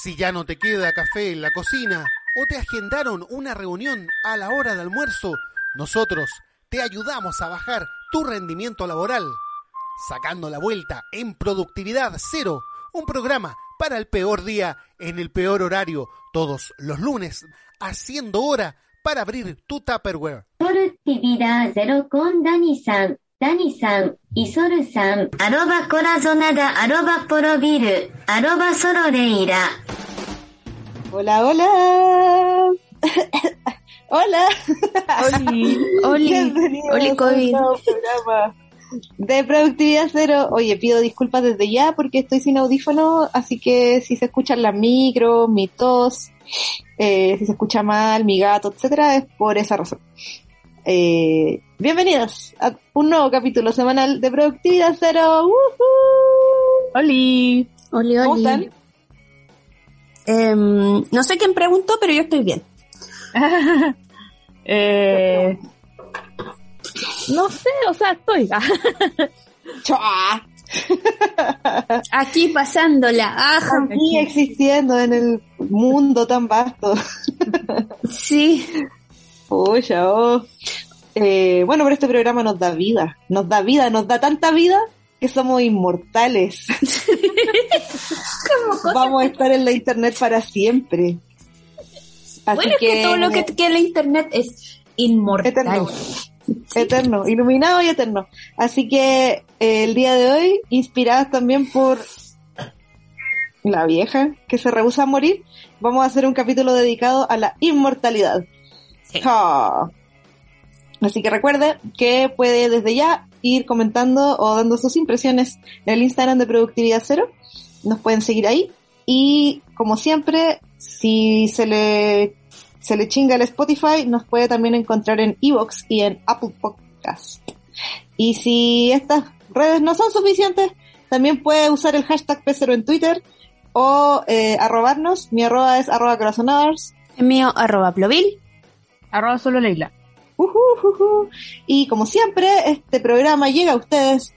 Si ya no te queda café en la cocina o te agendaron una reunión a la hora de almuerzo, nosotros te ayudamos a bajar tu rendimiento laboral, sacando la vuelta en productividad cero, un programa para el peor día en el peor horario, todos los lunes, haciendo hora para abrir tu Tupperware. Productividad cero con Dani San. Dani San, Isol San, arroba corazonada, arroba porobiru, arroba sororeira. Hola, hola. hola. Oli, Oli, Oli COVID. de productividad cero. Oye, pido disculpas desde ya porque estoy sin audífono, así que si se escuchan las micro, mi tos, eh, si se escucha mal, mi gato, etcétera, es por esa razón. Eh, bienvenidos a un nuevo capítulo semanal de productividad cero. ¡Woohoo! Oli, Oli, ¿Cómo Oli. están? Em, no sé quién preguntó, pero yo estoy bien. Eh, no sé, o sea, estoy. ¡Chua! Aquí pasándola. Ajá. Aquí existiendo en el mundo tan vasto. Sí. Pucha, oh. Eh, bueno, pero este programa nos da vida, nos da vida, nos da tanta vida que somos inmortales. Vamos a estar en la internet para siempre. Así bueno, es que todo lo que que la internet es inmortal. Eterno. eterno, iluminado y eterno. Así que eh, el día de hoy, inspiradas también por la vieja que se rehúsa a morir, vamos a hacer un capítulo dedicado a la inmortalidad. Sí. Así que recuerde que puede desde ya ir comentando o dando sus impresiones en el Instagram de Productividad Cero. Nos pueden seguir ahí. Y como siempre, si se le, se le chinga el Spotify, nos puede también encontrar en Evox y en Apple Podcast. Y si estas redes no son suficientes, también puede usar el hashtag P0 en Twitter o eh, arrobarnos. Mi arroba es arroba corazonadas. El mío, arroba plovil. Arroba solo Leila. Ujujuju. Y como siempre, este programa llega a ustedes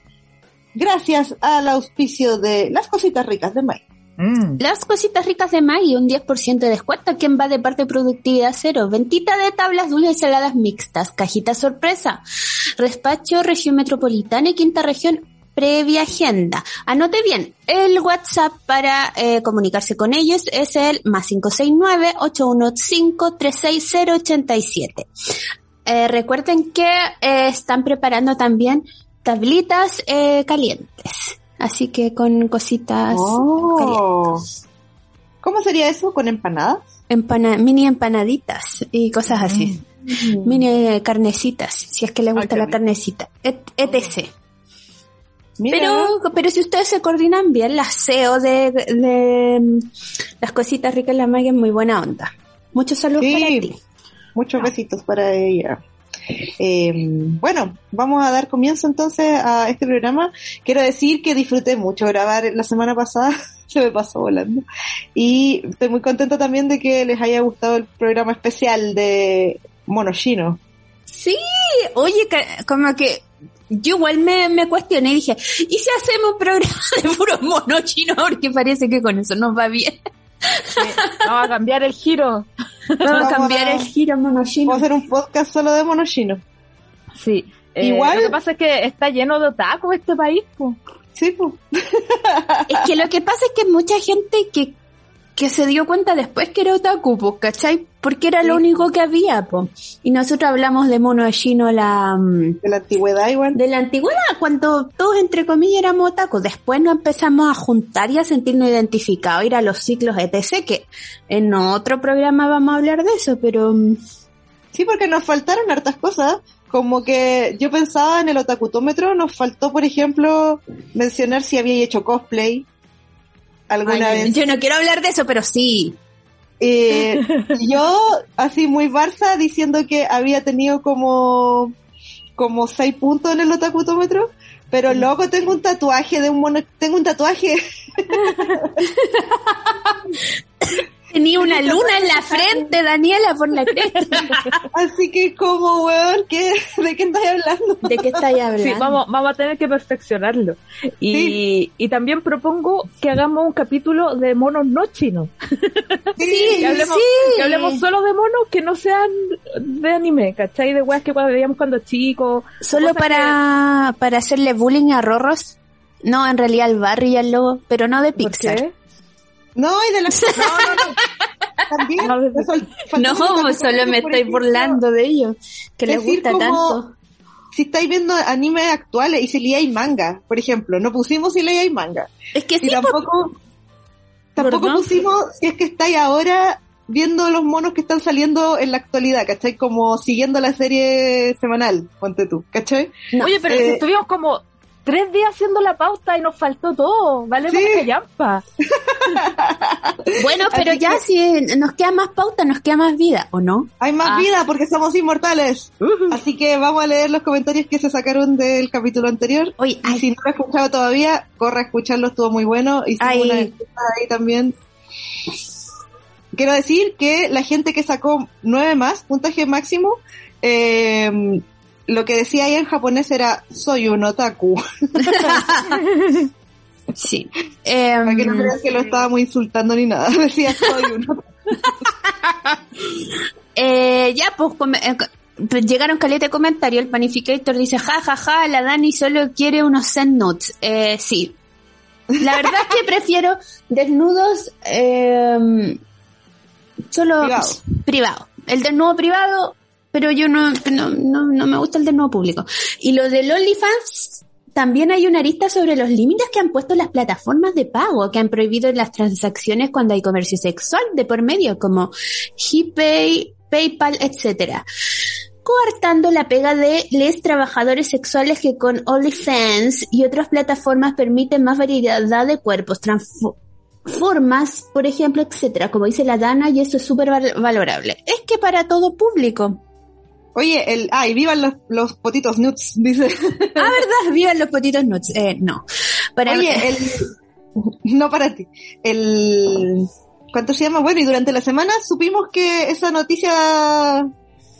gracias al auspicio de las cositas ricas de May. Mm. Las cositas ricas de May, un 10% de descuento. ¿Quién va de parte de productividad cero? Ventita de tablas dulces y saladas mixtas. Cajita sorpresa. Respacho, región metropolitana y quinta región previa agenda. Anote bien, el WhatsApp para eh, comunicarse con ellos es el más 569-815-36087. Eh, recuerden que eh, están preparando también tablitas eh, calientes. Así que con cositas Oh. calientes. ¿Cómo sería eso? ¿Con empanadas? Empana- mini empanaditas y cosas así. Mini eh, carnecitas, si es que les gusta Ay, la rico. carnecita. Et- etc. Mira, Pero, pero si ustedes se coordinan bien, la SEO de, de, mm, las cositas ricas la magia es muy buena onda. Muchos saludos Sí. para ti. Muchos besitos para ella. Eh, bueno, vamos a dar comienzo entonces a este programa. Quiero decir que disfruté mucho grabar la semana pasada, se me pasó volando. Y estoy muy contenta también de que les haya gustado el programa especial de Monoshino. Sí, oye, como que yo igual me, me cuestioné y dije, ¿y si hacemos un programa de puro mono chino? Porque parece que con eso nos va bien. Vamos a cambiar el giro. Vamos a cambiar a- el giro mono chino. Vamos a hacer un podcast solo de Monoshino. Sí. Eh, Igual- Lo que pasa es que está lleno de otaku este país. po. Sí, pues. Es que lo que pasa es que mucha gente que, que se dio cuenta después que era otaku, pues, ¿cachai? Porque era lo único que había, pues. Y nosotros hablamos de mono chino la, mm, De la antigüedad igual. de la antigüedad, cuando todos entre comillas éramos otakus. Después nos empezamos a juntar y a sentirnos identificados, ir a los ciclos etc, que en otro programa vamos a hablar de eso, pero mm, Sí, porque nos faltaron hartas cosas. Como que yo pensaba en el otakutómetro, nos faltó, por ejemplo, mencionar si había hecho cosplay alguna ay, vez. yo no quiero hablar de eso, pero sí. Eh, yo, así muy Barça, diciendo que había tenido como, como seis puntos en el otakutómetro, pero luego tengo un tatuaje de un mono, tengo un tatuaje Tenía una luna en la frente, Daniela, por la cresta. Así que como, weón, ¿qué, ¿de qué estás hablando? ¿De qué estáis hablando? Sí, vamos, vamos a tener que perfeccionarlo. Y, y también propongo que hagamos un capítulo de monos no chinos. Sí, Que hablemos, sí. que hablemos solo de monos que no sean de anime, ¿cachai? De weas que veíamos cuando chicos. Solo para, para hacerle bullying a Rorros. No, en realidad al Barry y al Lobo, pero no de ¿Por Pixar. qué? No, y de las... No, no, no. También. Solo me estoy burlando de ellos, que les decir gusta como- tanto. Si estáis viendo animes actuales y si leíais manga, por ejemplo, no pusimos si leíais manga. Es que Y sí, tampoco, tampoco ¿Verdad? pusimos si es que estáis ahora viendo los monos que están saliendo en la actualidad, ¿cachai? Como siguiendo la serie semanal, ponte tú, ¿cachai? No, Oye, pero eh, si estuvimos como tres días haciendo la pauta y nos faltó todo. Vale, Sí. bueno, pero Así ya que- si nos queda más pauta, nos queda más vida, ¿o no? Hay más Ah. vida porque somos inmortales. Así que vamos a leer los comentarios que se sacaron del capítulo anterior. Oye, Y si no lo he escuchado todavía, corre a escucharlo, estuvo muy bueno. Y una ahí también. Quiero decir que la gente que sacó nueve más, puntaje máximo, eh, lo que decía ahí en japonés era soy un otaku. sí. Em, Para que no crean que lo estábamos insultando ni nada. Decía soy un otaku. Eh, ya, pues, eh, pues, llegaron caleta de comentarios. El panificator dice, ja, ja, ja, la Dani solo quiere unos zen nuts. Eh, sí. La verdad es que prefiero desnudos, eh, solo Privado. privado. El desnudo privado, pero yo no, no, no, no me gusta el desnudo público. Y lo del OnlyFans, también hay una arista sobre los límites que han puesto las plataformas de pago, que han prohibido las transacciones cuando hay comercio sexual de por medio, como GPay, PayPal, etcétera coartando la pega de les trabajadores sexuales que con OnlyFans y otras plataformas permiten más variedad de cuerpos, formas, por ejemplo, etcétera, como dice la Dana, y eso es súper val- valorable. Es que para todo público. Oye, el, ay, vivan los, los potitos nuts, dice. Ah, ¿verdad? Vivan los potitos nuts. Eh, no. Para Oye, el, no para ti. El, ¿cuánto se llama? Bueno, y durante la semana supimos que esa noticia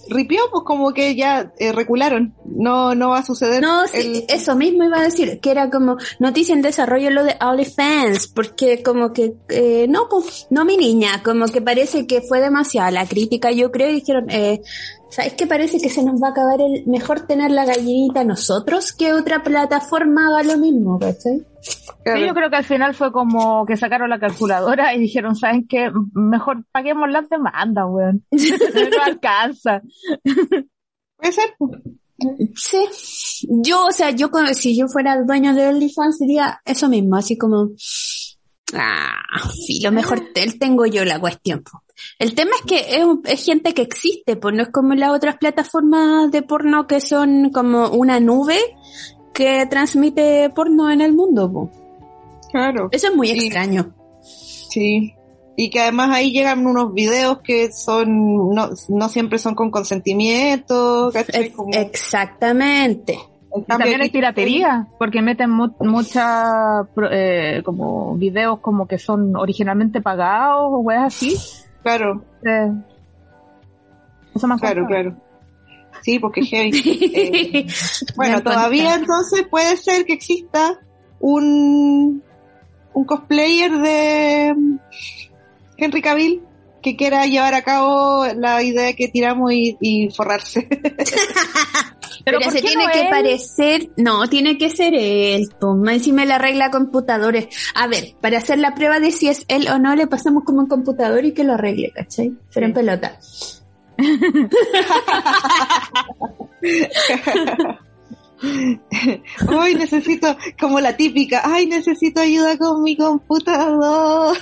ripió, pues como que ya eh, recularon. No, no va a suceder. No, sí, el- eso mismo iba a decir, que era como noticia en desarrollo lo de OnlyFans, porque como que, eh, no, pues, no mi niña, como que parece que fue demasiada la crítica, yo creo, y dijeron, eh, ¿sabes qué? Parece que se nos va a acabar el, mejor tener la gallinita nosotros que otra plataforma haga lo mismo, ¿cachai? claro. Sí, yo creo que al final fue como que sacaron la calculadora y dijeron, ¿saben qué? Mejor paguemos las demandas, weón. no alcanza. Puede ser. Sí, yo, o sea, yo si yo fuera el dueño de OnlyFans diría eso mismo, así como, ah, lo mejor él tengo yo la cuestión. po. El tema es que es, un- es gente que existe, pues no es como las otras plataformas de porno que son como una nube que transmite porno en el mundo. po. Claro. Eso es muy Sí. extraño. Sí. Y que además ahí llegan unos videos que son, no, no siempre son con consentimiento, ¿cachai? Ex- Como- Exactamente. cambio también hay piratería, porque meten mu muchas eh, como videos como que son originalmente pagados o weas así. Claro, Eh, eso han claro, claro. Sí, porque es heavy. Eh, Bueno, todavía entonces puede ser que exista un, un cosplayer de mm, Henry Cavill que quiera llevar a cabo la idea que tiramos y, y forrarse. Pero, ¿por se tiene no que él? parecer, no, tiene que ser él, más encima la regla computadores. A ver, para hacer la prueba de si es él o no, le pasamos como un computador y que lo arregle, ¿cachai? Pero en Sí. pelota. Hoy necesito, como la típica, ay, necesito ayuda con mi computador.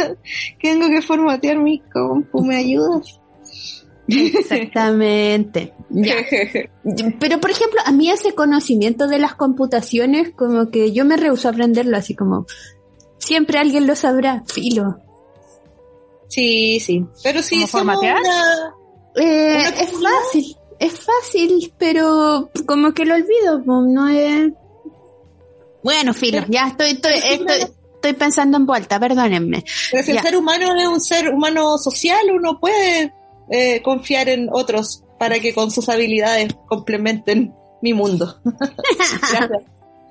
Tengo que formatear mi compu, ¿me ayudas? Exactamente. Ya. Pero, por ejemplo, a mí ese conocimiento de las computaciones, como que yo me rehuso a aprenderlo, así como, siempre alguien lo sabrá, filo. Sí, sí. Pero sí, una- Eh, ¿Una es fácil, es fácil, pero como que lo olvido, no es... Bueno, filo, ya estoy, estoy, estoy, estoy pensando en vuelta, perdónenme. Pero si el ser humano es un ser humano social, uno puede eh, confiar en otros para que con sus habilidades complementen mi mundo. Gracias.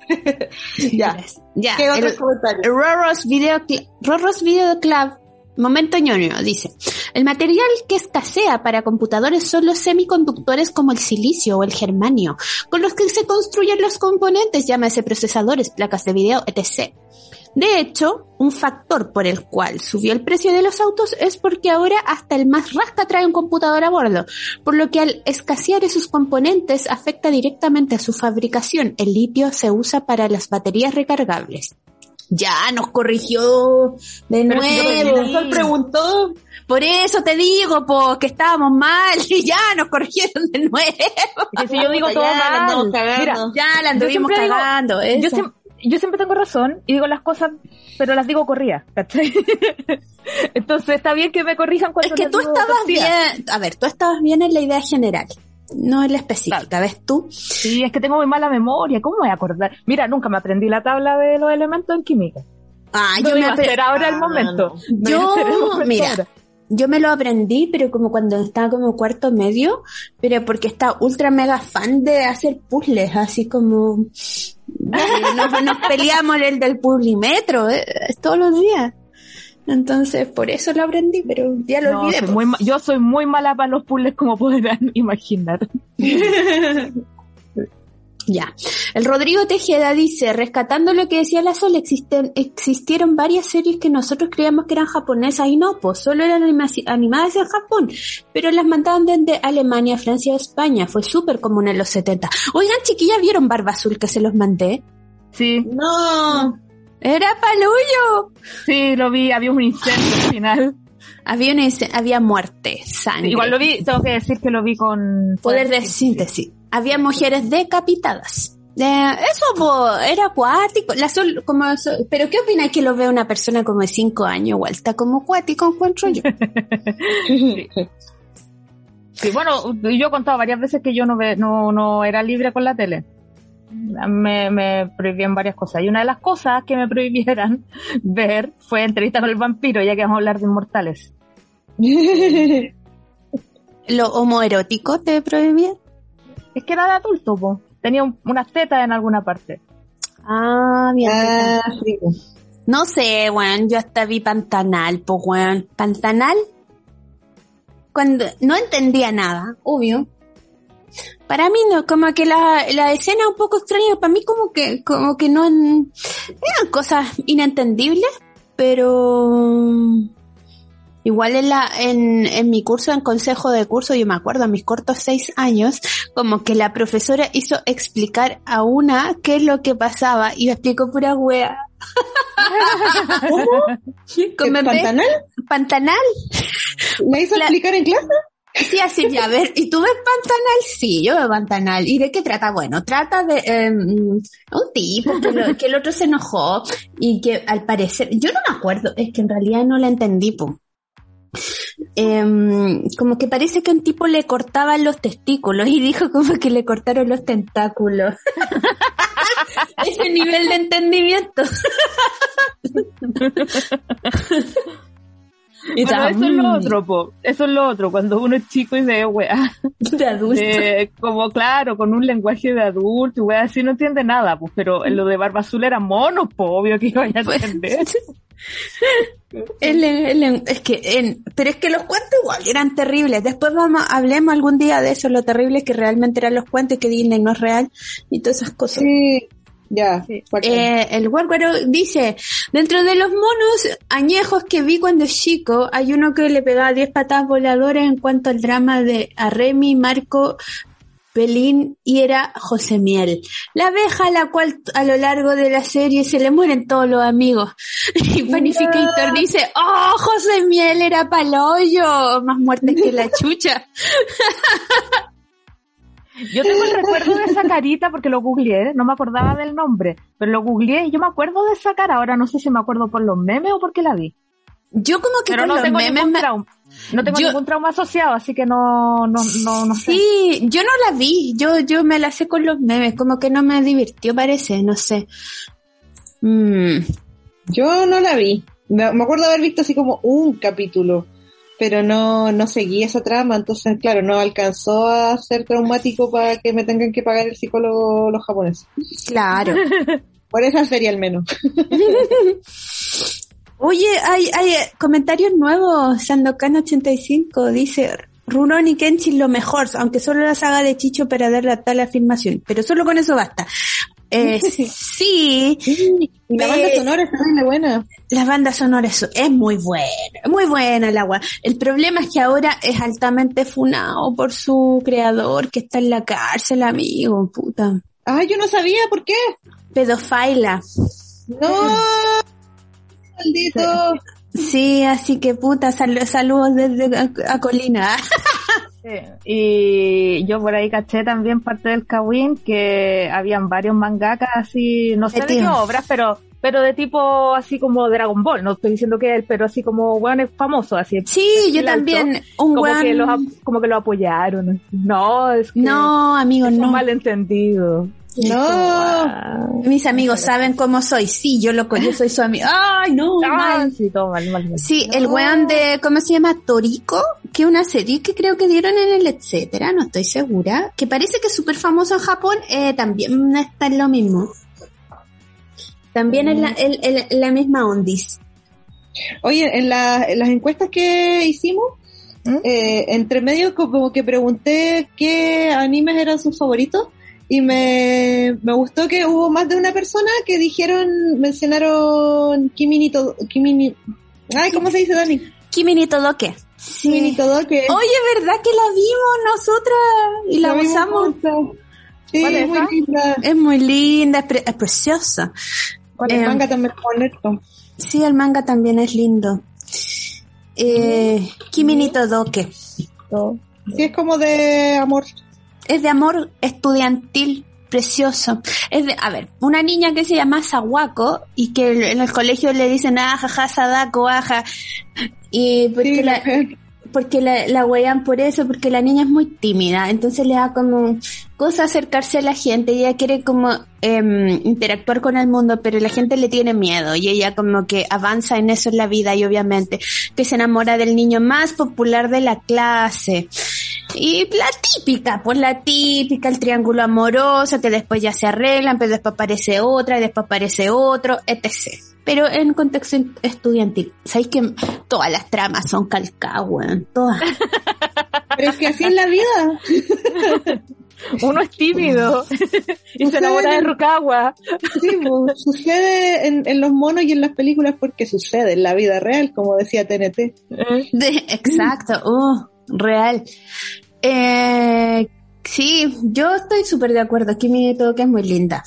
ya. Ya, ¿Qué otros comentarios? Rorro's Video, Rorro's Video Club, momento ñoño, dice. El material que escasea para computadores son los semiconductores como el silicio o el germanio, con los que se construyen los componentes, llámese procesadores, placas de video, etc. De hecho, un factor por el cual subió el precio de los autos es porque ahora hasta el más rasca trae un computador a bordo, por lo que al escasear esos componentes afecta directamente a su fabricación. El litio se usa para las baterías recargables. Ya nos corrigió de Pero si nuevo. Sol preguntó, Por eso te digo, pues, que estábamos mal y ya nos corrigieron de nuevo. Que si yo digo Ya todo andamos mal. Mira, Ya la anduvimos digo- cagando. yo. Yo siempre tengo razón y digo las cosas, pero las digo corridas, ¿cachai? Entonces está bien que me corrijan cuando Es que tú estabas torcidas. bien, a ver, tú estabas bien en la idea general, no en la específica, ¿ves tú? Sí, es que tengo muy mala memoria, ¿cómo me voy a acordar? Mira, nunca me aprendí la tabla de los elementos en química. Ah, no yo me, iba a ser ahora el Ah, momento. No Yo, el momento mira, ahora. yo me lo aprendí, pero como cuando estaba como cuarto medio, pero porque estaba ultra mega fan de hacer puzzles, así como nos, nos peleamos el del puzzlimetro eh, todos los días. Entonces, por eso lo aprendí, pero ya lo No, olvidé. soy pues. muy yo soy muy mala para los puzzles como podrán imaginar. Ya. El Rodrigo Tejeda dice, rescatando lo que decía la Sol, existen, existieron varias series que nosotros creíamos que eran japonesas y no, pues solo eran anima- animadas en Japón, pero las mandaban desde Alemania, Francia España. Fue súper común en los 70. Oigan, chiquillas, ¿vieron Barba Azul que se los mandé? Sí, no, Era palullo. sí, lo vi, había un incendio al final. Había, una había muerte, sangre. Igual lo vi, tengo que decir que lo vi con Poder de síntesis. Había mujeres decapitadas. Eh, eso po, era acuático. La sol, como pero ¿qué opináis que lo ve una persona como de 5 años? Igual está como acuático, encuentro yo. Sí, bueno, yo he contado varias veces que yo no, ve, no, no era libre con la tele. Me, me prohibían varias cosas. Y una de las cosas que me prohibieran ver fue entrevista con el vampiro, ya que vamos a hablar de inmortales. ¿Lo homoerótico te prohibía? Es que era de adulto, po. Tenía un- unas tetas en alguna parte. Ah, bien. Ah, sí. No sé, weón, yo hasta vi Pantanal, pues weón. ¿Pantanal? Cuando no entendía nada, obvio. Para mí no, como que la, la escena un poco extraña, para mí como que, como que no, eran cosas inentendibles, pero igual en la, en, en mi curso, en consejo de curso, yo me acuerdo, a mis cortos seis años, como que la profesora hizo explicar a una qué es lo que pasaba y me explicó pura wea. Como ¿El ve- Pantanal? Pantanal. ¿Me hizo La- explicar en clase? Sí, así, ya, a ver, ¿y tú ves Pantanal? Sí, yo veo Pantanal. ¿Y de qué trata? Bueno, trata de eh, un tipo que, que el otro se enojó y que al parecer, yo no me acuerdo, es que en realidad no la entendí, po. Em, como que parece que un tipo le cortaban los testículos y dijo como que le cortaron los tentáculos. Ese nivel de entendimiento. Y Bueno, eso es lo otro, po. Eso es lo otro, cuando uno es chico y se ve weá. De adulto. Eh, como claro, con un lenguaje de adulto y weá así no entiende nada, pues, pero en lo de Barba Azul era mono, pues, obvio que iba a Pues, entender. El- el- es que, en- pero es que los cuentos igual eran terribles. Después vamos, hablemos algún día de eso, lo terrible que realmente eran los cuentos y que Disney no es real y todas esas cosas. Sí, ya. Sí. Eh, el Guarguaro dice, dentro de los monos añejos que vi cuando chico, hay uno que le pegaba 10 patadas voladoras en cuanto al drama de a Remy, Marco, Pelín y era José Miel. La abeja a la cual a lo largo de la serie se le mueren todos los amigos. Y Panificator dice, oh, José Miel era paloyo, más muerte que la chucha. Yo tengo el recuerdo de esa carita porque lo googleé, no me acordaba del nombre, pero lo googleé y yo me acuerdo de esa cara. Ahora no sé si me acuerdo por los memes o porque la vi. Yo como que Pero con no los tengo memes me- trauma. No tengo Yo- ningún trauma asociado, así que no, no, no, no sé. Sí, yo no la vi, yo, yo me la sé con los memes, como que no me divirtió parece, no sé. Mm, Yo no la vi. Me, me acuerdo haber visto así como un capítulo, pero no, no seguí esa trama, entonces claro, no alcanzó a ser traumático para que me tengan que pagar el psicólogo los japoneses. Claro. Por esa serie al menos. Oye, hay, hay comentarios nuevos. Sandokan85 dice, Rurouni Kenshin lo mejor, aunque solo la saga de Chicho para dar la tal afirmación. Pero solo con eso basta. Eh, sí, la banda sonora es terrible buena. la banda sonora es, es muy buena, muy buena el agua. El problema es que ahora es altamente funado por su creador que está en la cárcel, amigo, puta. Ay, yo no sabía por qué. Pedofaila. No. Maldito. Sí, así que puta, sal- saludos desde a, a Colina. Sí. Y yo por ahí caché también parte del Kawin que habían varios mangakas así, no sé de qué obras, pero pero de tipo así como Dragon Ball, no estoy diciendo que él, pero así como bueno, es famoso, así Sí, yo alto, también, un como weón- que los como que lo apoyaron. No, es que No, amigos, es un no. malentendido. No. Ah, Mis amigos saben cómo soy. Sí, yo lo yo soy su amigo. Ay, no, ah, mal. sí, todo mal, mal, mal. Sí, el weón de, ¿cómo se llama? Torico, que es una serie que creo que dieron en el etcétera, no estoy segura, que parece que es súper famoso en Japón, eh, también está en lo mismo. También en la, en- en- en la misma ondis. Oye, en, la- en las encuestas que hicimos, ¿Mm? eh, entre medio como que pregunté qué animes eran sus favoritos y me, me gustó que hubo más de una persona que dijeron, mencionaron Kimi ni Todo, Kimi ni- ay, ¿cómo se dice Dani? Kimi ni Todoke. Kimi ni Sí. Todoke. Oye, ¿verdad que la vimos nosotras y la, usamos? Sí, ¿Cuál es muy linda. Es muy linda, es, pre- es preciosa. ¿Cuál El Eh, manga también es bonito. Sí, el manga también es lindo. Eh, Kimi ni Todoke. Todo. Sí, es como de amor. Es de amor estudiantil, precioso. Es de, a ver, una niña que se llama Sawako y que en el colegio le dicen, ah, jaja, Sadako, aja. Y porque Sí, la, porque la, la huean por eso, porque la niña es muy tímida, entonces le da como cosa acercarse a la gente, y ella quiere como em, interactuar con el mundo, pero la gente le tiene miedo y ella como que avanza en eso en la vida y obviamente que se enamora del niño más popular de la clase. Y la típica, pues la típica, el triángulo amoroso, que después ya se arreglan, pero después aparece otra, y después aparece otro, etc. Pero en contexto estudiantil, ¿sabéis que todas las tramas son calcadas, weón? Todas. Pero es que así es la vida. Uno es tímido y se enamora de Rukawa. Sí, pues, sucede en, en los monos y en las películas porque sucede en la vida real, como decía TNT. De- exacto, uh, real. Eh, sí, yo estoy súper de acuerdo. Kimi todo que es muy linda.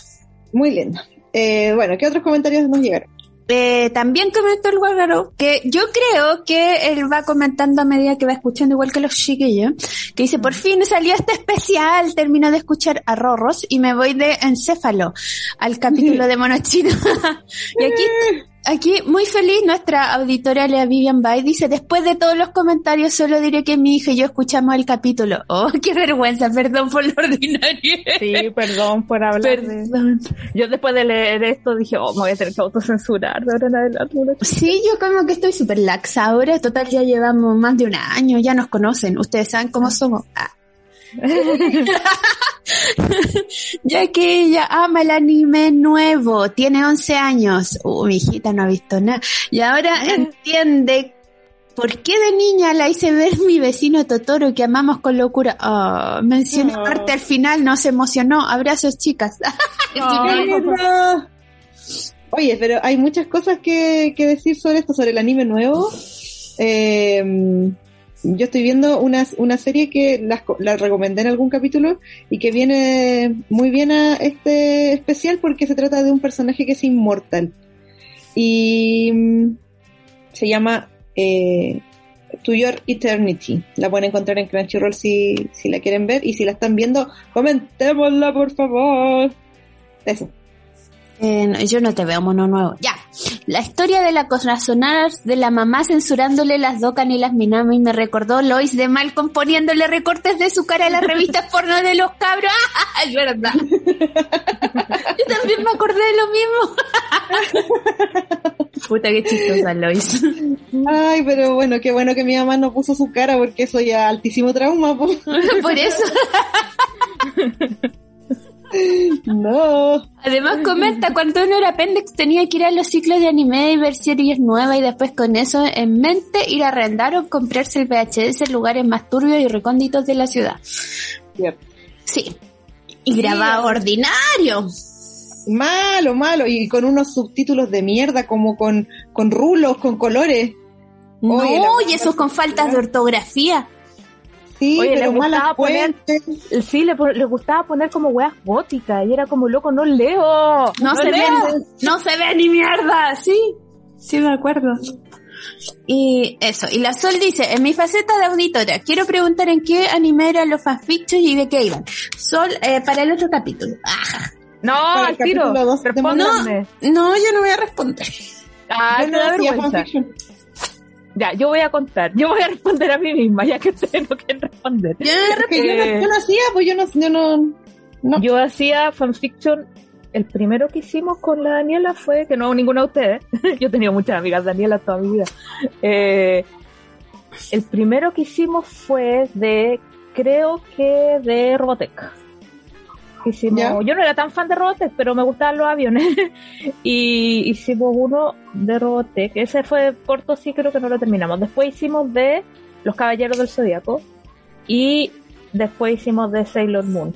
Muy linda. Eh, bueno, ¿qué otros comentarios nos llegaron? Eh, también comentó el Guagaro que yo creo que él va comentando a medida que va escuchando igual que los chiquillos, que dice, por fin salió este especial, termino de escuchar a Rorros y me voy de encéfalo al capítulo de Monochino. y aquí, aquí muy feliz nuestra auditora Lea Vivian Bay dice, después de todos los comentarios solo diré que mi hija y yo escuchamos el capítulo. Oh, qué vergüenza, perdón por lo ordinario. Sí, perdón por hablar de... Perdón. Yo después de leer esto dije, oh, me voy a tener que autocensurar de ahora en adelante. Sí, yo como que estoy súper laxa ahora. Total, ya llevamos más de un año, ya nos conocen. Ustedes saben cómo somos. Ah. ya que ella ama el anime nuevo, tiene 11 años. Uh, mi hijita no ha visto nada. Y ahora entiende por qué de niña la hice ver mi vecino Totoro que amamos con locura. Oh, mencioné Oh. parte al final, no se emocionó. Abrazos, chicas. Oye, pero hay muchas cosas que, que decir sobre esto, sobre el anime nuevo. Eh, yo estoy viendo una, una serie que la, la recomendé en algún capítulo y que viene muy bien a este especial porque se trata de un personaje que es inmortal. Y mm, se llama eh, To Your Eternity. La pueden encontrar en Crunchyroll si, si la quieren ver y si la están viendo, comentémosla por favor. Eso. Eh, yo no te veo mono nuevo. Ya. La historia de la corazonada de la mamá censurándole las Dokan y las Minami me recordó Lois de Malcolm poniéndole recortes de su cara a las revistas porno de los cabros. ¡Ah! Es verdad. Yo también me acordé de lo mismo. Puta que chistosa Lois. Ay, pero bueno, qué bueno que mi mamá no puso su cara porque eso ya altísimo trauma. po. Por eso. No. Además comenta, cuando uno era Pendex tenía que ir a los ciclos de anime y ver series nuevas y después con eso en mente ir a arrendar o comprarse el VHS en lugares más turbios y recónditos de la ciudad. Sí. Y grababa ordinario. Malo, malo. Y con unos subtítulos de mierda, como con, con rulos, con colores. No, Oye, y esos con faltas de ortografía. Sí, Oye, pero gustaba poner-. Sí, le, gustaba poner como weas góticas y era como, loco, no leo. No, se ve, leo. no se ve ni mierda, sí. Sí me acuerdo. Y eso, y la Sol dice, en mi faceta de auditora, quiero preguntar en qué anime eran los fanfictions y de qué iban. Sol, eh, para el otro capítulo. Ah, No, al tiro. Respóndeme. no, yo no voy a responder. Ah, Yo no hacía fanfiction. Ya, yo voy a contar. Yo voy a responder a mí misma, ya que ustedes no quieren responder. Yo Es que yo, no, yo no hacía, pues yo no, yo no, no. Yo hacía fanfiction. El primero que hicimos con la Daniela fue, que no ninguna de ustedes, yo he tenido muchas amigas Daniela toda mi vida. Eh, el primero que hicimos fue de, creo que de Robotech. Hicimos, Ya. yo no era tan fan de Robotech, pero me gustaban los aviones. y hicimos uno de Robotech. Ese fue corto, sí, creo que no lo terminamos. Después hicimos de Los Caballeros del Zodíaco. Y después hicimos de Sailor Moon.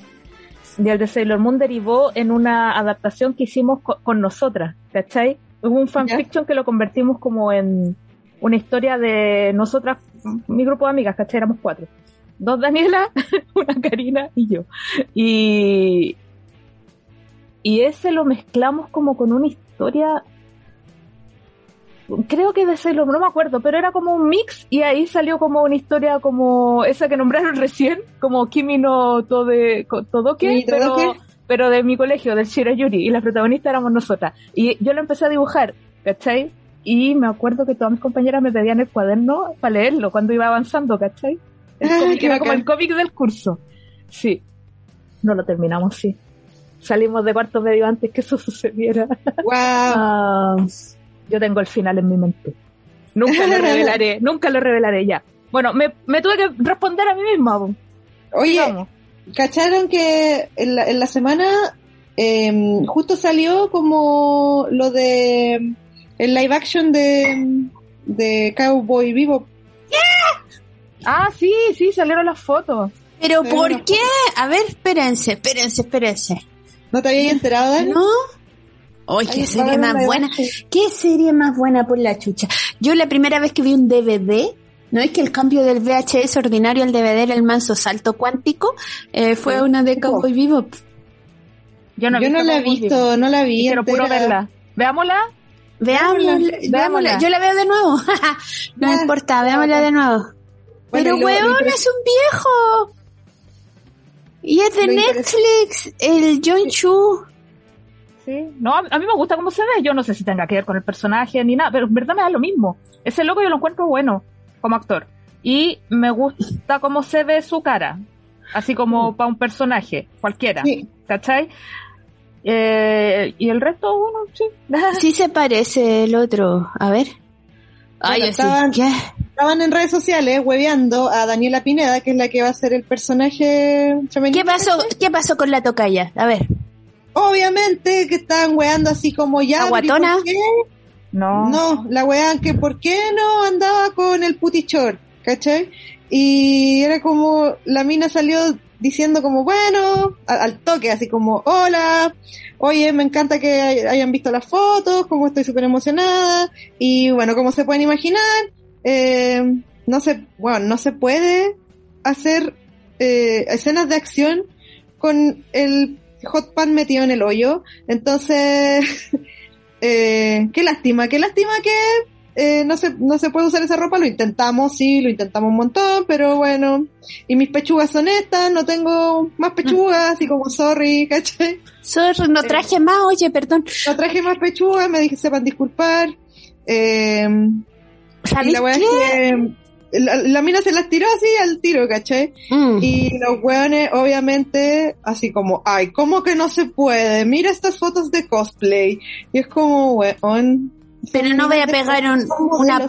Y el de Sailor Moon derivó en una adaptación que hicimos co- con nosotras, ¿cachai? Hubo un fanfiction que lo convertimos como en una historia de nosotras, mi grupo de amigas, ¿cachai? Éramos cuatro. Dos Daniela, una Karina y yo. Y, y ese lo mezclamos como con una historia creo que de Sailor no me acuerdo, pero era como un mix y ahí salió como una historia como esa que nombraron recién, como Kimi no Tode, Todoke, pero, pero de mi colegio, del Shirayuri, y la protagonista éramos nosotras. Y yo lo empecé a dibujar, ¿cachai? Y me acuerdo que todas mis compañeras me pedían el cuaderno para leerlo cuando iba avanzando, ¿cachai? El Ah, cómic como el cómic del curso. Sí. No lo terminamos, sí. Salimos de cuarto medio antes que eso sucediera. Wow. Ah, yo tengo el final en mi mente. Nunca lo revelaré, nunca lo revelaré ya. Bueno, me, me tuve que responder a mí misma. Oye, Vamos. ¿cacharon que en la, en la semana em, justo salió como lo de el live action de, de Cowboy Vivo? Ah, sí, sí, salieron las fotos. Pero Pero ¿por qué? A ver, espérense, espérense, espérense. ¿No te habías enterado, Dani? ¿No? Ay, qué Ahí serie más buena. ¿Qué serie más buena por la chucha? Yo la primera vez que vi un DVD, no es que el cambio del VHS ordinario al DVD era el manso salto cuántico, eh, fue una de Cowboy Vivo. Yo no, Yo no la he visto, Vivo. no la vi. Quiero puro verla. Veámosla. Veámosla, Veámosla. veámosla. Yo la veo de nuevo. no importa, veámosla de nuevo. Bueno, Pero weón, es un viejo. Y es de Lo Netflix, el John Chu. Sí. No, a, mí me gusta cómo se ve. Yo no sé si tenga que ver con el personaje ni nada, pero en verdad me da lo mismo. Ese loco yo lo encuentro bueno como actor. Y me gusta cómo se ve su cara. Así como para un personaje, cualquiera. Sí. ¿Cachai? Eh, y el resto, bueno, sí. Sí se parece el otro. A ver. Ay, Bueno, estaban- ¿Qué? Estaban en redes sociales hueveando a Daniela Pineda, que es la que va a ser el personaje femenino. ¿Qué pasó, ¿Qué pasó con la tocaya? A ver. Obviamente que estaban weando así como ya. pero ¿y ¿Aguatona? No. No, la wean que por qué no andaba con el putichor, ¿cachai? Y era como, la mina salió diciendo como, bueno, al, al toque, así como, hola, oye, me encanta que hay- hayan visto las fotos, como estoy súper emocionada, y bueno, como se pueden imaginar, eh, no se, bueno, no se puede hacer eh, escenas de acción con el hot pan metido en el hoyo, entonces, eh, qué lástima, qué lástima que eh, no, se, no se puede usar esa ropa, lo intentamos, sí, lo intentamos un montón, pero bueno, y mis pechugas son estas, no tengo más pechugas, así como sorry, ¿cachai? Sorry, no traje más, oye, perdón. No traje más pechugas, me dije, sepan disculpar, eh, y ¿Sabes la qué? que la, la mina se las tiró así al tiro, ¿cachai? Mm. Y los weones, obviamente, así como, ay, ¿cómo que no se puede? Mira estas fotos de cosplay. Y es como, weón, Pero no voy a pegar un- una.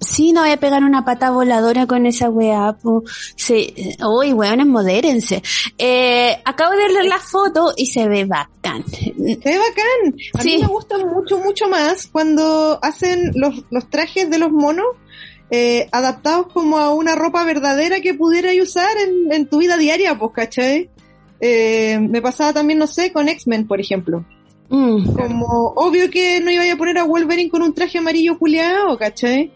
Sí, no voy a pegar una pata voladora con esa weá, po. Sí, uy, weones, modérense. Eh, acabo de leer la foto y se ve bacán. Se ve bacán. A Sí. mí me gusta mucho, mucho más cuando hacen los, los trajes de los monos eh, adaptados como a una ropa verdadera que pudieras usar en, en tu vida diaria, pues, ¿cachai? Eh, me pasaba también, no sé, con X-Men, por ejemplo. Mm. Como, obvio que no iba a poner a Wolverine con un traje amarillo culiado, ¿cachai?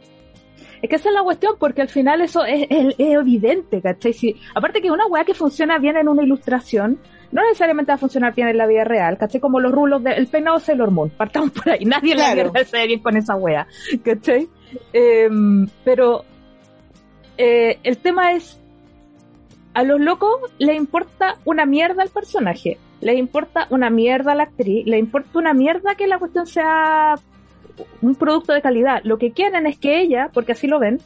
Es que esa es la cuestión, porque al final eso es, es- es evidente, ¿cachai? Si, aparte que una weá que funciona bien en una ilustración, no necesariamente va a funcionar bien en la vida real, ¿cachai? Como los rulos del peinado Sailor Moon, partamos por ahí, nadie en la Claro. vida se ve bien con esa weá, ¿cachai? Em, pero eh, el tema es, a los locos les importa una mierda al personaje, les importa una mierda a la actriz, les importa una mierda que la cuestión sea un producto de calidad. Lo que quieren es que ella, porque así lo ven,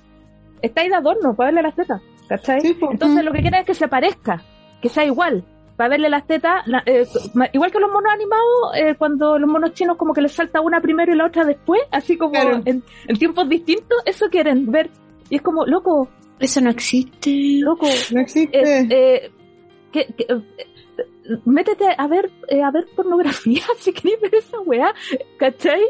está ahí de adorno para verle las tetas, ¿cachai? Sí. Entonces lo que quieren es que se parezca, que sea igual, para verle las tetas, la- eh, igual que los monos animados, eh, cuando los monos chinos como que les salta una primero y la otra después, así como Claro. en, en tiempos distintos, eso quieren ver. Y es como, loco, Eso no existe. loco, No existe. eh, eh, que- que, eh, métete a ver eh, a ver pornografía si querés ver esa weá, ¿cachai?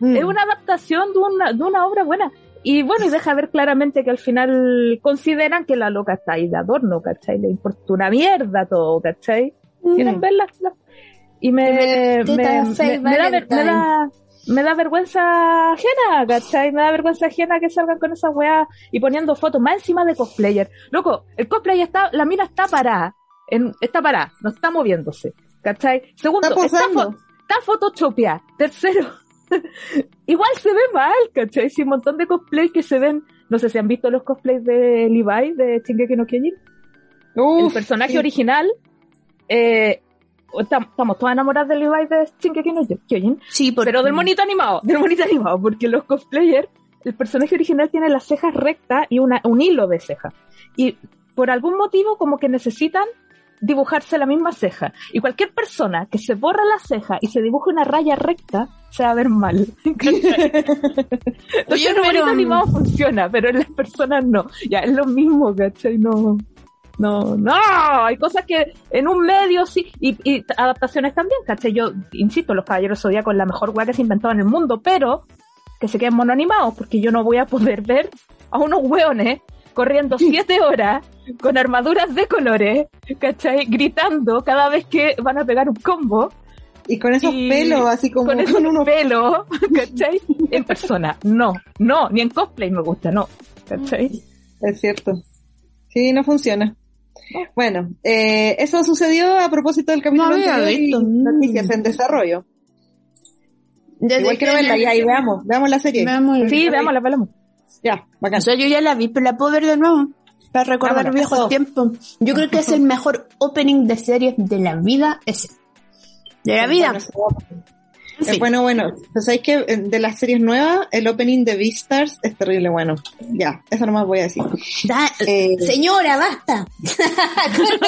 Mm. Es una adaptación de una, de una obra buena. Y bueno, y deja ver claramente que al final consideran que la loca está ahí de adorno, ¿cachai? Le importa una mierda todo, ¿cachai? Quieren Mm. verla. la- Y me, me me, me- da, me, da, me da vergüenza ajena, ¿cachai? Me da vergüenza ajena que salgan con esa weá y poniendo fotos más encima de cosplayer. Loco, el cosplayer está, la mina está parada, en, está parada, no está moviéndose, ¿cachai? Segundo, Está está, fo- está. Tercero, igual se ve mal, ¿cachai? Si un montón de cosplays que se ven, no sé si han visto los cosplays de Levi de Shingeki no Kyojin, el personaje sí. original, eh, tam- estamos todas enamoradas de Levi de Shingeki no Kyojin, Sí, porque... pero del monito animado, del monito animado, porque los cosplayers, el personaje original tiene las cejas rectas y una, un hilo de ceja. Y por algún motivo como que necesitan dibujarse la misma ceja. Y cualquier persona que se borra la ceja y se dibuje una raya recta, se va a ver mal. Entonces el animado funciona, pero en las personas no. Ya, es lo mismo, ¿cachai? No. No, no, hay cosas que en un medio sí, y, y adaptaciones también, ¿cachai? Yo insisto, los caballeros zodíacos es la mejor weá que se inventó en el mundo, pero que se queden monoanimados, porque yo no voy a poder ver a unos hueones corriendo siete horas con armaduras de colores, ¿cachai? Gritando cada vez que van a pegar un combo, Y con esos y pelos, así como con con, esos unos pelos, ¿cachai? En persona, no, no, ni en cosplay me gusta, no, ¿cachai? Es cierto. Sí, no funciona. Bueno, eh, eso sucedió a propósito del capítulo No había anterior y noticias en desarrollo. Igual quiero verla, ya, y veamos, veamos la serie. Veamos. Sí, veamos la paloma. Ya, bacán. O sea, yo ya la vi, pero la puedo ver de nuevo. Para recordar Vámonos, viejos eso. tiempos. Yo creo que es el mejor opening de series de la vida ese. De la vida. Bueno, Sí. Bueno, bueno, pues sabéis que eh, de las series nuevas, el opening de Beastars es terrible bueno. Ya, eso nomás voy a decir. Da- Eh, Señora, basta.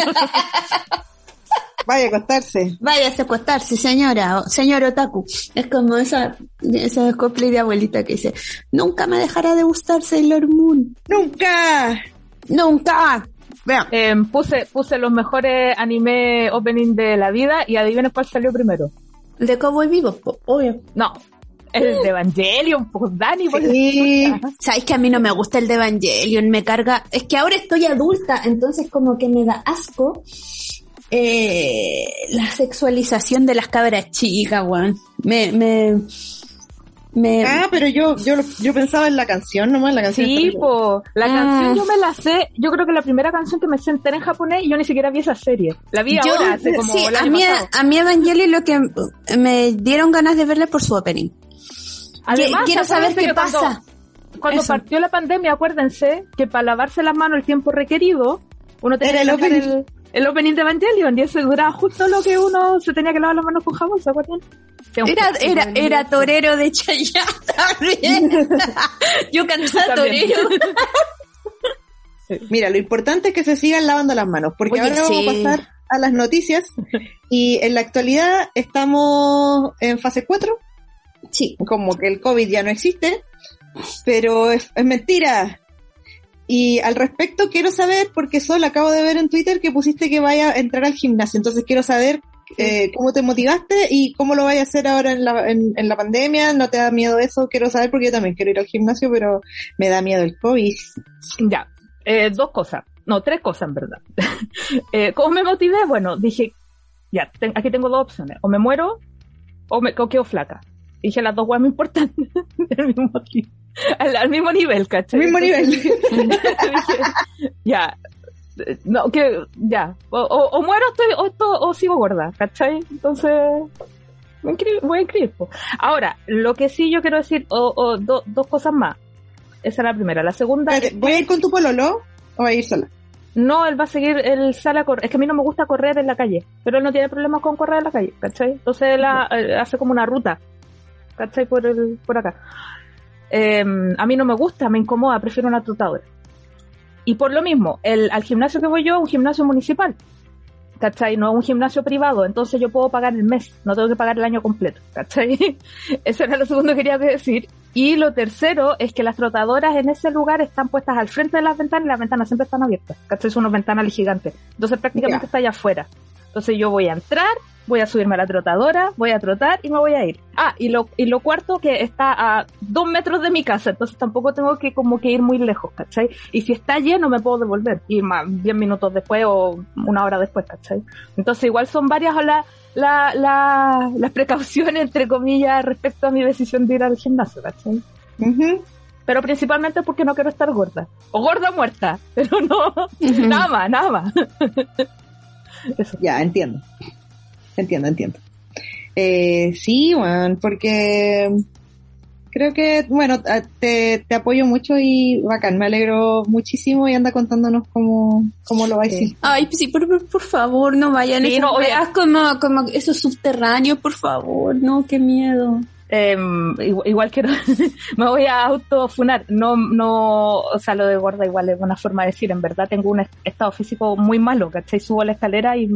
vaya a acostarse. Váyase a acostarse, señora, o señor Otaku. Es como esa, esa cosplay de abuelita que dice, nunca me dejará de gustar Sailor Moon. ¡Nunca! Nunca. Vean. Eh, puse, puse los mejores anime opening de la vida y adivinen cuál salió primero. De Cowboy Vivo, obvio. No, el de Evangelion, pues Dani, por Sí. Sabes que a mí no me gusta el de Evangelion, me carga. Es que ahora estoy adulta, entonces como que me da asco eh, la sexualización de las cabras chicas, weón. Me, me, me. Ah, pero yo, yo, yo pensaba en la canción nomás, la canción. Sí, po, la Ah. canción yo me la sé, yo creo que la primera canción que me sé entera en japonés y yo ni siquiera vi esa serie. La vi Yo- ahora, hace como sí, el a mí, pasado. a mí Evangelion lo que me dieron ganas de verle por su opening. Además, quiero saber qué cuando- pasa. Cuando partió la pandemia, acuérdense que para lavarse las manos el tiempo requerido, uno tenía Era que el el, el opening de Evangelion y ese duraba justo lo que uno se tenía que lavar las manos con jabón, ¿se acuerdan? Era, torero de Chayanne también. Yo cantaba torero. Mira, lo importante es que se sigan lavando las manos, porque Oye, ahora vamos a pasar a las noticias y en la actualidad estamos en fase 4 Sí. como que el COVID ya no existe, pero es, es mentira. Y al respecto quiero saber, porque solo acabo de ver en Twitter que pusiste que vaya a entrar al gimnasio, entonces quiero saber eh, cómo te motivaste y cómo lo vayas a hacer ahora en la, en, en la pandemia, ¿no te da miedo eso? Quiero saber porque yo también quiero ir al gimnasio, pero me da miedo el COVID. Ya, eh, dos cosas. No, tres cosas en verdad. eh, ¿Cómo me motivé? Bueno, dije, ya, ten- aquí tengo dos opciones. O me muero o me o quedo flaca. Dije las dos cosas muy importantes al mismo, ti- al, al mismo nivel, ¿cachai? Mismo nivel. dije, ya, no, que, ya, o, o, o muero estoy, o, esto- o sigo gorda, ¿cachai? Entonces, voy a inscribir. Ahora, lo que sí yo quiero decir, o, o do- dos cosas más. Esa es la primera. La segunda, Espérate, ¿Voy a ir con tu pololo o voy a ir sola? no, él va a seguir, él sale a correr. Es que a mí no me gusta correr en la calle, pero él no tiene problemas con correr en la calle, ¿cachai? Entonces él ha- eh, hace como una ruta, ¿cachai? Por, el, por acá. Eh, a mí no me gusta, me incomoda, prefiero una trotadora. Y por lo mismo, el, al gimnasio que voy yo, un gimnasio municipal, ¿cachai? No es un gimnasio privado, entonces yo puedo pagar el mes, no tengo que pagar el año completo, ¿cachai? Eso era lo segundo que quería decir. Y lo tercero es que las trotadoras en ese lugar están puestas al frente de las ventanas y las ventanas siempre están abiertas, ¿cachai? Son unas ventanas gigantes. Entonces prácticamente Ya. está allá afuera. Entonces yo voy a entrar, voy a subirme a la trotadora, voy a trotar y me voy a ir. Ah, y lo, y lo cuarto que está a dos metros de mi casa, entonces tampoco tengo que como que ir muy lejos, ¿cachai? Y si está lleno me puedo devolver, y más, diez minutos después o una hora después, ¿cachai? Entonces igual son varias la, la, la, las precauciones, entre comillas, respecto a mi decisión de ir al gimnasio, ¿cachai? Pero principalmente porque no quiero estar gorda. O gorda o muerta, pero no, nada más, nada más. Eso. Ya, entiendo. Entiendo, entiendo. Eh, sí, bueno, porque creo que, bueno, te, te apoyo mucho y bacán, me alegro muchísimo y anda contándonos cómo, cómo lo vais Sí. Ay, sí, por, por- por favor, no vayan Sí, no, weas como, como esos subterráneos, por favor, no, qué miedo. Eh, igual, igual quiero, me voy a autofunar. No, no, o sea, lo de gorda igual es una forma de decir. En verdad tengo un est- estado físico muy malo, ¿cachai? Subo la escalera y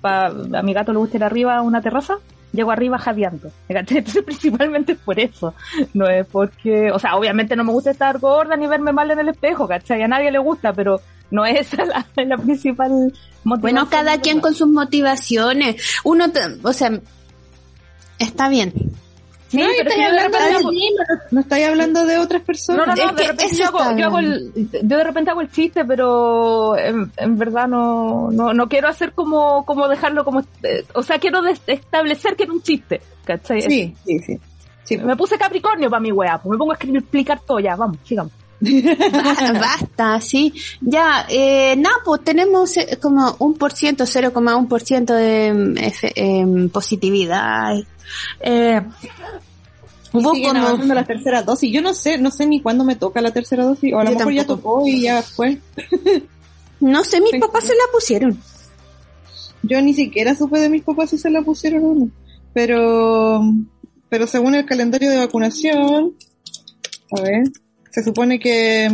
pa, a mi gato le gusta ir arriba a una terraza, llego arriba jadeando. Entonces principalmente por eso. No es porque, o sea, obviamente no me gusta estar gorda ni verme mal en el espejo, ¿cachai? A nadie le gusta, pero no es la, la principal motivación. Bueno, cada quien con sus motivaciones. Uno, o sea, está bien. Sí, No, pero estáis es que yo de hablando repente de hago- ti, no, no estáis hablando de otras No, personas. no, no, Es de que repente yo hago, yo hago el, yo de repente hago el chiste, pero en, en verdad no, no, no quiero hacer como, como dejarlo como, eh, o sea, quiero establecer que era un chiste, ¿cachai? Sí, sí, sí. sí. Me puse Capricornio para mi weá, pues me pongo a escribir, explicar todo ya, vamos, sigamos. Ba- Basta, sí. Ya, eh, nada, pues tenemos eh, como un por ciento, 0,1 por ciento de mm, em, positividad. Eh, hubo Siguen como, la tercera dosis. Yo no sé, no sé ni cuándo me toca la tercera dosis. O a lo mejor ya tocó y ya fue. no sé, mis papás se la pusieron. Yo ni siquiera supe de mis papás si se la pusieron o no. Pero, pero según el calendario de vacunación, a ver, se supone que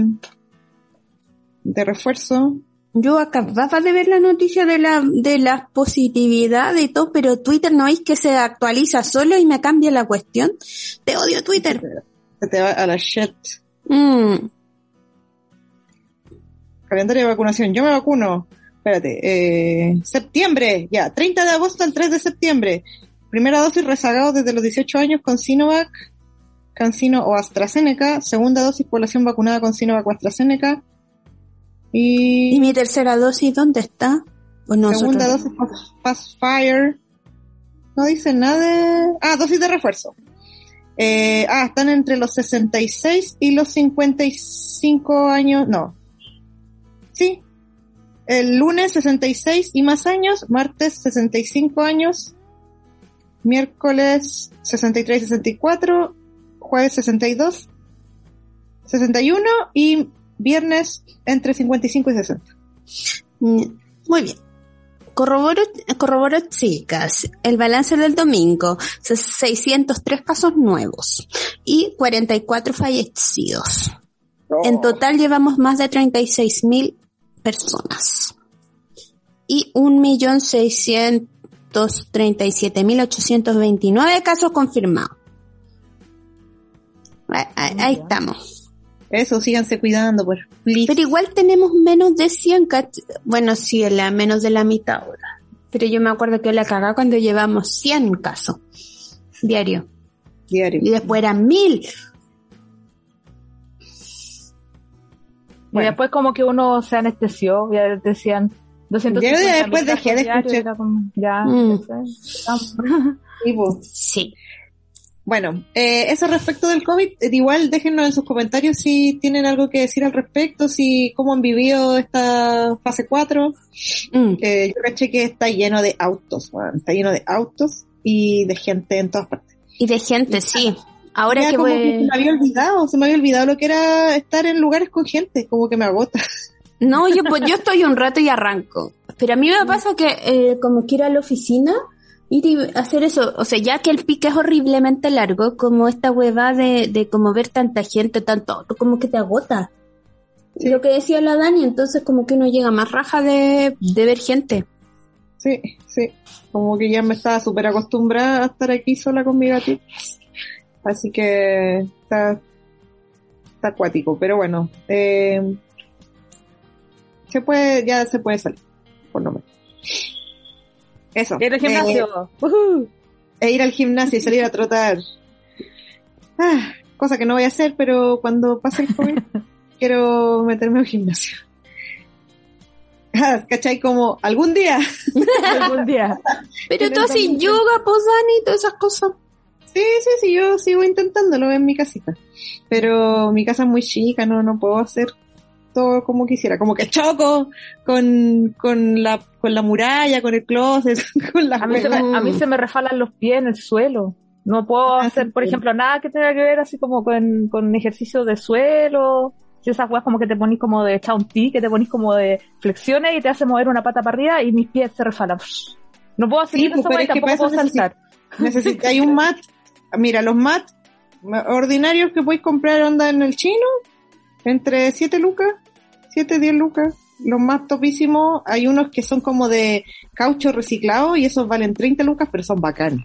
de refuerzo, Yo acababa de ver la noticia de la, de la positividad y todo, pero Twitter no es que se actualiza solo y me cambia la cuestión. Te odio Twitter. se te va a la shit. Mm. Calendario de vacunación, yo me vacuno. Espérate, eh, septiembre, ya, 30 de agosto al 3 de septiembre. Primera dosis rezagado desde los 18 años con Sinovac, Cancino o AstraZeneca. Segunda dosis población vacunada con Sinovac o AstraZeneca. ¿Y Y, mi tercera dosis dónde está? Pues nosotros- segunda dosis Passfire. No dice nada de... Ah, dosis de refuerzo. Eh, ah, están entre los 66 y los 55 años. No. Sí. El lunes 66 y más años. Martes 65 años. Miércoles 63 y 64. Jueves 62. 61 y viernes entre 55 y 60. Mm, Muy bien. Corroboro, corroboro, chicas, el balance del domingo, 603 casos nuevos y 44 fallecidos. En total llevamos más de 36.000 personas. Y 1.637.829 casos confirmados. Ahí, ahí- estamos. Eso, síganse cuidando, pues. please. Pero igual tenemos menos de 100, cach- bueno, sí, la, menos de la mitad ahora. Pero yo me acuerdo que la cagá cuando llevamos 100 casos diario. Diario. Y después eran 1000. Bueno. Y después como que uno se anestesió, ya decían 250 Yo después dejé de escuchar. era como, ya, Mm. no sé, Sí, pues. Sí. Bueno, eh, eso respecto del COVID, eh, igual déjenos en sus comentarios si tienen algo que decir al respecto, si cómo han vivido esta fase 4. Mm. Eh, yo caché que está lleno de autos, está lleno de autos y de gente en todas partes. Y de gente, sí. Ahora Ya que como que voy... se me había olvidado, se me había olvidado lo que era estar en lugares con gente, como que me agota. No, yo, pues, yo estoy un rato y arranco. Pero a mí me pasa que eh, como que ir a la oficina, ir y hacer eso, o sea, ya que el pique es horriblemente largo, como esta hueva de, de como ver tanta gente, tanto como que te agota. Sí. Lo que decía la Dani, entonces como que uno llega más raja de, de ver gente. Sí, sí, como que ya me estaba súper acostumbrada a estar aquí sola con mi gatito. Así que está, está acuático, pero bueno, eh, se puede, ya se puede salir, por lo menos. Eso. Ir al Eh, gimnasio. Ujú. e ir al gimnasio y salir a trotar. Ah, cosa que no voy a hacer, pero cuando pase el COVID quiero meterme al gimnasio. Ah, ¿Cachai? Como algún día. Algún día. Pero tú así también- yoga, pues Dani, todas esas cosas. Sí, sí, sí, yo sigo intentándolo en mi casita. Pero mi casa es muy chica, no, no puedo hacer todo como quisiera. Como que choco con, con la, con la muralla, con el closet, con la A mí, se me, a mí se me refalan los pies en el suelo. No puedo Ah, hacer, por sí. ejemplo, nada que tenga que ver así como con, con ejercicio de suelo. Si esas weas como que te ponís como de chaunti, que te ponís como de flexiones y te hace mover una pata para arriba y mis pies se refalan. No puedo Sí, seguir pues, es que puedo eso saltar. Necesitáis un mat. Mira, los mat ordinarios que podéis comprar onda en el chino, entre 7 lucas, 7, 10 lucas. Los más topísimos, hay unos que son como de caucho reciclado y esos valen 30 lucas, pero son bacanes.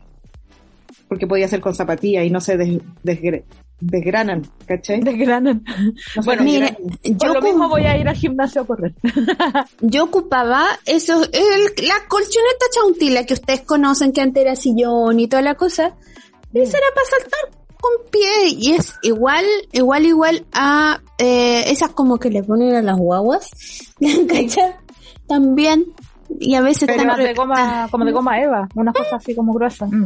Porque podía ser con zapatillas y no se des- desgre- desgranan, ¿cachai? Desgranan. No Bueno, desgranan. Mire, Por yo, lo mismo voy a ir al gimnasio a correr. yo ocupaba eso, el- la colchoneta chauntila que ustedes conocen, que antes era sillón y toda la cosa. Esa era para saltar con pie y es igual, igual, igual a eh, esas como que le ponen a las guaguas. También, y a veces Pero de goma, como de goma Eva, unas cosas así como gruesas. Mm.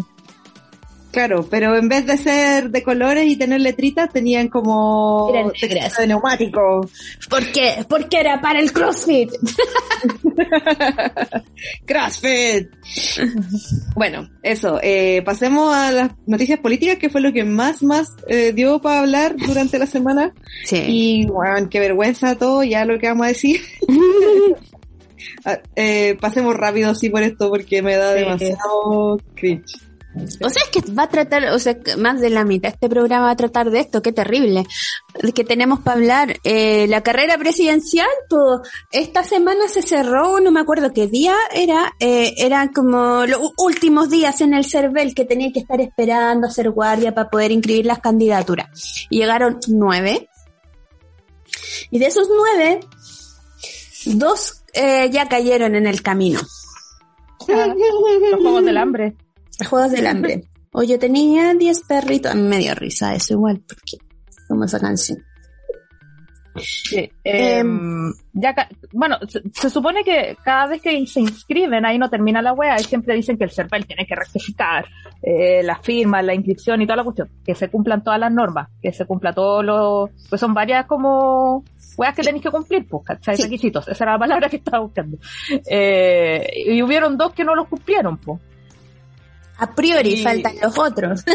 Claro, pero en vez de ser de colores y tener letritas, tenían como texto de neumático. ¿Por qué? Porque era para el CrossFit. CrossFit. bueno, eso. Eh, pasemos a las noticias políticas, que fue lo que más, más eh, dio para hablar durante la semana. Sí. Y, bueno, qué vergüenza todo, ya lo que vamos a decir. Ah, eh, pasemos rápido así por esto, porque me da Sí. demasiado cringe. O sea, es que va a tratar, o sea, más de la mitad este programa va a tratar de esto, qué terrible. Que tenemos para hablar. Eh, la carrera presidencial, pues, esta semana se cerró, no me acuerdo qué día era, eh, eran como los últimos días en el CERVEL que tenía que estar esperando hacer guardia para poder inscribir las candidaturas. Y llegaron nueve. Y de esos nueve, dos eh, ya cayeron en el camino. Los juegos del hambre. Juegos del hambre. O yo tenía 10 perritos. A mí me dio risa eso igual, porque como esa canción. Sí, em, ya bueno, se, se supone que cada vez que se inscriben, ahí no termina la wea, y siempre dicen que el CERVEL tiene que rectificar eh, las firmas, la inscripción y toda la cuestión, que se cumplan todas las normas, que se cumpla todo lo, pues son varias como weas que tenéis que cumplir, pues, ¿cachai? Sí. Requisitos, esa era la palabra que estaba buscando. Eh, y hubieron dos que no los cumplieron, pues. A priori Y- faltan los otros.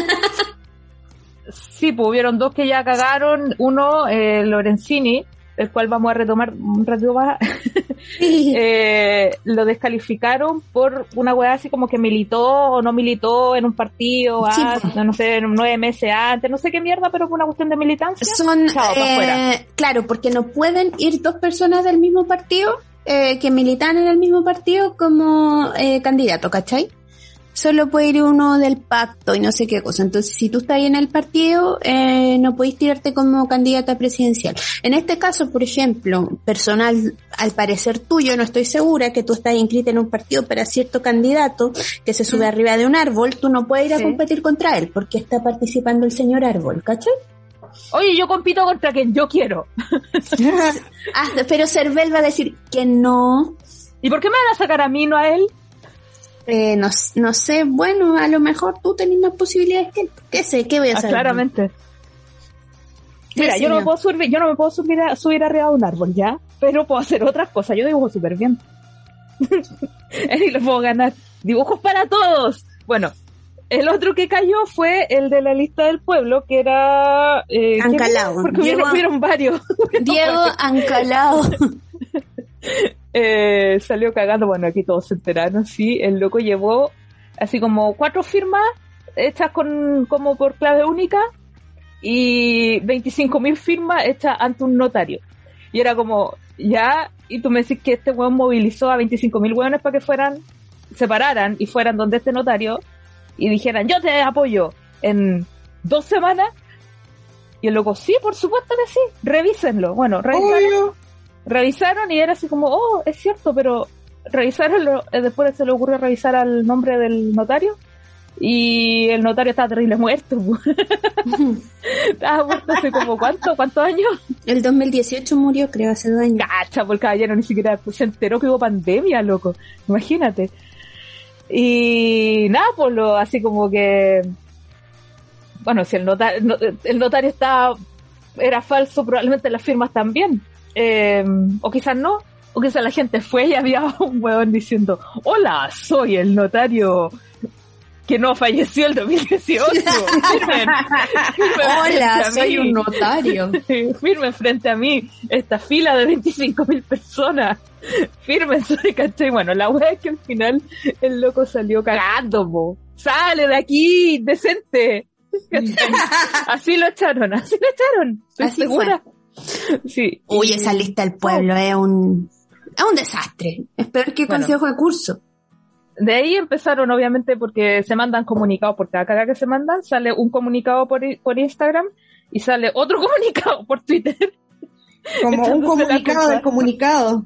Sí, pues hubieron dos que ya cagaron, uno, eh, Lorenzini, el cual vamos a retomar un ratito más, eh, lo descalificaron por una weá así como que militó o no militó en un partido, Sí, po. no sé, nueve meses antes, no sé qué mierda, pero fue una cuestión de militancia. Son, Chao, eh, claro, porque no pueden ir dos personas del mismo partido eh, que militan en el mismo partido como eh, candidato, ¿cachai? Solo puede ir uno del pacto y no sé qué cosa. Entonces, si tú estás ahí en el partido, eh, no podéis tirarte como candidata presidencial. En este caso, por ejemplo, personal, al parecer tuyo, no estoy segura que tú estás inscrita en un partido para cierto candidato que se sube arriba de un árbol, tú no puedes ir a Sí. competir contra él porque está participando el señor árbol, ¿cachai? Oye, yo compito contra quien yo quiero. Ah, pero Cervel va a decir que no, ¿Y por qué me van a sacar a mí, no a él? Eh, no, no sé, bueno, a lo mejor tú tenés más posibilidades que él. ¿Qué sé? ¿Qué voy a Ah, saber? claramente. Mira, yo no puedo subir, yo no me puedo subir, a, subir arriba de un árbol, ¿ya? Pero puedo hacer otras cosas. Yo dibujo súper bien. y lo puedo ganar. Dibujos para todos. Bueno, el otro que cayó fue el de la lista del pueblo, que era... Eh. Ancalao. Porque Diego- hubieron, hubieron varios. Diego Ancalao. Eh, salió cagando, bueno, aquí todos se enteraron, sí, el loco llevó así como cuatro firmas hechas con como por clave única y 25.000 firmas hechas ante un notario. Y era como, ya, y tú me decís que este weón movilizó a 25.000 weones para que fueran, se pararan y fueran donde este notario y dijeran, yo te apoyo en dos semanas. Y el loco, sí, por supuesto que sí, revísenlo. Bueno, revisaron, revisaron y era así como, oh, es cierto, pero revisaron, eh, después se le ocurrió revisar al nombre del notario y el notario estaba terrible muerto. estaba muerto hace como, ¿cuánto? ¿Cuántos años? El 2018 murió, creo, hace dos años. Cacha, por el caballero ni siquiera se enteró que hubo pandemia, loco. Imagínate. Y nada, pues lo, así como que. Bueno, si el notario, no- el notario estaba, era falso, probablemente las firmas también. Eh, o quizás no. O quizás la gente fue y había un huevón diciendo: Hola, soy el notario que no falleció el 2018. Firmen. Firmen Hola, soy mí". un notario. firme frente a mí esta fila de 25 mil personas. Firme, soy ¿cachai? Bueno, la wea es que al final el loco salió cagando, po. Sale de aquí, decente. Así lo echaron, así lo echaron. Estoy Así segura. Sí. Uy, esa lista del pueblo es un, es un desastre. Es peor que Bueno. consejo de curso. De ahí empezaron, obviamente, porque se mandan comunicados, por cada caga que se mandan, sale un comunicado por, por Instagram y sale otro comunicado por Twitter. Como un comunicado del comunicado.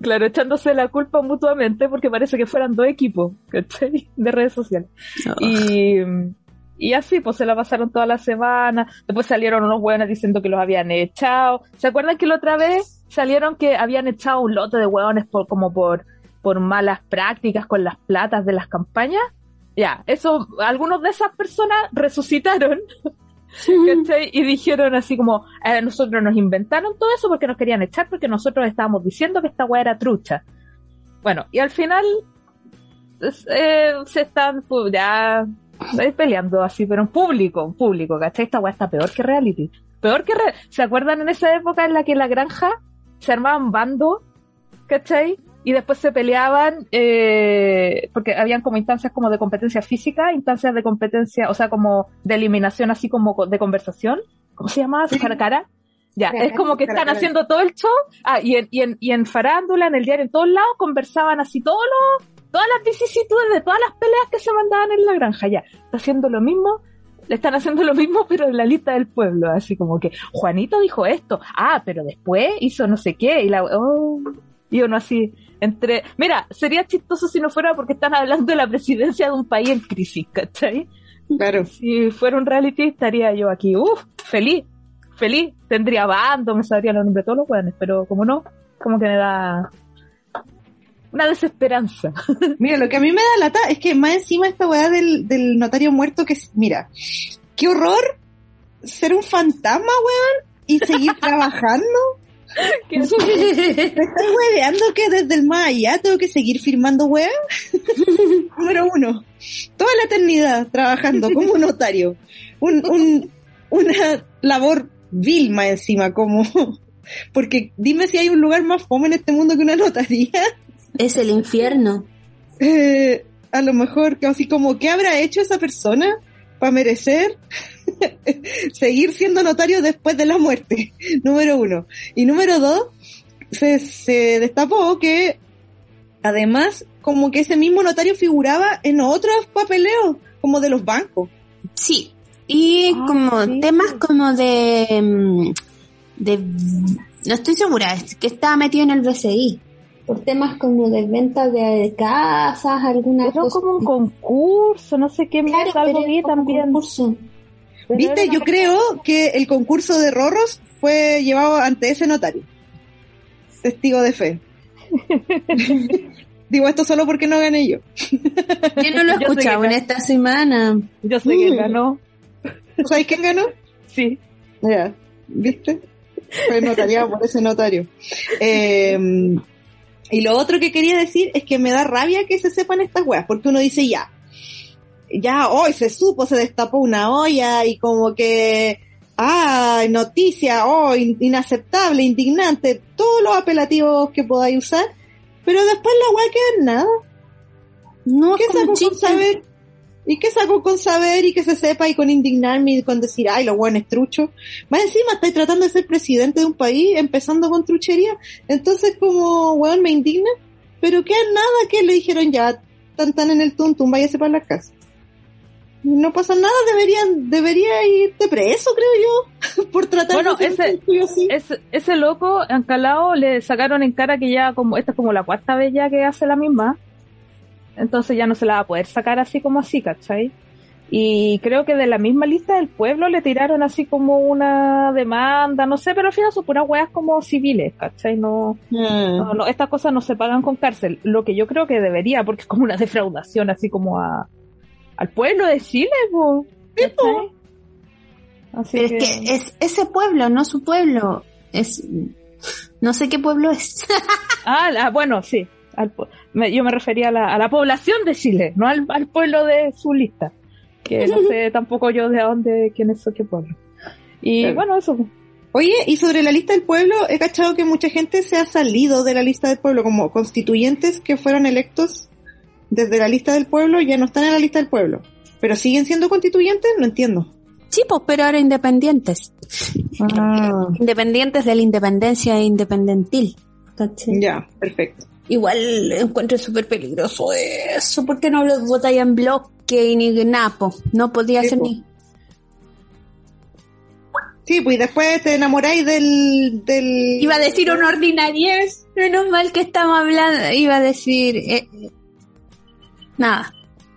Claro, echándose la culpa mutuamente porque parece que fueran dos equipos, ¿cachai? De redes sociales. Y, y así, pues se la pasaron toda la semana. Después salieron unos hueones diciendo que los habían echado. ¿Se acuerdan que la otra vez salieron que habían echado un lote de hueones por, como por, por malas prácticas con las platas de las campañas? Ya, eso, algunos de esas personas resucitaron ¿cachai? Y dijeron así como, eh, nosotros nos inventaron todo eso porque nos querían echar porque nosotros estábamos diciendo que esta weá era trucha. Bueno, y al final eh, se están pues, ya eh, peleando así, pero en público, en público, ¿cachai? Esta weá está peor que reality. Peor que re- ¿Se acuerdan en esa época en la que en la granja se armaban bandos, ¿cachai? Y después se peleaban, eh, porque habían como instancias como de competencia física, instancias de competencia, o sea, como de eliminación así como co- de conversación. ¿Cómo se llamaba? ¿Cara a cara? Ya, Cara a es como que están haciendo todo el show. Ah, y en, y en, y en farándula, en el diario, en todos lados, conversaban así todos los, todas las vicisitudes de todas las peleas que se mandaban en la granja. Ya, está haciendo lo mismo, le están haciendo lo mismo, pero en la lista del pueblo. Así como que, Juanito dijo esto. Ah, pero después hizo no sé qué. Y la, oh, y uno así, entre, mira, sería chistoso si no fuera porque están hablando de la presidencia de un país en crisis, ¿cachai? Claro. Si fuera un reality estaría yo aquí, uff, feliz, feliz, tendría bando, me sabría los nombres de todos los weones, pero como no, como que me da una desesperanza. Mira, lo que a mí me da lata es que más encima esta weá del, del notario muerto que, es- mira, qué horror ser un fantasma, weón, y seguir trabajando. Que- ¿Me estás hueveando que desde el más allá tengo que seguir firmando weá? Número uno, toda la eternidad trabajando como notario. Un, un, una labor vil más encima, como... Porque dime si hay un lugar más fome en este mundo que una notaría. Es el infierno. Eh, a lo mejor así como, ¿qué habrá hecho esa persona para merecer seguir siendo notario después de la muerte? Número uno. Y número dos, se, se destapó que además como que ese mismo notario figuraba en otros papeleos, como de los bancos. Sí. Y Ah, como sí. temas como de, mm, de... No estoy segura, es que estaba metido en el BCI. Por temas como de venta de casas, alguna Era cosa. como un concurso, no sé qué Claro, más, algo pero vi también. concurso. Pero Viste, yo creo que el concurso de Rorros fue llevado ante ese notario. Testigo de fe. Digo esto solo porque no gané yo. Yo no lo he escuchado en esta semana. Yo sé que Mm. ganó, ¿Tú sabes quién ganó? sí. Ya, ¿viste? Fue notariado por ese notario. Eh, y lo otro que quería decir es que me da rabia que se sepan estas weas, porque uno dice ya, ya hoy se supo, se destapó una olla y como que, ah, noticia, oh, in- inaceptable, indignante, todos los apelativos que podáis usar, pero después la wea queda en nada. No, ¿Qué con saber? ¿Y qué saco con saber y que se sepa y con indignarme y con decir, ay, los buenos truchos? Más encima estáis tratando de ser presidente de un país, empezando con truchería. Entonces, como, weón, me indigna. Pero que nada que le dijeron ya, tan tan en el tuntum, váyase para la casa. No pasa nada, deberían, debería irte preso, creo yo, por tratar Bueno, de ese- así. Ese, ese loco, Ancalao, le sacaron en cara que ya como, esta es como la cuarta vez ya que hace la misma. Entonces ya no se la va a poder sacar así como así, ¿cachai? Y creo que de la misma lista del pueblo le tiraron así como una demanda, no sé, pero al final son puras weas como civiles, ¿cachai? No, Mm. no, no, estas cosas no se pagan con cárcel. Lo que yo creo que debería, porque es como una defraudación así como a, al pueblo de Chile, po, Pero es que es ese pueblo, no su pueblo. Es. No sé qué pueblo es. Ah, la- bueno, sí. Al me- yo me refería a la, a la población de Chile, no al, al pueblo de su lista. Que no sé tampoco yo de dónde, quién es o qué pueblo. Y Claro. bueno, eso. Oye, y sobre la lista del pueblo, he cachado que mucha gente se ha salido de la lista del pueblo, como constituyentes que fueron electos desde la lista del pueblo, ya no están en la lista del pueblo. Pero siguen siendo constituyentes, no entiendo. Sí, pues, pero ahora independientes. Independientes de la independencia independentil. Ya, perfecto. Igual encuentro súper peligroso eso. ¿Por qué no lo en bloque y ni nada? po? No podía Sí, ser po. ni. Sí, pues y después te enamoráis del, del... Iba a decir una ordinariez. Menos mal que estamos hablando. Iba a decir. eh, eh, nada.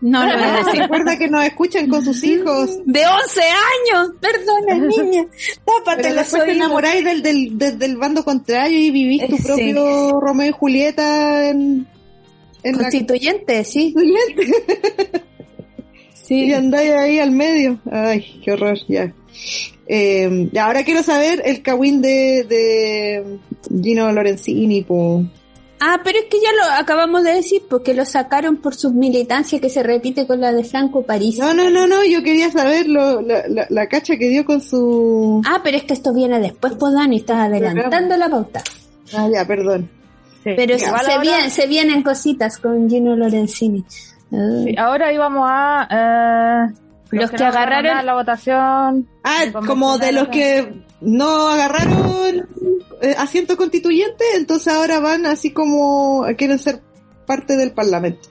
No voy a decir. Recuerda que nos escuchan con sus hijos. De 11 años. Perdona, niña. Tápate los después te enamoráis del, del, del, del bando contrario y vivís tu Eh, sí. propio Romeo y Julieta en, en la Constituyente, sí. constituyente. Sí. Y andáis ahí al medio. Ay, qué horror, ya. Eh, ahora quiero saber el cagüín de, de Gino Lorenzini, po. Ah, pero es que ya lo acabamos de decir, porque lo sacaron por su militancia que se repite con la de Franco París. No, no, no, no, yo quería saber lo, la, la, la cacha que dio con su... Ah, pero es que esto viene después, pues Dani, estás adelantando la pauta. Ah, ya, perdón. Sí. Pero se, vienen, se vienen cositas con Gino Lorenzini. Ah. sí, ahora íbamos a... eh, Los que agarraron- la votación. Ah, como de los que no agarraron eh, asiento constituyente, entonces ahora van así como quieren ser parte del parlamento.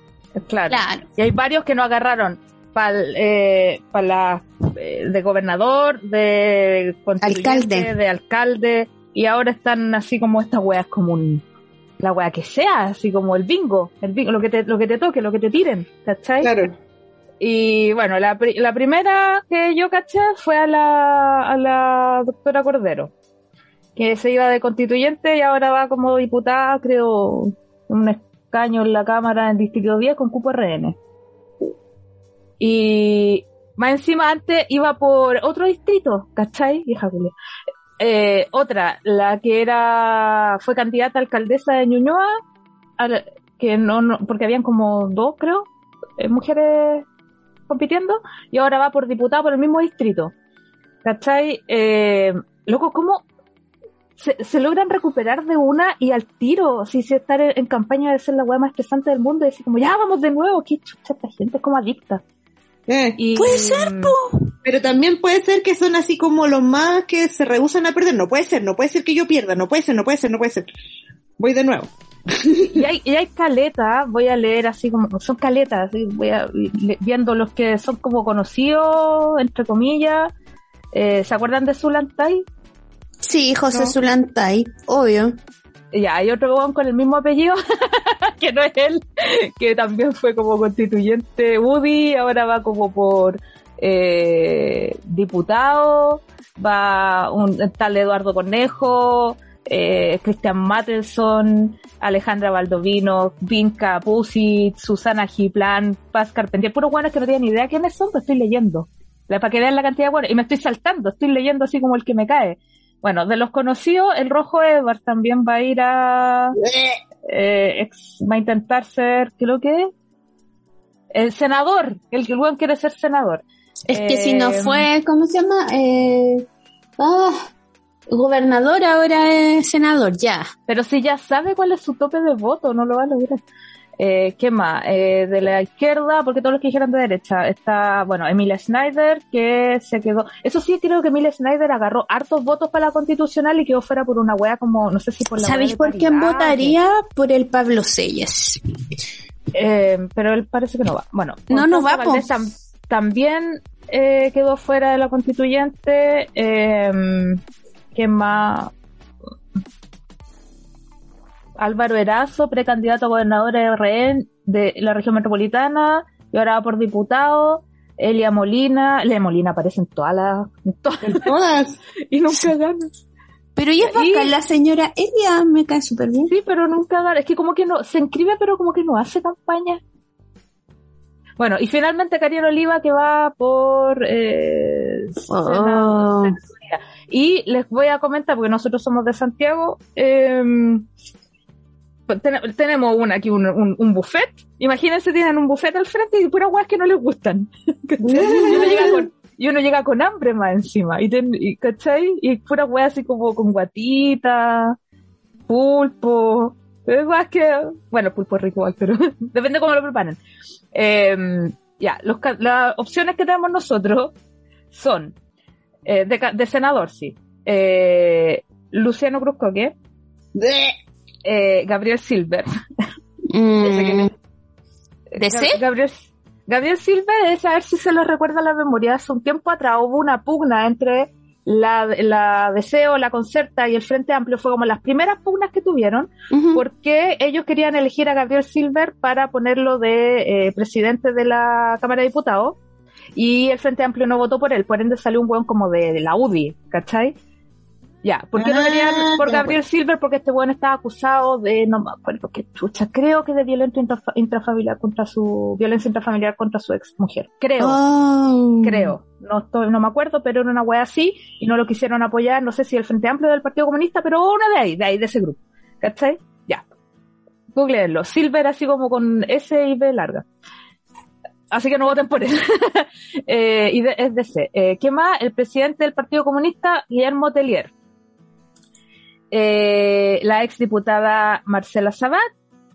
Claro. Claro. Y hay varios que no agarraron para eh, pa la eh, de gobernador, de constituyente, Alcalde. de alcalde, y ahora están así como estas weas como un, la wea que sea, así como el bingo, el bingo, lo que te, lo que te toque, lo que te tiren, ¿cachai? Claro. Y bueno, la, pri- la primera que yo caché fue a la, a la doctora Cordero, que se iba de constituyente y ahora va como diputada, creo, un escaño en la Cámara en Distrito 10 con cupo RN. Y más encima antes iba por otro distrito, ¿cachai? Vieja. Eh, otra, la que era, fue candidata a alcaldesa de Ñuñoa, que no, no, porque habían como dos, creo, eh, mujeres compitiendo, y ahora va por diputada por el mismo distrito. ¿Cachai? Eh, loco, ¿cómo se, se logran recuperar de una y al tiro? Así, si estar en, en campaña de ser la weá más estresante del mundo y decir como, ya vamos de nuevo, qué chucha esta gente, es como adicta. Eh, Y, Puede ser, po. Pero también puede ser que son así como los más que se rehusan a perder. No puede ser, no puede ser que yo pierda, no puede ser, no puede ser, no puede ser. Voy de nuevo. y hay, y hay caletas, voy a leer así como, son caletas, así, voy a, le- viendo los que son como conocidos, entre comillas. Eh, ¿Se acuerdan de Zulantay? Sí, José No. Zulantay, obvio. Ya, hay otro con el mismo apellido, que no es él, que también fue como constituyente Woody, ahora va como por eh, diputado, va un tal Eduardo Cornejo, eh, Cristian Mattelson, Alejandra Baldovino, Vinca Pussy, Susana Giplan, Paz Carpentier, puros buenos que no tienen ni idea quiénes son, pero estoy leyendo. La- Para que vean la cantidad de buenos, y me estoy saltando, estoy leyendo así como el que me cae. Bueno, de los conocidos, el Rojo Edward también va a ir a... eh, ex- va a intentar ser, creo que... El senador, el que luego quiere ser senador. Es que si no Eh, fue, ¿cómo se llama? Eh, ah, gobernador, ahora es senador, ya. Pero si ya sabe cuál es su tope de voto, no lo va a lograr. Eh, ¿Qué más? Eh, de la izquierda, porque todos los que dijeron de derecha, está, bueno, Emilia Schneider, que se quedó. Eso sí, creo que Emilia Schneider agarró hartos votos para la constitucional y quedó fuera por una wea como, no sé si por la ¿Sabéis por quién votaría? Por el Pablo Selles. Eh, pero él parece que no va. Bueno, No, no va, po. Valdés tam- también eh, quedó fuera de la constituyente. ¿Quién más? Álvaro Erazo, precandidato a gobernador de RN de la región metropolitana, y ahora va por diputado. Elia Molina, Elia Molina aparece en todas las, en todas, En todas. y nunca gana. Pero ella es bacán, la señora Elia me cae súper bien. Sí, pero nunca gana. Es que como que no, se inscribe, pero como que no hace campaña. Bueno, y finalmente Karina Oliva que va por eh, Oh. Senado-. Y les voy a comentar, porque nosotros somos de Santiago, eh, pues ten- tenemos un, aquí un, un, buffet. Imagínense, tienen un buffet al frente y puras weas que no les gustan. Y, uno llega con, hambre más encima. Y, ten- y, ¿cachai? Y puras weas así como con guatita, pulpo. Es más que, bueno, pulpo es rico pero depende cómo lo preparen. Eh, ya, las opciones que tenemos nosotros son eh, de, de senador, sí. Eh, Luciano Cruzcoque, eh, Gabriel Silver. Mm. Gabriel, Gabriel Silver es a ver si se lo recuerda la memoria. Hace un tiempo atrás hubo una pugna entre la, la Deseo, la Concerta y el Frente Amplio. Fue como las primeras pugnas que tuvieron porque ellos querían elegir a Gabriel Silver para ponerlo de eh, presidente de la Cámara de Diputados y el Frente Amplio no votó por él, por ende salió un weón como de, de la UDI, ¿cachai? Ya, ¿por qué no Ah, querían por Gabriel Silver? Porque este weón estaba acusado de, no me acuerdo qué chucha, creo que de violencia intrafa- intrafamiliar contra su, violencia intrafamiliar contra su ex mujer, creo Oh. creo. No estoy, no me acuerdo, pero era una wea así y no lo quisieron apoyar, no sé si el Frente Amplio del Partido Comunista, pero uno de ahí, de ahí, de ese grupo. ¿Cachai? Ya. Googleenlo. Silver así como con S y B larga. Así que no voten por él. eh, y de- es de C. Eh, ¿Qué más? El presidente del Partido Comunista, Guillermo Tellier. Eh, la exdiputada Marcela Sabat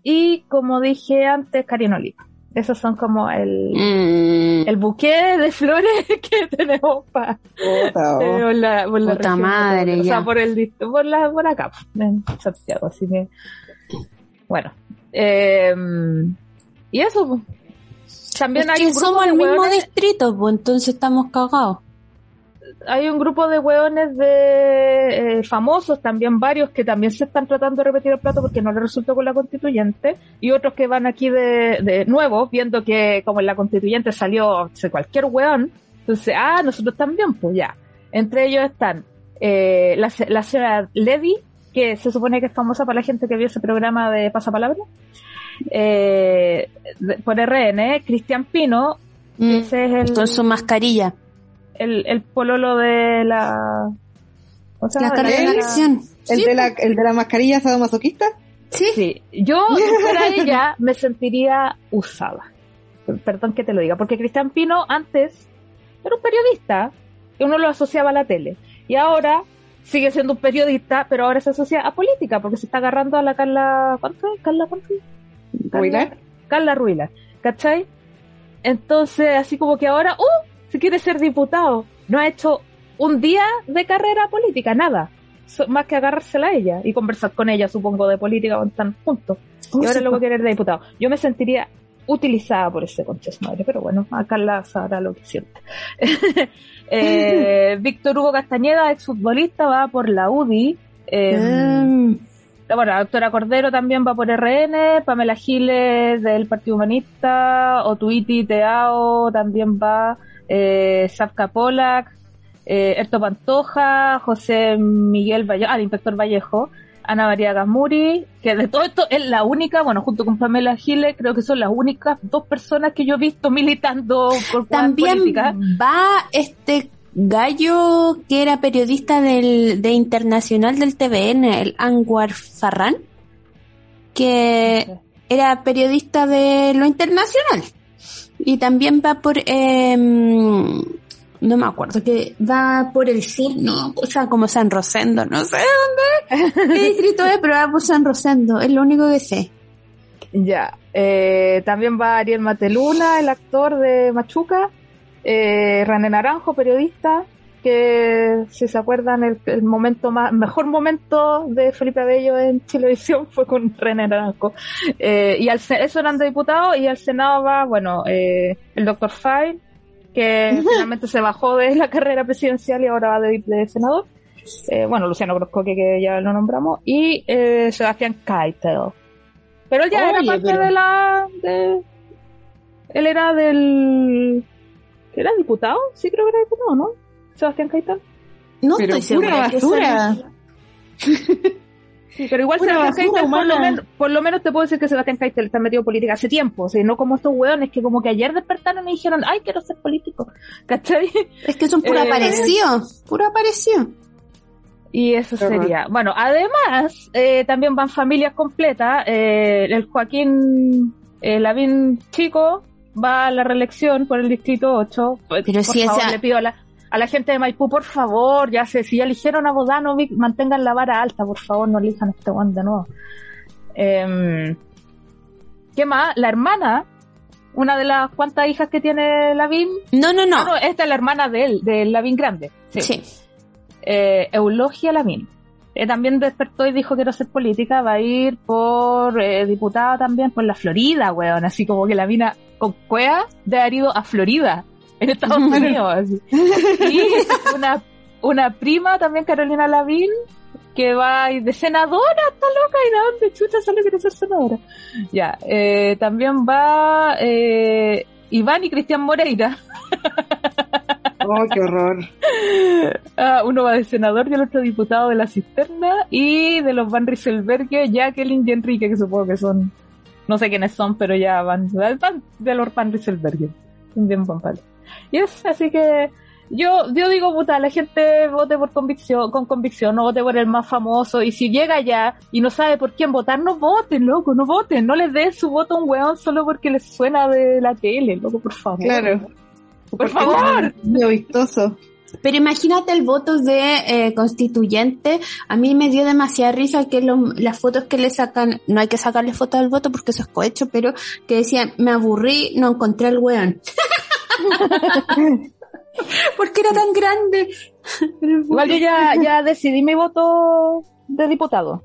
y, como dije antes, Karina Oliva. Esos son como el, Mm, el buque de flores que tenemos para Puta, oh. por la, por la Puta región madre, o sea por el por la por acá en Santiago así que bueno eh, y eso. También es hay que un grupo somos de el mismo hueones- distrito, pues entonces estamos cagados. hay un grupo de hueones de eh, famosos, también varios que también se están tratando de repetir el plato porque no les resultó con la constituyente, y otros que van aquí de, de nuevo, viendo que como en la constituyente salió sé, cualquier hueón, entonces, ah, nosotros también, pues ya. Entre ellos están eh, la, la señora Levy, que se supone que es famosa para la gente que vio ese programa de Pasapalabra, eh, por RN, eh, Cristian Pino, que Mm, ese es el Con su mascarilla. el, el pololo de la... ¿cómo se La llama? carta de la. ¿El, Sí, de la, ¿El de la mascarilla sadomasoquista? sí. Sí, yo si fuera ella me sentiría usada. Perdón que te lo diga, porque Cristian Pino antes era un periodista y uno lo asociaba a la tele. Y ahora sigue siendo un periodista, pero ahora se asocia a política, porque se está agarrando a la Carla... ¿Cuánto es? ¿Carla cuánto? Carla- ¿Ruilar? Carla Ruila, ¿cachai? Entonces, así como que ahora, ¡uh! Se quiere ser diputado. No ha hecho un día de carrera política, nada. so- más que agarrársela a ella y conversar con ella, supongo, de política cuando están juntos. Y ahora luego quiere ir de diputado. Yo me sentiría utilizada por ese conches madre, pero bueno, a Carla sabrá lo que siente. Eh, Víctor Hugo Castañeda, exfutbolista, va por la UDI. Eh, Mm. Bueno, la doctora Cordero también va por RN, Pamela Giles del Partido Humanista, Otuiti Teao también va, eh, Safka Polak, eh, Erto Pantoja, José Miguel Vallejo, ah, el inspector Vallejo, Ana María Gasmuri, que de todo esto es la única, bueno, junto con Pamela Giles, creo que son las únicas dos personas que yo he visto militando por También política. va este gallo que era periodista del, de Internacional del TVN, el Anwar Farran, que era periodista de lo internacional. Y también va por, em, no me acuerdo, que va por el sur, no, o sea, como San Rosendo, no sé dónde, qué distrito es, pero va por San Rosendo, es lo único que sé. Ya. Eh, también va Ariel Mateluna, el actor de Machuca. Eh, René Naranjo, periodista. Que si se acuerdan, el, el momento más, mejor momento de Felipe Abello en televisión fue con René Naranjo. Eh, y al, eso eran de diputados. Y al Senado va, bueno, eh, el doctor Fay, que finalmente se bajó de la carrera presidencial y ahora va de, de senador. Eh, bueno, Luciano Grosco, que, ya lo nombramos. Y eh, Sebastián Keitel. Pero él ya era parte pero- de la. De... Él era del. ¿Era diputado? Sí, creo que era diputado, ¿no? Sebastián Caitán. No Pero estoy pura basura. Sí, pero igual Pura Sebastián Caitán, por lo, menos, por lo menos te puedo decir que Sebastián Caitán está metido en política hace tiempo. O sea, no como estos hueones que como que ayer despertaron y dijeron, ay, quiero ser político. ¿Cachai? Es que son puro Eh, aparecido, puro aparecido. Y eso sería. Bueno, además, eh, también van familias completas. Eh, el Joaquín eh, Lavín Chico va a la reelección por el distrito 8. Pues, Pero por si favor, esa- le pido a la, a la gente de Maipú, por favor, ya sé, si ya eligieron a Bodanovic, mantengan la vara alta, por favor, no elijan a este one de nuevo. Em, ¿Qué más? La hermana, una de las cuantas hijas que tiene Lavín. No, no, Ah, no. no, esta es la hermana de él, de Lavín Grande. Sí Sí. eh, Eulogia Lavín. Eh, también despertó y dijo quiero ser política, va a ir por eh, diputada también por la Florida, weón, así como que la mina con cuea de haber ido a Florida, en Estados Unidos. así. Y una, una prima también, Carolina Lavín, que va a ir de senadora, está loca, y de dónde chucha sale quiere ser senadora. Ya, eh, también va eh, Iván y Cristian Moreira. Oh, qué horror. Ah, uno va de senador y el otro diputado de la cisterna y de los Van Rieselberghe, Jacqueline y Enrique, que supongo que son, no sé quiénes son, pero ya van, van de los Van Rieselberghe. Son bien pampales. Y es así que yo, yo digo, puta, la gente vote por convicción, con convicción, no vote por el más famoso, y si llega ya y no sabe por quién votar, no voten, loco, no voten, no les den su voto a un weón solo porque les suena de la tele, loco, por favor. Claro. Por favor. Muy vistoso. Pero imagínate el voto de eh, constituyente. A mí me dio demasiada risa que lo- las fotos que le sacan, no hay que sacarle fotos al voto porque eso es cohecho, pero que decían, me aburrí, no encontré el weón. porque era tan grande. Igual yo ya, ya decidí mi voto de diputado.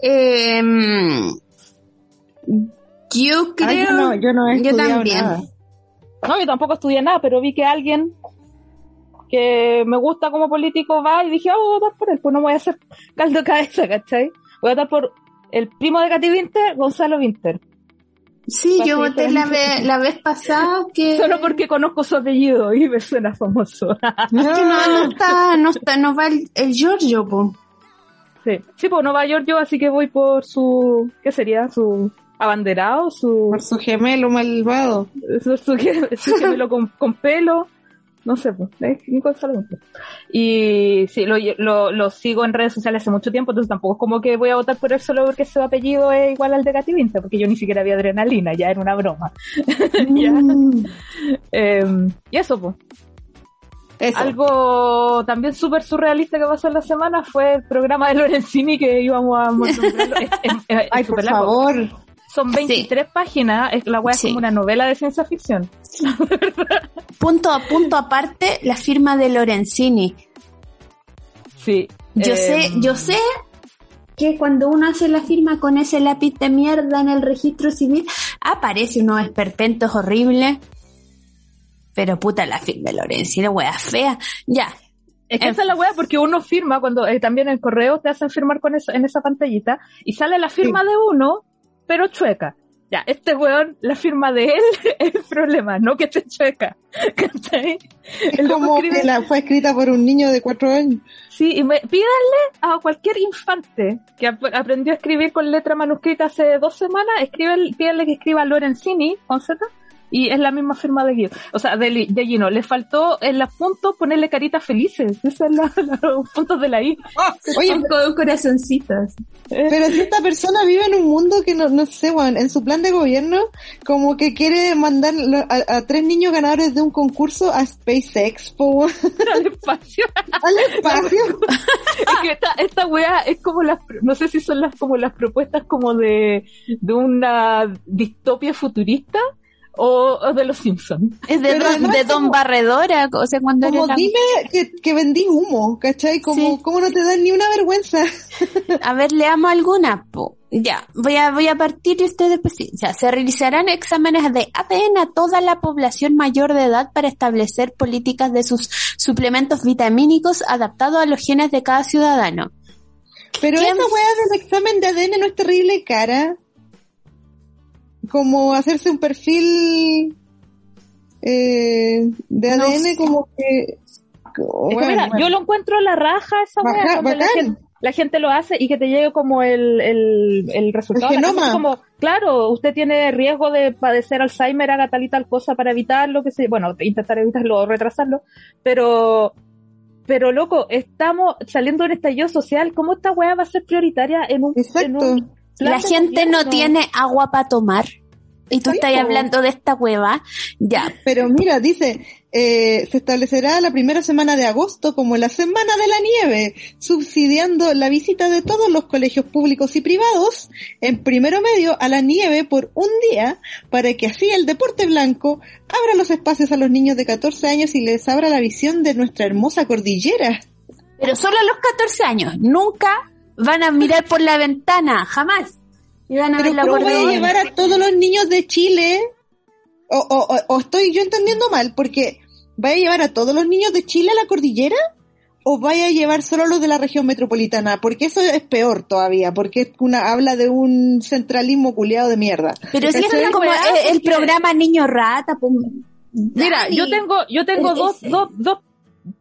Em, yo creo... Ay, yo no, yo no he yo estudiado también. nada. No, yo tampoco estudié nada, pero vi que alguien que me gusta como político va y dije, ah, voy a votar por él, pues no voy a hacer caldo cabeza, ¿cachai? Voy a votar por el primo de Katy Winter, Gonzalo Winter. Sí, yo voté la, ve- la vez pasada que... Solo porque conozco su apellido y me suena famoso. Es que no, no está, no está, no va el, el Giorgio, po. sí, sí, pues Nueva York yo, así que voy por su, ¿qué sería? Su abanderado, su, Por su gemelo malvado. su, su, su gemelo con, con pelo. No sé, pues, Winter. Y sí, lo, lo, lo sigo en redes sociales hace mucho tiempo, entonces tampoco es como que voy a votar por él solo porque su apellido es igual al de Winter, porque yo ni siquiera había adrenalina, ya era una broma. Mm. Eh, y eso, pues. Eso. Algo también súper surrealista que pasó en la semana fue el programa de Lorenzini que íbamos a Ay, por largo. Son 23 páginas, es, la weá es Sí. como una novela de ciencia ficción. Punto a punto aparte, la firma de Lorenzini. Sí. Yo Eh, sé, yo sé que cuando uno hace la firma con ese lápiz de mierda en el registro civil, aparece unos esperpentos horribles. Pero puta la firma de Lorencina, wea fea. Ya, Es que esa es la weá porque uno firma cuando eh, también en correo te hacen firmar con eso, en esa pantallita y sale la firma de uno, pero chueca. Ya, este weón, la firma de él es el problema, no que esté chueca. ¿Cachai? Es El loco como escribe- que la, fue escrita por un niño de cuatro años. Sí, y me, pídanle a cualquier infante que ap- aprendió a escribir con letra manuscrita hace dos semanas, escribe, pídanle que escriba Lorenzini con Z y es la misma firma de Guido. O sea, de, de Gino. Le faltó en los puntos ponerle caritas felices. Esos son la- los puntos de la I. Oye, son con corazoncitos. Pero si esta persona vive en un mundo que no, no sé, weón, en su plan de gobierno, como que quiere mandar lo- a, a tres niños ganadores de un concurso a SpaceX, po, al espacio. al espacio. es que esta, esta wea es como las, no sé si son las como las propuestas como de, de una distopia futurista o, o de los Simpsons. Es de, don, además de Don como- Barredora, o sea, cuando Como era la- dime que, que vendí humo, ¿cachai? Como, Sí. ¿Cómo no te dan ni una vergüenza? A ver, leamos alguna. po. Ya, voy a, voy a partir y ustedes pues sí. Ya, se realizarán exámenes de ADN a toda la población mayor de edad para establecer políticas de sus suplementos vitamínicos adaptados a los genes de cada ciudadano. Pero ¿Quién? esa weá del examen de ADN no es terrible cara. Como hacerse un perfil eh, de No ADN sé. como que... Es que mira, yo lo encuentro la raja esa wea, Baja- donde la gente, la gente lo hace y que te llegue como el, el, el resultado. El genoma. Como, claro, usted tiene riesgo de padecer Alzheimer, haga tal y tal cosa para evitarlo, que se, bueno, intentar evitarlo o retrasarlo, pero, pero loco, estamos saliendo de un estallido social, ¿cómo esta weá va a ser prioritaria en un, en un La gente no tiene agua para tomar. Y tú estás hablando de esta hueva. Ya, Pero mira, dice, eh, se establecerá la primera semana de agosto como la semana de la nieve, subsidiando la visita de todos los colegios públicos y privados en primero medio a la nieve por un día, para que así el deporte blanco abra los espacios a los niños de 14 años y les abra la visión de nuestra hermosa cordillera. pero solo a los 14 años. Nunca van a mirar por la ventana, jamás. Y van a Pero ver la ¿cómo voy a llevar a todos los niños de Chile? O, o, o- o estoy yo entendiendo mal, porque ¿vaya a llevar a todos los niños de Chile a la cordillera? ¿O vaya a llevar solo los de la región metropolitana? Porque eso es peor todavía, porque es una, habla de un centralismo culiado de mierda. Pero si es como el, programa Niño Rata, pues, Mira, yo tengo, yo tengo dos, dos, dos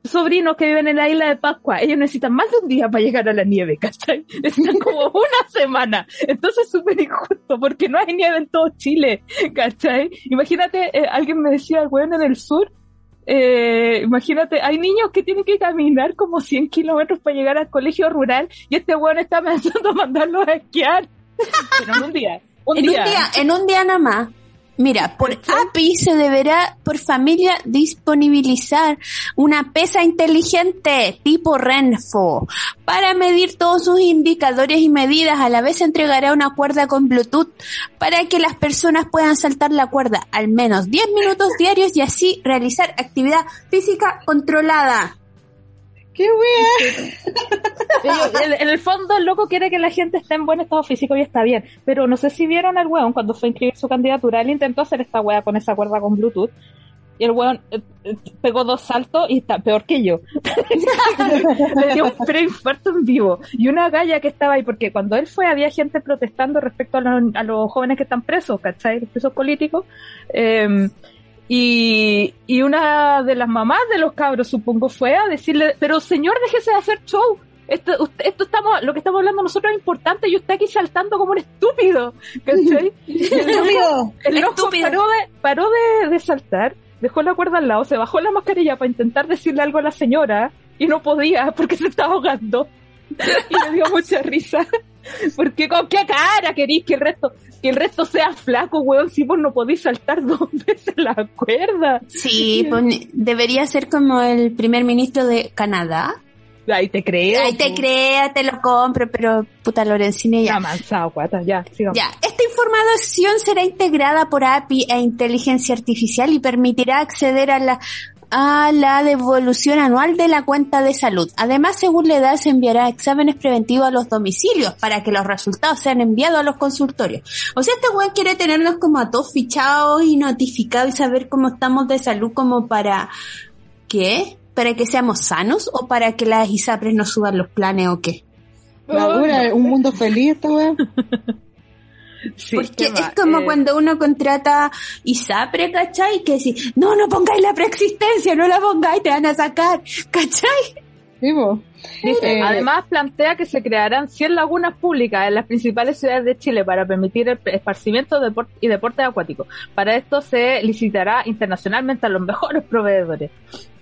sobrinos que viven en la isla de Pascua. Ellos necesitan más de un día para llegar a la nieve, ¿cachai? Necesitan como una semana. Entonces es súper injusto porque no hay nieve en todo Chile, ¿cachai? Imagínate, eh, alguien me decía, bueno, en el sur, eh, imagínate, hay niños que tienen que caminar como 100 kilómetros para llegar al colegio rural y este weón está pensando mandarlos a esquiar. Pero en un día. Un en día. un día, en un día nada más. Mira, por API se deberá por familia disponibilizar una pesa inteligente tipo Renfo para medir todos sus indicadores y medidas. A la vez entregará una cuerda con Bluetooth para que las personas puedan saltar la cuerda al menos 10 minutos diarios y así realizar actividad física controlada. ¡Qué wea! En, en el fondo el loco quiere que la gente esté en buen estado físico y está bien, pero no sé si vieron al weón cuando fue a inscribir su candidatura, él intentó hacer esta wea con esa cuerda con Bluetooth y el weón eh, eh, pegó dos saltos y está peor que yo. Le dio un preinfarto en vivo. Y una galla que estaba ahí, porque cuando él fue había gente protestando respecto a los, a los jóvenes que están presos, ¿cachai? Los presos políticos. Eh, y, y una de las mamás de los cabros, supongo, fue a decirle, pero señor, déjese de hacer show. Esto, usted- esto estamos, lo que estamos hablando nosotros es importante y usted aquí saltando como un estúpido. ¿cachai? ¡Estúpido! El loco Estúpido. paró, de, paró de, de saltar, dejó la cuerda al lado, se bajó la mascarilla para intentar decirle algo a la señora y no podía porque se estaba ahogando. Y me dio mucha risa. Porque con qué cara querís que el resto, que el resto sea flaco, weón, si vos no podís saltar dos veces la cuerda. Sí, pues, debería ser como el primer ministro de Canadá. Ahí te creo. Ahí te po. crea, te lo compro, pero puta Lorenzini ya. Ya manzado, guata, ya, sigamos. Ya, esta información será integrada por API e inteligencia artificial y permitirá acceder a la a la devolución anual de la cuenta de salud. Además, según la edad, se enviará exámenes preventivos a los domicilios para que los resultados sean enviados a los consultorios. O sea, este weón quiere tenernos como a todos fichados y notificados y saber cómo estamos de salud como para... ¿Qué? ¿Para que seamos sanos o para que las ISAPRES nos suban los planes o qué? La dura, un mundo feliz esta weá. Sí, Porque ¿qué es como Eh, cuando uno contrata ISAPRE, ¿cachai? Que decir, no, no pongáis la preexistencia, no la pongáis, te van a sacar, ¿cachai? Dice, Eh, además plantea que se crearán 100 lagunas públicas en las principales ciudades de Chile para permitir el esparcimiento depor- y deporte acuático. Para esto se licitará internacionalmente a los mejores proveedores.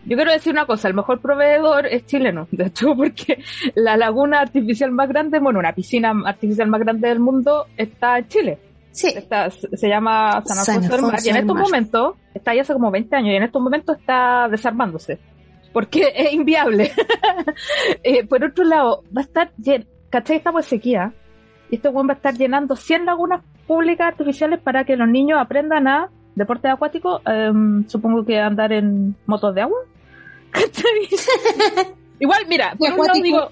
Yo quiero decir una cosa, el mejor proveedor es chileno, de hecho, porque la laguna artificial más grande, bueno, una piscina artificial más grande del mundo está en Chile. Sí. Está, se llama San San Alfonso del Mar. Y en estos momentos, está ahí hace como 20 años, y en estos momentos está desarmándose. Porque es inviable. Eh, por otro lado, va a estar ¿cachai? Estamos en sequía. Y este weón va a estar llenando 100 lagunas públicas artificiales para que los niños aprendan a deporte acuático. em, supongo que andar en motos de agua. Igual, mira, por un lado digo,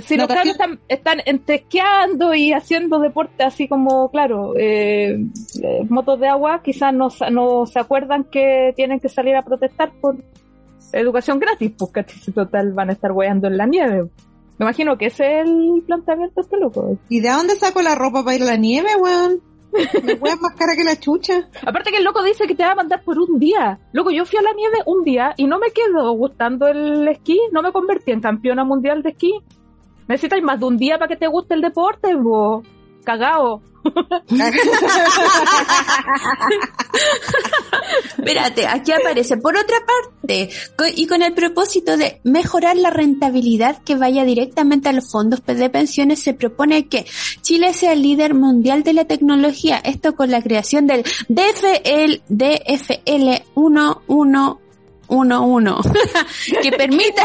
si los cabros están, están entre esquiando y haciendo deporte así como, claro, eh, eh, motos de agua, quizás no, no se acuerdan que tienen que salir a protestar por educación gratis, pues ¿cachai? Si total van a estar weando en la nieve. Me imagino que ese es el planteamiento este loco. ¿Y de dónde saco la ropa para ir a la nieve, weón? La weá es más cara que la chucha. Aparte que el loco dice que te va a mandar por un día. Loco, yo fui a la nieve un día y no me quedó gustando el esquí, no me convertí en campeona mundial de esquí. Necesitas más de un día para que te guste el deporte, vos. Cagao. Espérate, aquí aparece. Por otra parte, y con el propósito de mejorar la rentabilidad que vaya directamente a los fondos de pensiones, se propone que Chile sea el líder mundial de la tecnología. Esto con la creación del DFL, DFL 1111 que permita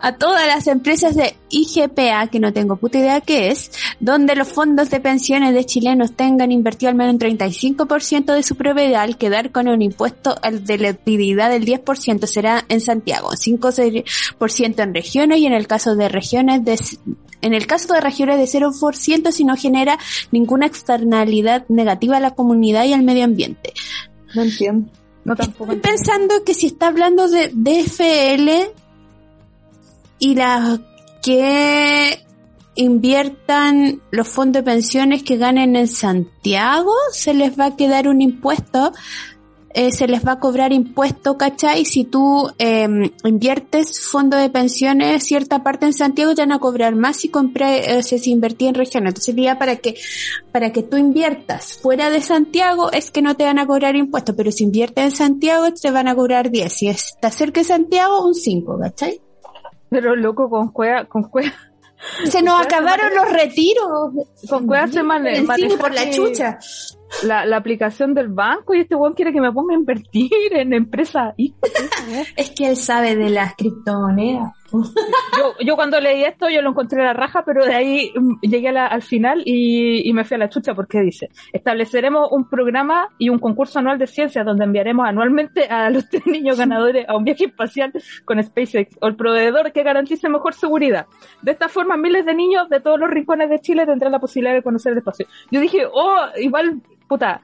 a todas las empresas de IGPA, que no tengo puta idea qué es, donde los fondos de pensiones de chilenos tengan invertido al menos un 35% de su propiedad al quedar con un impuesto de la utilidad del 10% será en Santiago, 5% en regiones y en el caso de regiones de en el caso de regiones de 0% si no genera ninguna externalidad negativa a la comunidad y al medio ambiente. No entiendo. No tampoco. Estoy pensando que si está hablando de DFL y las que inviertan los fondos de pensiones que ganen en Santiago, se les va a quedar un impuesto, eh, se les va a cobrar impuesto, ¿cachai? Si tú eh, inviertes fondos de pensiones, cierta parte en Santiago te van a cobrar más si compré, eh, si invertí en regiones. Entonces, ya para que para que tú inviertas fuera de Santiago es que no te van a cobrar impuestos, pero si inviertes en Santiago te van a cobrar 10. Si estás cerca de Santiago, un 5, ¿cachai? Pero loco, con cueva, con cueva, Se nos acabaron los retiros. con cueva se mane- por la chucha. La, la aplicación del banco y este weón quiere que me ponga a invertir en weón. Es que él sabe de las criptomonedas. Yo, yo cuando leí esto yo lo encontré a la raja, pero de ahí mm, llegué al final y, y me fui a la chucha porque dice, estableceremos un programa y un concurso anual de ciencias donde enviaremos anualmente a los tres niños ganadores a un viaje espacial con SpaceX o el proveedor que garantice mejor seguridad. De esta forma miles de niños de todos los rincones de Chile tendrán la posibilidad de conocer el espacio. Yo dije, oh, igual, puta,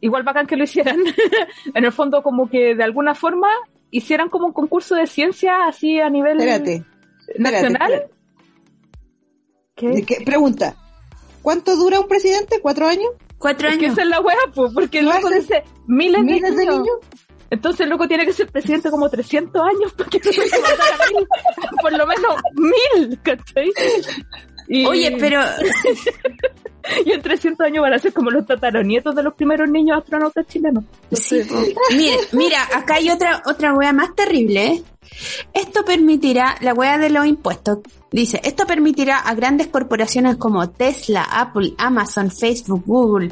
igual bacán que lo hicieran. en el fondo como que de alguna forma hicieran como un concurso de ciencia así a nivel Espérate. nacional. espérate. ¿Qué? ¿Qué? Pregunta. ¿Cuánto dura un presidente? ¿Cuatro años? Cuatro Es que años. esa es la wea, pues, porque el ¿Lo loco hace? dice miles, ¿Miles de niños? Entonces el loco tiene que ser presidente como 300 años para que se matar a mil. Por lo menos mil, ¿cachai? Y, Oye, pero Y en 300 años van a ser como los tataranietos de los primeros niños astronautas chilenos. Sí, mira, mira, acá hay otra otra wea más terrible. ¿eh? Esto permitirá, la wea de los impuestos, dice, esto permitirá a grandes corporaciones como Tesla, Apple, Amazon, Facebook, Google,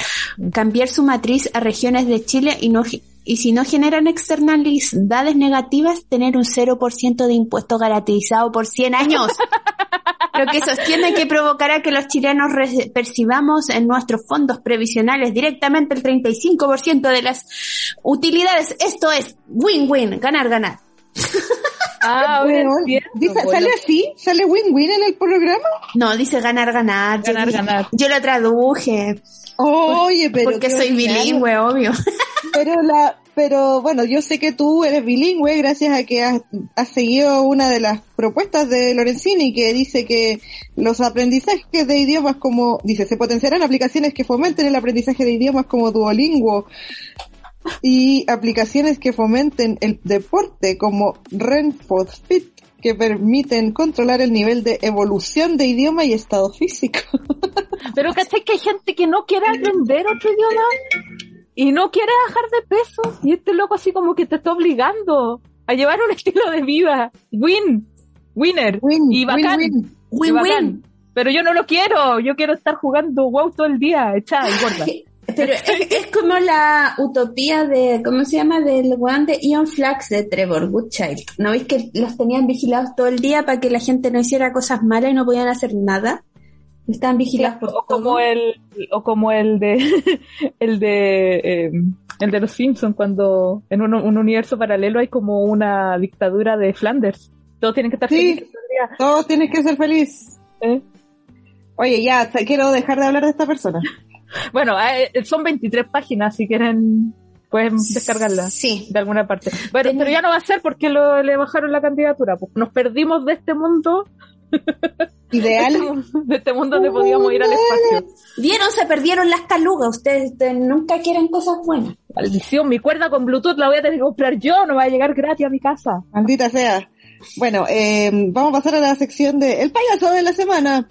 cambiar su matriz a regiones de Chile y no y si no generan externalidades negativas, tener un 0% de impuesto garantizado por 100 años. Lo que sostiene que provocará que los chilenos percibamos en nuestros fondos previsionales directamente el 35% de las utilidades. Esto es win-win, ganar, ganar. Ah, ahora entiendo, dice- bueno. ¿Sale así? ¿Sale win-win en el programa? No, dice ganar, ganar. Yo Ganar, dije- ganar. Yo lo traduje. Oye, pero. porque soy bilingüe, obvio. Pero la, pero bueno, yo sé que tú eres bilingüe gracias a que has, has seguido una de las propuestas de Lorenzini que dice que los aprendizajes de idiomas como, dice, se potenciarán aplicaciones que fomenten el aprendizaje de idiomas como Duolingo y aplicaciones que fomenten el deporte como Renford Fit que permiten controlar el nivel de evolución de idioma y estado físico. Pero ¿cachai que hay gente que no quiere aprender otro idioma? Y no quiere bajar de peso. Y este loco así como que te está obligando a llevar un estilo de vida. Win. Winner. Win, y bacán. win, win. y Win-win. bacán. Pero yo no lo quiero. Yo quiero estar jugando WoW todo el día, echada y gorda. Pero es, es como la utopía de, ¿cómo se llama? Del weón de Ian Flax de Trevor Goodchild. ¿No veis que los tenían vigilados todo el día para que la gente no hiciera cosas malas y no podían hacer nada? Estaban vigilados por o todo. como el o como el de el de eh, el de los Simpsons cuando en un, un universo paralelo hay como una dictadura de Flanders todos tienen que estar Sí. felices todo el día, Todos tienes que ser feliz. ¿eh? Oye, ya, quiero dejar de hablar de esta persona. Bueno eh, son 23 páginas si quieren pueden descargarla Sí. de alguna parte bueno, pero ya no va a ser porque lo, le bajaron la candidatura pues nos perdimos de este mundo Ideal. de este mundo donde podíamos ir al espacio ¿Vieron? Se perdieron las calugas. Ustedes ustedes nunca quieren cosas buenas. maldición mi cuerda con bluetooth la voy a tener que comprar yo no va a llegar gratis a mi casa Maldita sea. Bueno, eh, vamos a pasar a la sección de El payaso de la semana.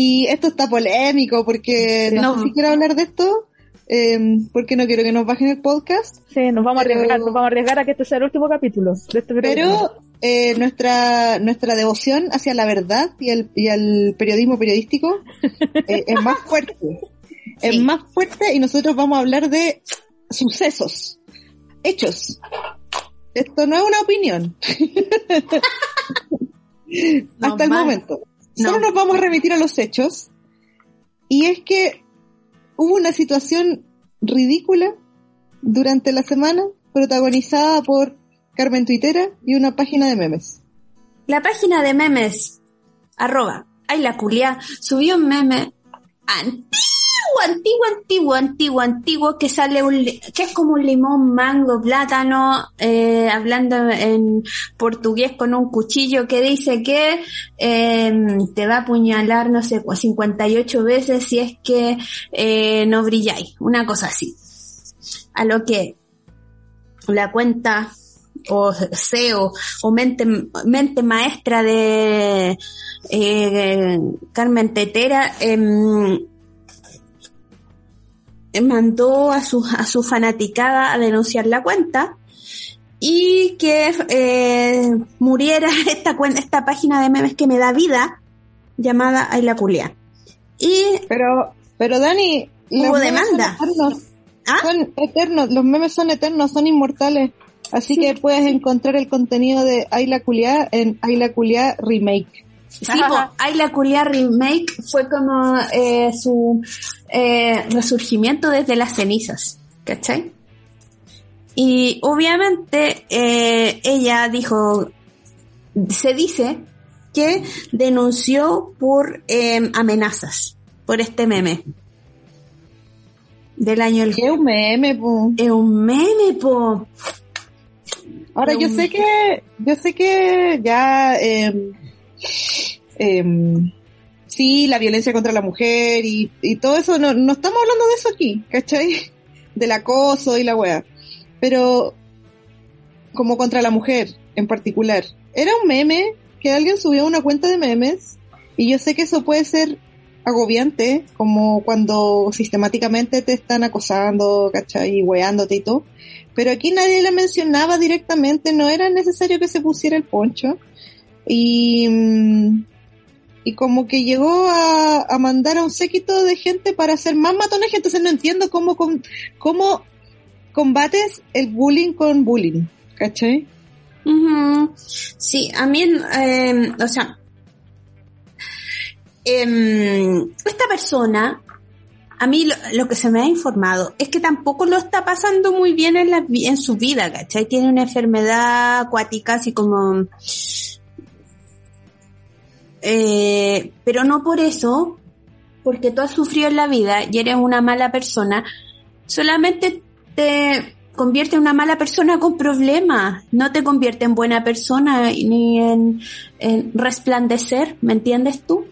Y esto está polémico porque no, No. sé si quiero hablar de esto, eh, porque no quiero que nos bajen el podcast. Sí, nos vamos Pero- a arriesgar, nos vamos a arriesgar a que este sea el último capítulo de este. Pero eh, nuestra nuestra devoción hacia la verdad y el, y al periodismo periodístico eh, es más fuerte. Es más fuerte y nosotros vamos a hablar de sucesos, hechos. Esto no es una opinión. Hasta el momento. No. Solo nos vamos a remitir a los hechos. Y es que hubo una situación ridícula durante la semana protagonizada por Carmen Tuitera y una página de memes. La página de memes, arroba, ay la culia, subió un meme antiguo, antiguo, antiguo, antiguo, antiguo, que sale un, que es como un limón, mango, plátano, eh, hablando en portugués con un cuchillo que dice que eh, te va a apuñalar, no sé, pues 58 veces si es que eh, no brilláis, una cosa así. A lo que la cuenta o CEO o mente, mente maestra de eh, Carmen Tetera em, mandó a su, a su fanaticada a denunciar la cuenta y que eh, muriera esta, cuen- esta página de memes que me da vida llamada Ayla Culia. Y Pero, pero Dani, Hubo demanda. Son eternos, ¿Ah? son eternos, los memes son eternos, son inmortales. Así que puedes encontrar el contenido de Ayla Culiá en Ayla Culiá Remake. Sí, po, Ayla Culia Remake fue como eh, su eh, resurgimiento desde las cenizas, ¿cachai? Y obviamente eh, ella dijo, se dice que denunció por eh, amenazas, por este meme del año. Que es un meme, po. Es un meme, po. Ahora yo sé que, yo sé que ya, eh, sí, la violencia contra la mujer y, y todo eso, no, no estamos hablando de eso aquí, ¿cachai? Del acoso y la wea. Pero, como contra la mujer en particular. Era un meme que alguien subió a una cuenta de memes y yo sé que eso puede ser agobiante, como cuando sistemáticamente te están acosando, ¿cachai? Y weándote y todo. Pero aquí nadie la mencionaba directamente, no era necesario que se pusiera el poncho. Y, mm, y como que llegó a, a mandar a un séquito de gente para hacer más matonaje, entonces no entiendo cómo, con- cómo combates el bullying con bullying, ¿cachai? Sí, a mí, eh, o sea, em, esta persona a mí lo, que se me ha informado es que tampoco lo está pasando muy bien en, la, en su vida, ¿cachai? Tiene una enfermedad acuática así como... Eh, pero no por eso, porque tú has sufrido en la vida y eres una mala persona, solamente te convierte en una mala persona con problemas, no te convierte en buena persona ni en, en resplandecer, ¿me entiendes tú?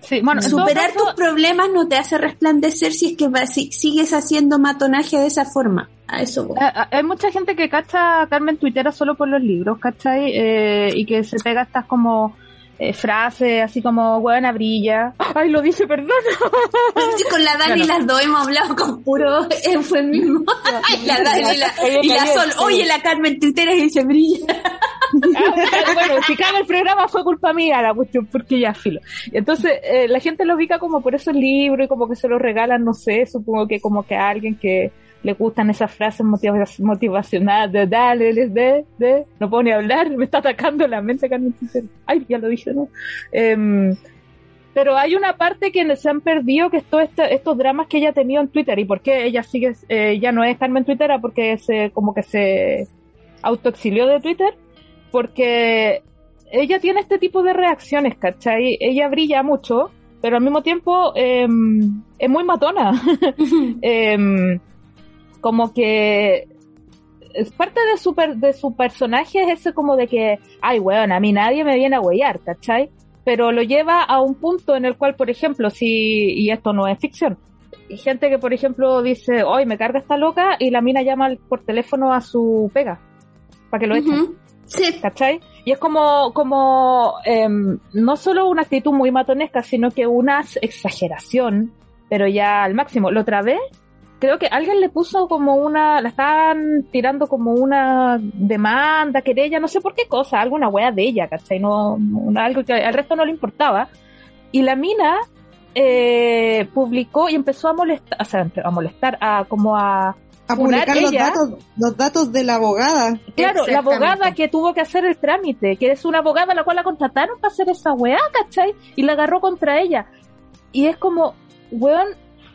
Sí, bueno, Superar caso, tus problemas no te hace resplandecer si es que va- si sigues haciendo matonaje de esa forma. A eso voy. eh, Hay mucha gente que cacha a Carmen Twittera solo por los libros, ¿cachai? Eh, y que se pega estas como eh, frases así como, buena brilla. Ay, lo dije, perdón. Con la Dani Bueno. las dos hemos hablado con puro eufemismo. la Dani y la, y la Sol, oye, la Carmen Twitter y se brilla. Ah, bueno, si caga el programa fue culpa mía la cuestión, porque ya filo. Entonces, eh, la gente lo ubica como por esos libros y como que se los regalan, no sé, supongo que como que a alguien que le gustan esas frases motiva- motivacionales de dale, de, de, no puedo ni hablar, me está atacando la mente Carmen Tintero. Ay, ya lo dije, ¿no? Em, pero hay una parte que se han perdido, que es todo este- estos dramas que ella ha tenido en Twitter. ¿Y por qué ella sigue, eh, ya no es Carmen Twittera? Porque se, como que se autoexilió de Twitter. Porque ella tiene este tipo de reacciones, ¿cachai? Ella brilla mucho, pero al mismo tiempo em, es muy matona. Em, como que es parte de su, per- de su personaje es ese como de que, ay, weón, a mí nadie me viene a huellar, ¿cachai? Pero lo lleva a un punto en el cual, por ejemplo, si, y esto no es ficción, gente que, por ejemplo, dice, hoy me carga esta loca, y la mina llama por teléfono a su pega, para que lo echen. Ujú. Sí. ¿cachai? Y es como, como em, no solo una actitud muy matonesca, sino que una exageración, pero ya al máximo. La otra vez, creo que alguien le puso como una, la estaban tirando como una demanda, querella, no sé por qué cosa, alguna wea de ella, ¿cachai? No, no- algo que al resto no le importaba. Y la mina eh, publicó y empezó a molestar, o sea, a molestar, a como a A publicar los ella. datos, los datos de la abogada. Claro, la abogada que tuvo que hacer el trámite, que es una abogada a la cual la contrataron para hacer esa weá, ¿cachai? Y la agarró contra ella. Y es como, weón,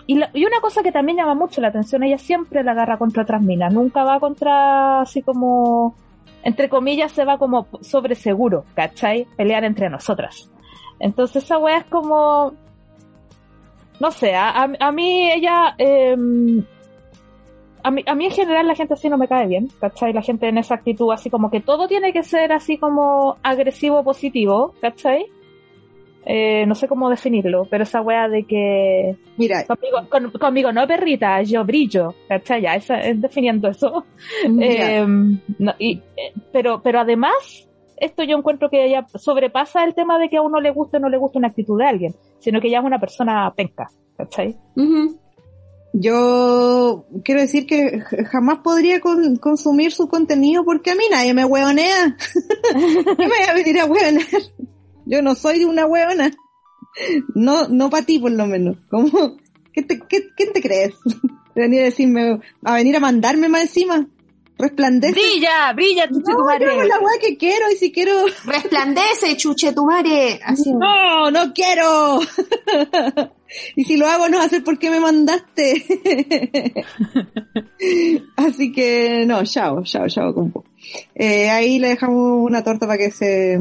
y, la- y una cosa que también llama mucho la atención, ella siempre la agarra contra otras minas, nunca va contra, así como, entre comillas, se va como sobre seguro, ¿cachai? Pelear entre nosotras. Entonces esa weá es como, no sé, a, a- a mí ella, em, a mí, a mí en general la gente así no me cae bien, ¿cachai? La gente en esa actitud así como que todo tiene que ser así como agresivo positivo, ¿cachai? Eh, no sé cómo definirlo, pero esa wea de que Mira, conmigo, con- conmigo no perrita, yo brillo, ¿cachai? Ya, esa, es definiendo eso. Eh, no, y, eh, pero, pero además, esto yo encuentro que ya sobrepasa el tema de que a uno le guste o no le guste una actitud de alguien, sino que ya es una persona penca, ¿cachai? Yo quiero decir que jamás podría con- consumir su contenido porque a mí nadie me hueonea. ¿Qué me voy a venir a hueonear? Yo no soy de una hueona. No, no para ti por lo menos. ¿Cómo? ¿Qué te, qué, ¿Quién te crees? De venir a decirme, a venir a mandarme más encima. Resplandece. Brilla, brilla, chuche tu No, yo hago la weá que quiero y si quiero, Resplandece, chuche tu madre. Así. no, no quiero. y si lo hago no va a ser porque me mandaste. Así que no, chao, chao, chao, compo. Eh, ahí le dejamos una torta para que se,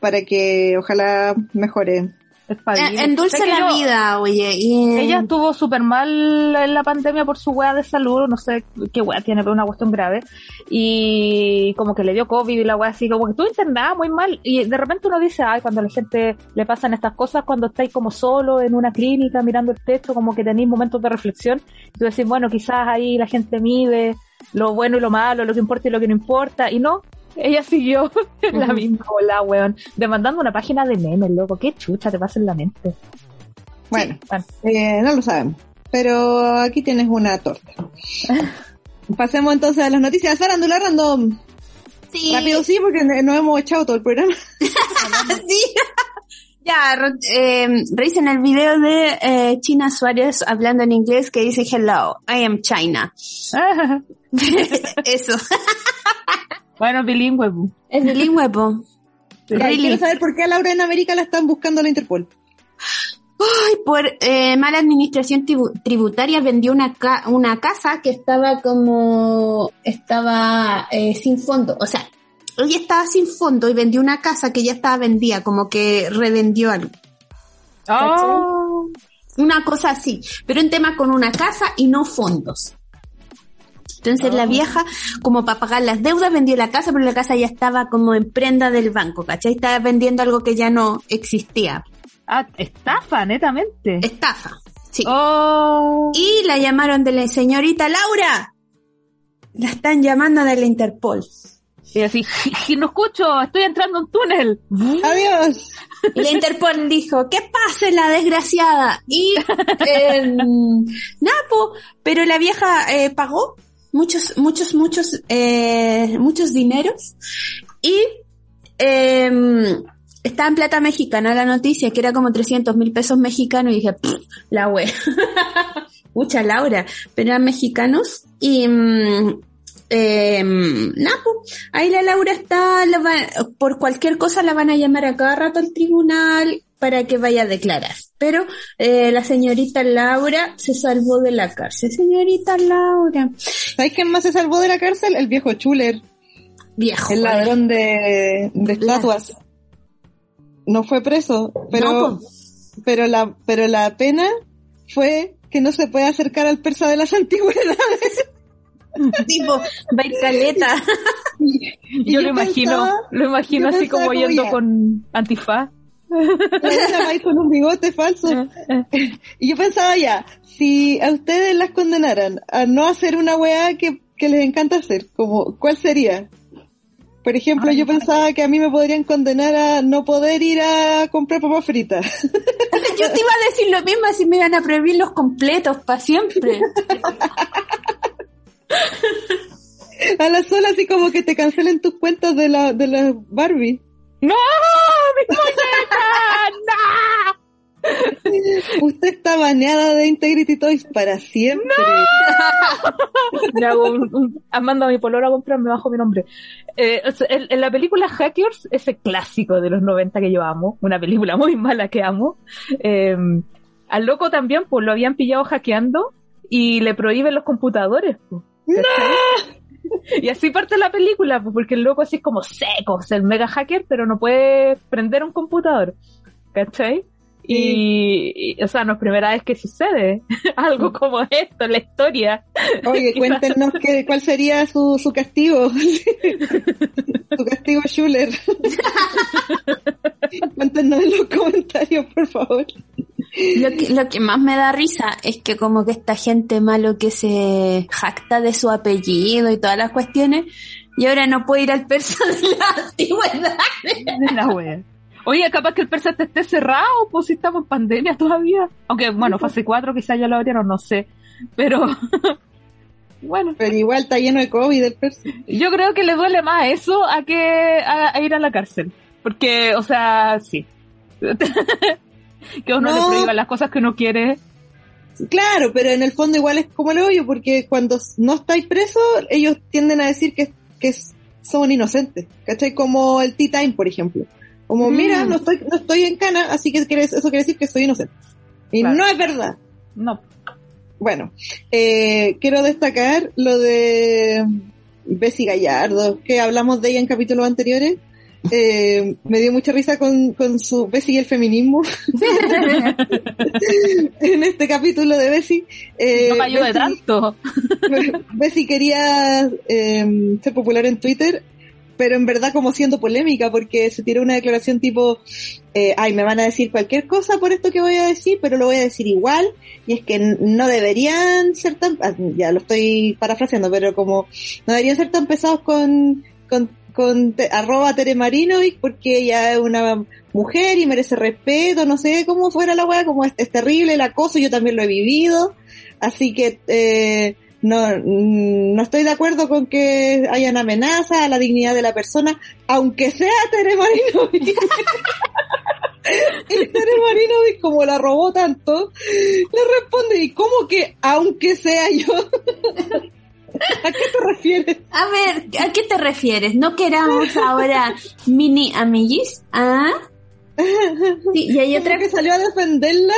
para que ojalá mejore. Espabile. Eh, Endulce la yo- vida, oye. y, Ella estuvo súper mal en la pandemia por su weá de salud, no sé qué weá tiene, pero una cuestión grave. Y como que le dio COVID y la weá así, como que estuvo internada muy mal. Y de repente uno dice, ay, cuando a la gente le pasan estas cosas, cuando estáis como solo en una clínica mirando el texto, como que tenéis momentos de reflexión. Y tú decís, bueno, quizás ahí la gente mide lo bueno y lo malo, lo que importa y lo que no importa. Y no, ella siguió en la misma ola, weón. Demandando una página de memes, loco. Qué chucha te pasa en la mente. Bueno, Bueno. eh, no lo sabemos. Pero aquí tienes una torta. Pasemos entonces a las noticias. Farándula random. sí. Rápido sí, porque no hemos echado todo el programa. sí. Ya, eh, revisen el video de eh, China Suárez hablando en inglés que dice Hello, I am China. Eso. Bueno, bilingüe. pu. Es bilingüe, po. Really. Quiero saber por qué a Laura en América la están buscando la Interpol. Ay, por eh, mala administración tribu- tributaria vendió una, ca- una casa que estaba como, estaba eh, sin fondo. O sea, ella estaba sin fondo y vendió una casa que ya estaba vendida, como que revendió algo. Oh, Una cosa así, pero un tema con una casa y no fondos. Entonces la vieja, como para pagar las deudas, vendió la casa, pero la casa ya estaba como en prenda del banco, ¿cachai? Estaba vendiendo algo que ya no existía. ah, estafa, netamente. Estafa. Sí. Oh, Y la llamaron de la señorita Laura. La están llamando de la Interpol. y así, "Ji- no escucho, estoy entrando en un túnel. Adiós. Y la Interpol dijo, ¿qué pase la desgraciada? Y, eh, nada, po, pero la vieja eh, pagó muchos, muchos, muchos, eh, muchos dineros y eh, estaba en plata mexicana la noticia, que era como 300 mil pesos mexicanos y dije, "Pff, la wea. Mucha Laura, pero eran mexicanos y... eh, ahí la Laura está, la va- por cualquier cosa la van a llamar a cada rato al tribunal para que vaya a declarar. Pero eh, la señorita Laura se salvó de la cárcel. Señorita Laura. ¿Sabes quién más se salvó de la cárcel? El viejo Chuler, Viejo. el ladrón de, de La- estatuas. No fue preso, pero, No, pero la, pero la pena fue que no se puede acercar al persa de las antigüedades. tipo, va a ir caleta. Yo, yo lo imagino, lo imagino así como yendo ya. con antifaz. Con un bigote falso. Y yo pensaba ya, si a ustedes las condenaran a no hacer una weá que, que les encanta hacer, como, ¿cuál sería? Por ejemplo, yo pensaba que a mí me podrían condenar a no poder ir a comprar papas fritas. Yo te iba a decir lo mismo, así me iban a prohibir los completos para siempre. A la sola así como que te cancelen tus cuentas de la, de la Barbie. ¡No! ¡Mi muñeca! ¡No! Usted está baneada de Integrity Toys para siempre. Me hago un, un- mando a mi pololo a comprar, me bajo mi nombre. Eh, en, en la película Hackers, ese clásico de los 90 que yo amo, una película muy mala que amo, eh, al loco también, pues lo habían pillado hackeando y le prohíben los computadores. Pues, ¿cachai? Y así parte la película, pues, porque el loco así es como seco, es el mega hacker, pero no puede prender un computador. ¿Cachai? Y, y, o sea, no es primera vez que sucede algo como esto en la historia. Oye, cuéntenos qué, cuál sería su, su castigo. su castigo Schuller. cuéntenos en los comentarios, por favor. Lo que, lo que más me da risa es que como que esta gente malo que se jacta de su apellido y todas las cuestiones, y ahora no puede ir al persa de la antigüedad. La wea. Oye, capaz que el persa te esté cerrado, pues si estamos en pandemia todavía. Aunque, bueno, fase 4 quizás ya lo abrieron, no sé. Pero, bueno, Pero igual está lleno de COVID el persa. yo creo que le duele más eso a que a, a ir a la cárcel. Porque, o sea, sí. que uno No. le prohíba las cosas que uno quiere. Claro, pero en el fondo igual es como el hoyo, porque cuando no estáis presos, ellos tienden a decir que, que son inocentes. ¿Cachai? Como el Tea Time, por ejemplo. Como, Mm. mira, no estoy, no estoy en cana, así que eso quiere decir que soy inocente. Y Claro. no es verdad. No. Bueno, eh, quiero destacar lo de Bessie Gallardo, que hablamos de ella en capítulos anteriores. Eh, me dio mucha risa con, con su Bessie y el feminismo en este capítulo de Bessie. Eh, no me Bessie- tanto. Bessie quería eh, ser popular en Twitter, pero en verdad como siendo polémica, porque se tiró una declaración tipo, eh, ay, me van a decir cualquier cosa por esto que voy a decir, pero lo voy a decir igual, y es que no deberían ser tan, ah, ya lo estoy parafraseando, pero como no deberían ser tan pesados con, con, con te- arroba Tere Marinovic, porque ella es una mujer y merece respeto, no sé cómo fuera la weá, como es, terrible el acoso, yo también lo he vivido, así que, eh, no, mm, no estoy de acuerdo con que hayan amenazas a la dignidad de la persona, aunque sea Tere Marinovic. y Tere Marinovic, como la robó tanto, le responde, ¿y cómo que aunque sea yo? ¿A qué te refieres? A ver, ¿a qué te refieres? ¿No queramos ahora mini amiguis? ¿Ah? Sí, y hay otra que salió a defenderla,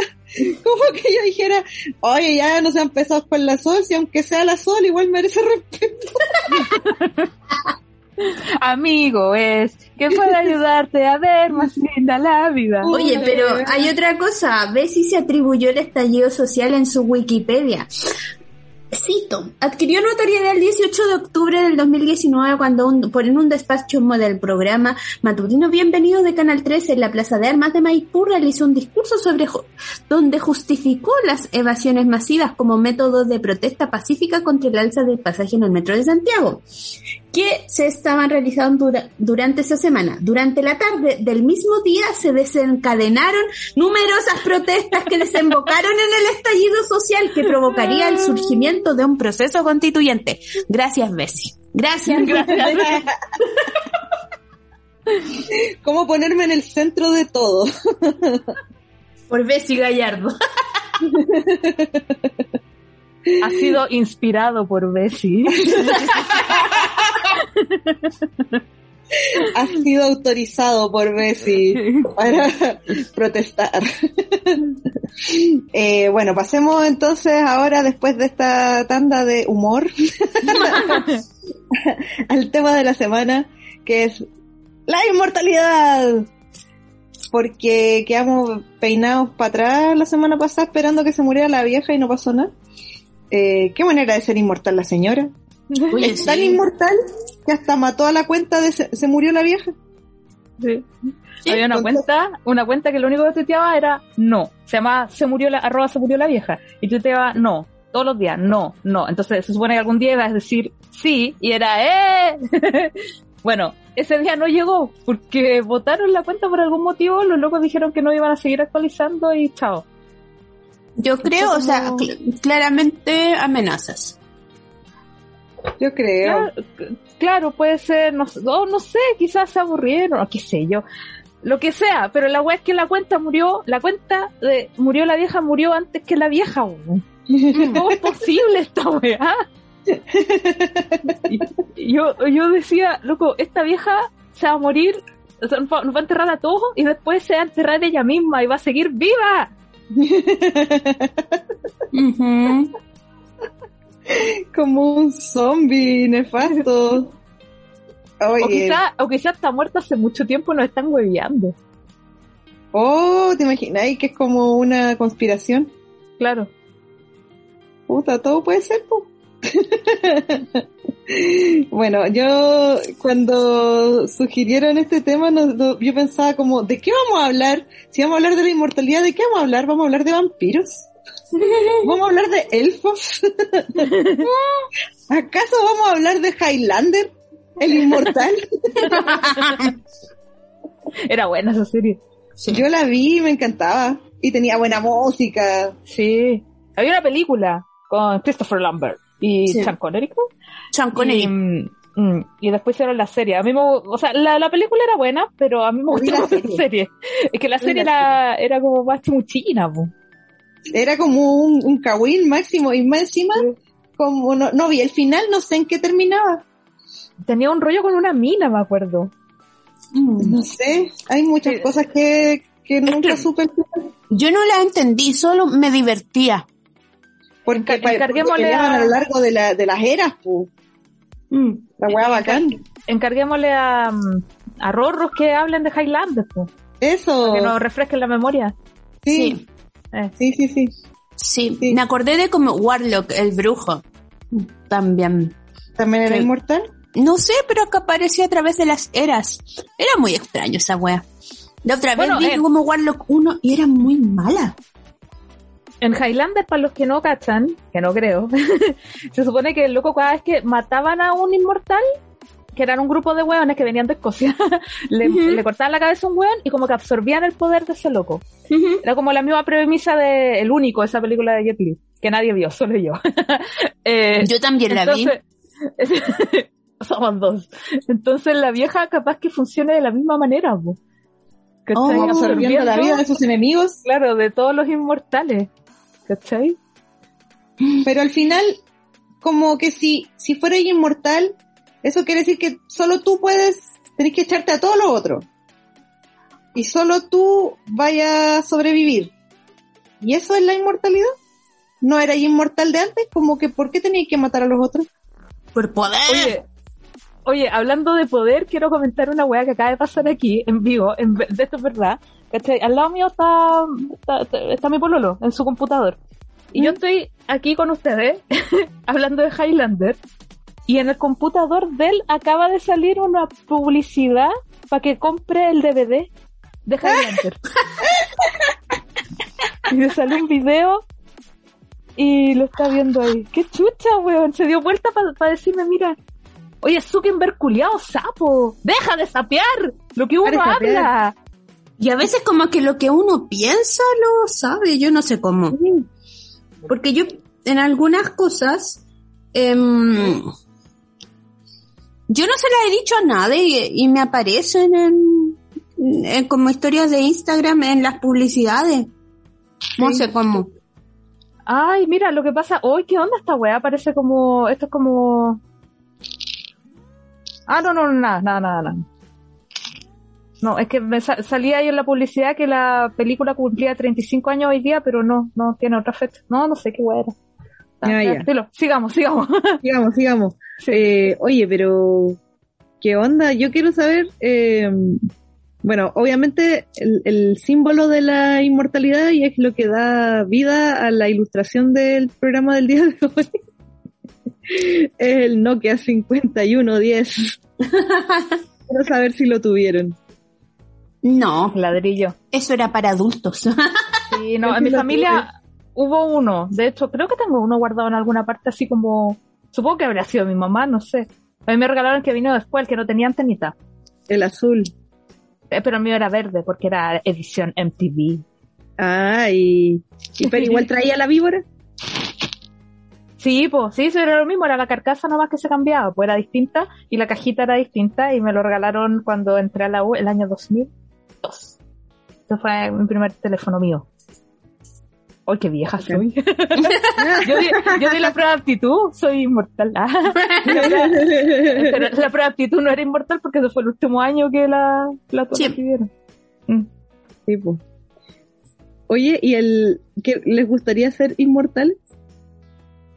como que yo dijera, oye, ya no sean pesados con la sol, si aunque sea la sol, igual merece respeto. Amigo es que puede ayudarte a ver más linda la vida. Oye, pero hay otra cosa. Bessie se atribuyó el estallido social en su Wikipedia. Cito, adquirió notoriedad el 18 de octubre del 2019 cuando un- por en un despacho del programa matutino Bienvenido de Canal 13 en la Plaza de Armas de Maipú realizó un discurso sobre donde justificó las evasiones masivas como método de protesta pacífica contra el alza del pasaje en el metro de Santiago que se estaban realizando dura- durante esa semana. Durante la tarde del mismo día se desencadenaron numerosas protestas que desembocaron en el estallido social que provocaría el surgimiento de un proceso constituyente. Gracias, Bessie. Gracias. ¿Cómo ponerme en el centro de todo? Por Bessie Gallardo. Ha sido inspirado por Bessie. Ha sido autorizado por Bessie para protestar. Eh, bueno, pasemos entonces ahora, después de esta tanda de humor, al tema de la semana, que es la inmortalidad. Porque quedamos peinados para atrás la semana pasada esperando que se muriera la vieja y no pasó nada. Eh, ¿Qué manera de ser inmortal la señora? Oye, es tan sí. inmortal que hasta mató a la cuenta de se, se murió la vieja. Sí. Había una entonces- cuenta, una cuenta que lo único que tuiteaba era no. Se llamaba se murió la, arroba se murió la vieja. Y tuiteaba no. Todos los días, no, no. Entonces se supone que algún día ibas a decir sí, y era ¡eh! bueno, ese día no llegó, porque votaron la cuenta por algún motivo, los locos dijeron que no iban a seguir actualizando y chao. Yo creo, o sea, cl- claramente amenazas. Yo creo. Claro, claro, puede ser, no, sé- o no sé, quizás se aburrieron, o qué sé yo. Lo que sea, pero la weá es que la cuenta murió, la cuenta de murió la vieja murió antes que la vieja. ¿Cómo es posible esta weá? Yo, yo decía, loco, esta vieja se va a morir, o sea, nos va a enterrar a todos y después se va a enterrar ella misma y va a seguir viva. Como un zombie nefasto. O Oye, quizá, o quizá está muerta hace mucho tiempo y nos están hueveando. oh, ¿te imagináis que es como una conspiración? Claro. Puta, todo puede ser, po. bueno, yo cuando sugirieron este tema, no- no- yo pensaba como, ¿de qué vamos a hablar? Si vamos a hablar de la inmortalidad, ¿de qué vamos a hablar? ¿Vamos a hablar de vampiros? ¿Vamos a hablar de elfos? ¿Acaso vamos a hablar de Highlander? ¿El inmortal? Era buena esa serie. Yo la vi y me encantaba. Y tenía buena música. Sí. Había una película con Christopher Lambert y Sí. Sean Connery. Sean Y, Connery. mm, mm, y después hicieron la serie. A mí me, o sea, la, la película era buena, pero a mí me gustó la más la serie. serie. Es que la serie la era, era como más chimuchina, po. Era como un, un kawin máximo. Y más encima, como no, no vi el final, no sé en qué terminaba. Tenía un rollo con una mina, me acuerdo. Mm. No sé. Hay muchas Sí. cosas que, que nunca supe el final. Yo no la entendí, solo me divertía. Porque, encarguémosle porque a- a lo largo de, la, de las eras, pu. Mm. La weá bacán. Encarguémosle a, mm, a Rorros que hablen de Highlander, po, Eso. que nos refresquen la memoria. Sí, Eh. sí, sí, sí. Sí, Sí. me acordé de como Warlock, el brujo. También. ¿También era inmortal? No sé, pero que aparecía a través de las eras. Era muy extraño esa wea. La otra vez Bueno, vi eh. como Warlock 1 y era muy mala. En Highlander, para los que no cachan, que no creo, se supone que el loco cada vez que mataban a un inmortal, que eran un grupo de hueones que venían de Escocia, le, cortaban la cabeza a un hueón y como que absorbían el poder de ese loco. Era como la misma premisa de El Único, esa película de Jet Li, que nadie vio, solo yo. Eh, Yo también la vi. entonces, somos dos. Entonces la vieja capaz que funcione de la misma manera. ¿Cachai? Oh, absorbiendo la vida de sus enemigos. Claro, de todos los inmortales. ¿Cachai? Pero al final, como que si, si fuera inmortal, eso quiere decir que solo tú puedes, tenés que echarte a todos los otros. y solo tú vayas a sobrevivir. ¿Y eso es la inmortalidad? ¿No era inmortal de antes? Como que ¿por qué tenías que matar a los otros? Por poder. Oye, oye, hablando de poder, quiero comentar una weá que acaba de pasar aquí, en vivo, en, de esto es verdad. ¿cachai? Al lado mío está, está, está mi pololo, en su computador. Y yo estoy aquí con ustedes, hablando de Highlander, y en el computador de él acaba de salir una publicidad para que compre el DVD de Highlander. y le sale un video y lo está viendo ahí. ¡Qué chucha, weón! Se dio vuelta para decirme, mira, oye, Zuckerberg culiao, sapo, deja de sapear lo que uno Deja habla. Y a veces como que lo que uno piensa lo sabe, yo no sé cómo. Porque yo en algunas cosas, em, yo no se las he dicho a nadie y, y me aparecen en, en- como historias de Instagram en las publicidades. No Sí. sé cómo. Ay, mira, lo que pasa, hoy, ¿qué onda esta weá? Parece como, esto es como... Ah, no, no, nada, nada, nada, nada. No, es que me sa- salía ahí en la publicidad que la película cumplía 35 años hoy día, pero no, no tiene otra fecha. No, no sé qué weá era. Ah, ya, sigamos, sigamos. Sigamos, sigamos. Sí. Eh, oye, pero ¿qué onda? Yo quiero saber, eh, bueno, obviamente el, el símbolo de la inmortalidad y es lo que da vida a la ilustración del programa del día de hoy. es el Nokia 5110. quiero saber si lo tuvieron. No, Ladrillo. eso era para adultos. Sí, no, en mi familia hubo uno. De hecho, creo que tengo uno guardado en alguna parte así como... Supongo que habría sido mi mamá, no sé. A mí me regalaron el que vino después, el que no tenía antenita. El azul. Eh, pero el mío era verde porque era edición MTV. Ah, y, y pero igual traía la víbora. Sí, pues, sí, eso era lo mismo, era la carcasa nomás que se cambiaba, pues era distinta y la cajita era distinta y me lo regalaron cuando entré a la U el año 2002. Ese fue mi primer teléfono mío. ¡Ay, qué vieja soy! yo, di, yo di la prueba de aptitud, soy inmortal. Ah. Pero la prueba de aptitud no era inmortal porque ese fue el último año que la, la Sí. recibieron. Mm. Sí, po. Oye, ¿y el que les gustaría ser inmortales?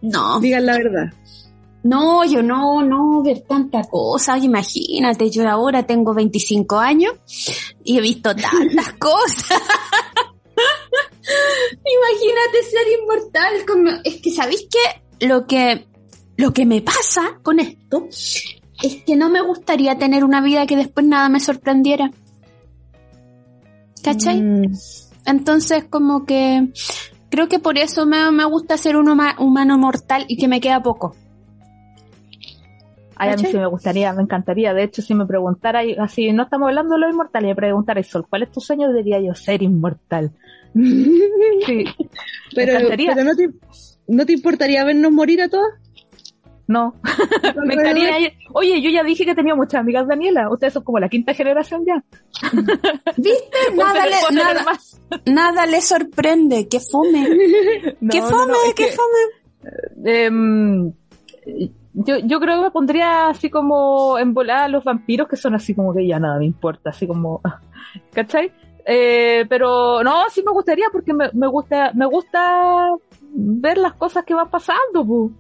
No, Digan la verdad. no, yo no, no ver tanta cosa. Imagínate, yo ahora tengo 25 años y he visto tantas cosas. Imagínate ser inmortal. como- Es que, ¿sabéis qué? Lo que, lo que me pasa con esto es que no me gustaría tener una vida que después nada me sorprendiera. ¿Cachai? Mm, Entonces, como que creo que por eso me, me gusta ser un huma- humano mortal y que me queda poco. Ay, a mí sí me gustaría, me encantaría. De hecho, si me preguntara, así no estamos hablando de lo inmortal, y me preguntara, Sol, ¿cuál es tu sueño? Diría yo, ser inmortal. Sí, pero no, te, ¿no te importaría vernos morir a todas? no. me encantaría. Oye, yo ya dije que tenía muchas amigas Daniela. Ustedes son como la quinta generación ya. ¿Viste? Nada le, nada, nada le sorprende. ¡Qué fome! No, ¡Qué fome! no, ¡Qué que, fome! em, yo, yo creo que me pondría así como en volada a los vampiros que son así como que ya nada me importa, así como, ¿cachai? Eh, pero no, sí me gustaría porque me, me gusta, me gusta ver las cosas que van pasando, pu.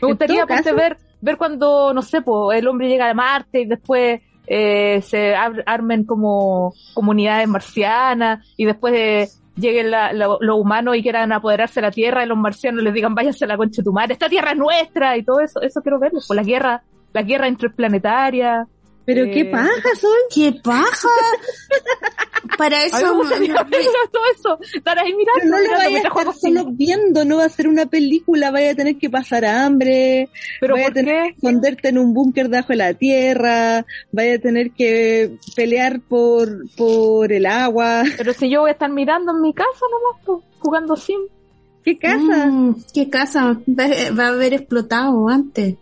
Me gustaría ponte, ver, ver cuando, no sé, po, el hombre llega a Marte y después eh, se ar- armen como comunidades marcianas y después eh, lleguen la- la- los humanos y quieran apoderarse de la Tierra y los marcianos les digan váyanse a la concha de tu madre, esta Tierra es nuestra y todo eso, eso quiero verlo, pues la guerra, la guerra interplanetaria. Pero Eh, qué paja, Sol. pues, ¡Qué paja! Para A mí me eso... gustaría verlo, todo eso, estar ahí mirando, Pero no lo mirando vaya a estar solo viendo, no va a ser una película, vaya a tener que pasar hambre, Pero vaya a ¿por tener qué? que esconderte en un búnker debajo de la tierra, vaya a tener que pelear por, por el agua. Pero si yo voy a estar mirando en mi casa nomás, jugando Sim. ¿Qué casa? Mm, ¿Qué casa? Va, va a haber explotado antes.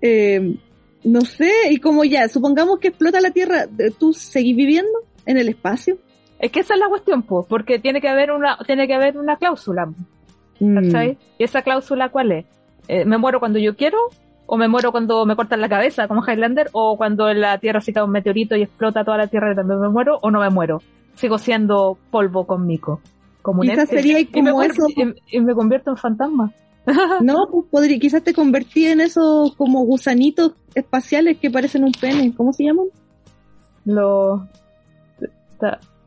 Eh, no sé, y como ya, supongamos que explota la tierra, ¿tú seguís viviendo en el espacio? Es que esa es la cuestión, pues, porque tiene que haber una, tiene que haber una cláusula, Mm. ¿cachai? ¿Y esa cláusula cuál es? Eh, ¿Me muero cuando yo quiero? o me muero cuando me cortan la cabeza, como Highlander, o cuando la Tierra se cae un meteorito y explota toda la Tierra y también me muero, o no me muero. Sigo siendo polvo con Mico. Como un Quizás sería y, me, como eso. y- y me convierto en fantasma. No, pues podría, quizás te convertí en esos como gusanitos espaciales que parecen un pene. ¿Cómo se llaman? Los...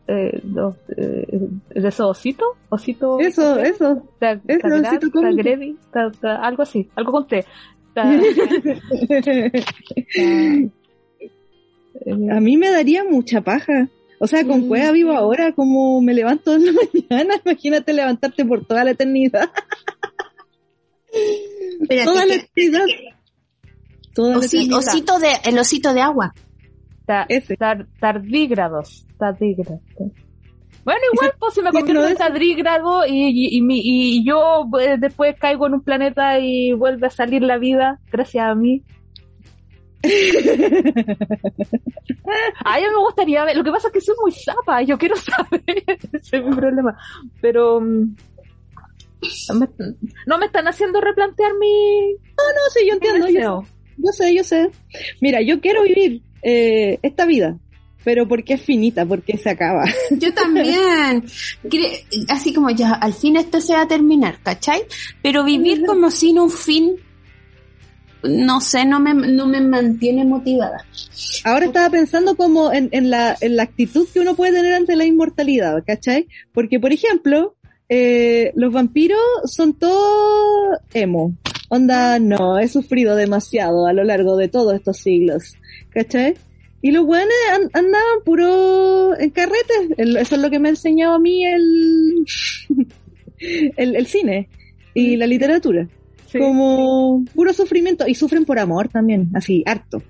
eh, los eh, ¿De esos ositos? ¿Osito? Eso, eso. Ta- eso, osito ta- algo así, algo con T. Ta- eh, A mí me daría mucha paja. O sea, con cueva vivo ahora, como me levanto en la mañana, imagínate levantarte por toda la eternidad. Espérate, toda la eternidad. Toda osi- osito de, el osito de agua. ta- Ese. tar- tardígrados. Tardígrados. Bueno, igual, pues si me no, en tardígrado y, y, y yo eh, después caigo en un planeta y vuelve a salir la vida gracias a mí. A mí me gustaría ver, lo que pasa es que soy muy zapa, yo quiero saber, ese es mi problema. Pero mm, me, no me están haciendo replantear mi, No, sí, yo entiendo. Yo, yo sé, yo sé. Mira, yo quiero vivir eh, esta vida, pero porque es finita, porque se acaba. Yo también. Así como ya, al fin esto se va a terminar, ¿cachai? Pero vivir como sin un fin, no sé, no me, no me mantiene motivada. Ahora estaba pensando como en, en, la, en la actitud que uno puede tener ante la inmortalidad, ¿cachai? Porque, por ejemplo, eh, los vampiros son todos emo. Onda, no, he sufrido demasiado a lo largo de todos estos siglos, ¿cachai? Y los buenos andaban puro en carretes. Eso es lo que me ha enseñado a mí el, el, el cine y la literatura Sí. como puro sufrimiento y sufren por amor también, así, harto.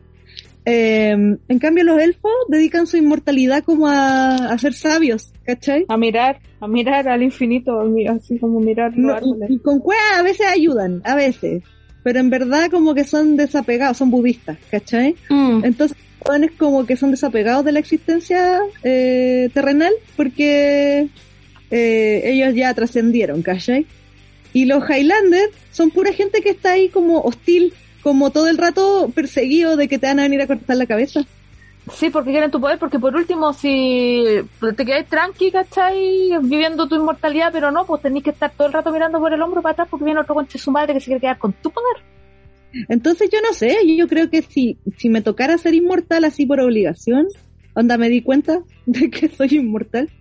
Eh, en cambio los elfos dedican su inmortalidad como a, a ser sabios, ¿cachai? A mirar, a mirar al infinito, así como mirar los No, árboles. y, y con cueva a veces ayudan, a veces, pero en verdad como que son desapegados, son budistas, ¿cachai? Mm. Entonces es como que son desapegados de la existencia eh, terrenal porque eh, ellos ya trascendieron, ¿cachai? Y los Highlanders son pura gente que está ahí como hostil, como todo el rato perseguido de que te van a venir a cortar la cabeza. Sí, porque quieren tu poder, porque por último, si te quedas tranqui, ¿cachai? Viviendo tu inmortalidad, pero no, pues tenés que estar todo el rato mirando por el hombro para atrás porque viene otro conche su madre que se quiere quedar con tu poder. Entonces yo no sé, yo creo que si, si me tocara ser inmortal así por obligación, onda me di cuenta de que soy inmortal.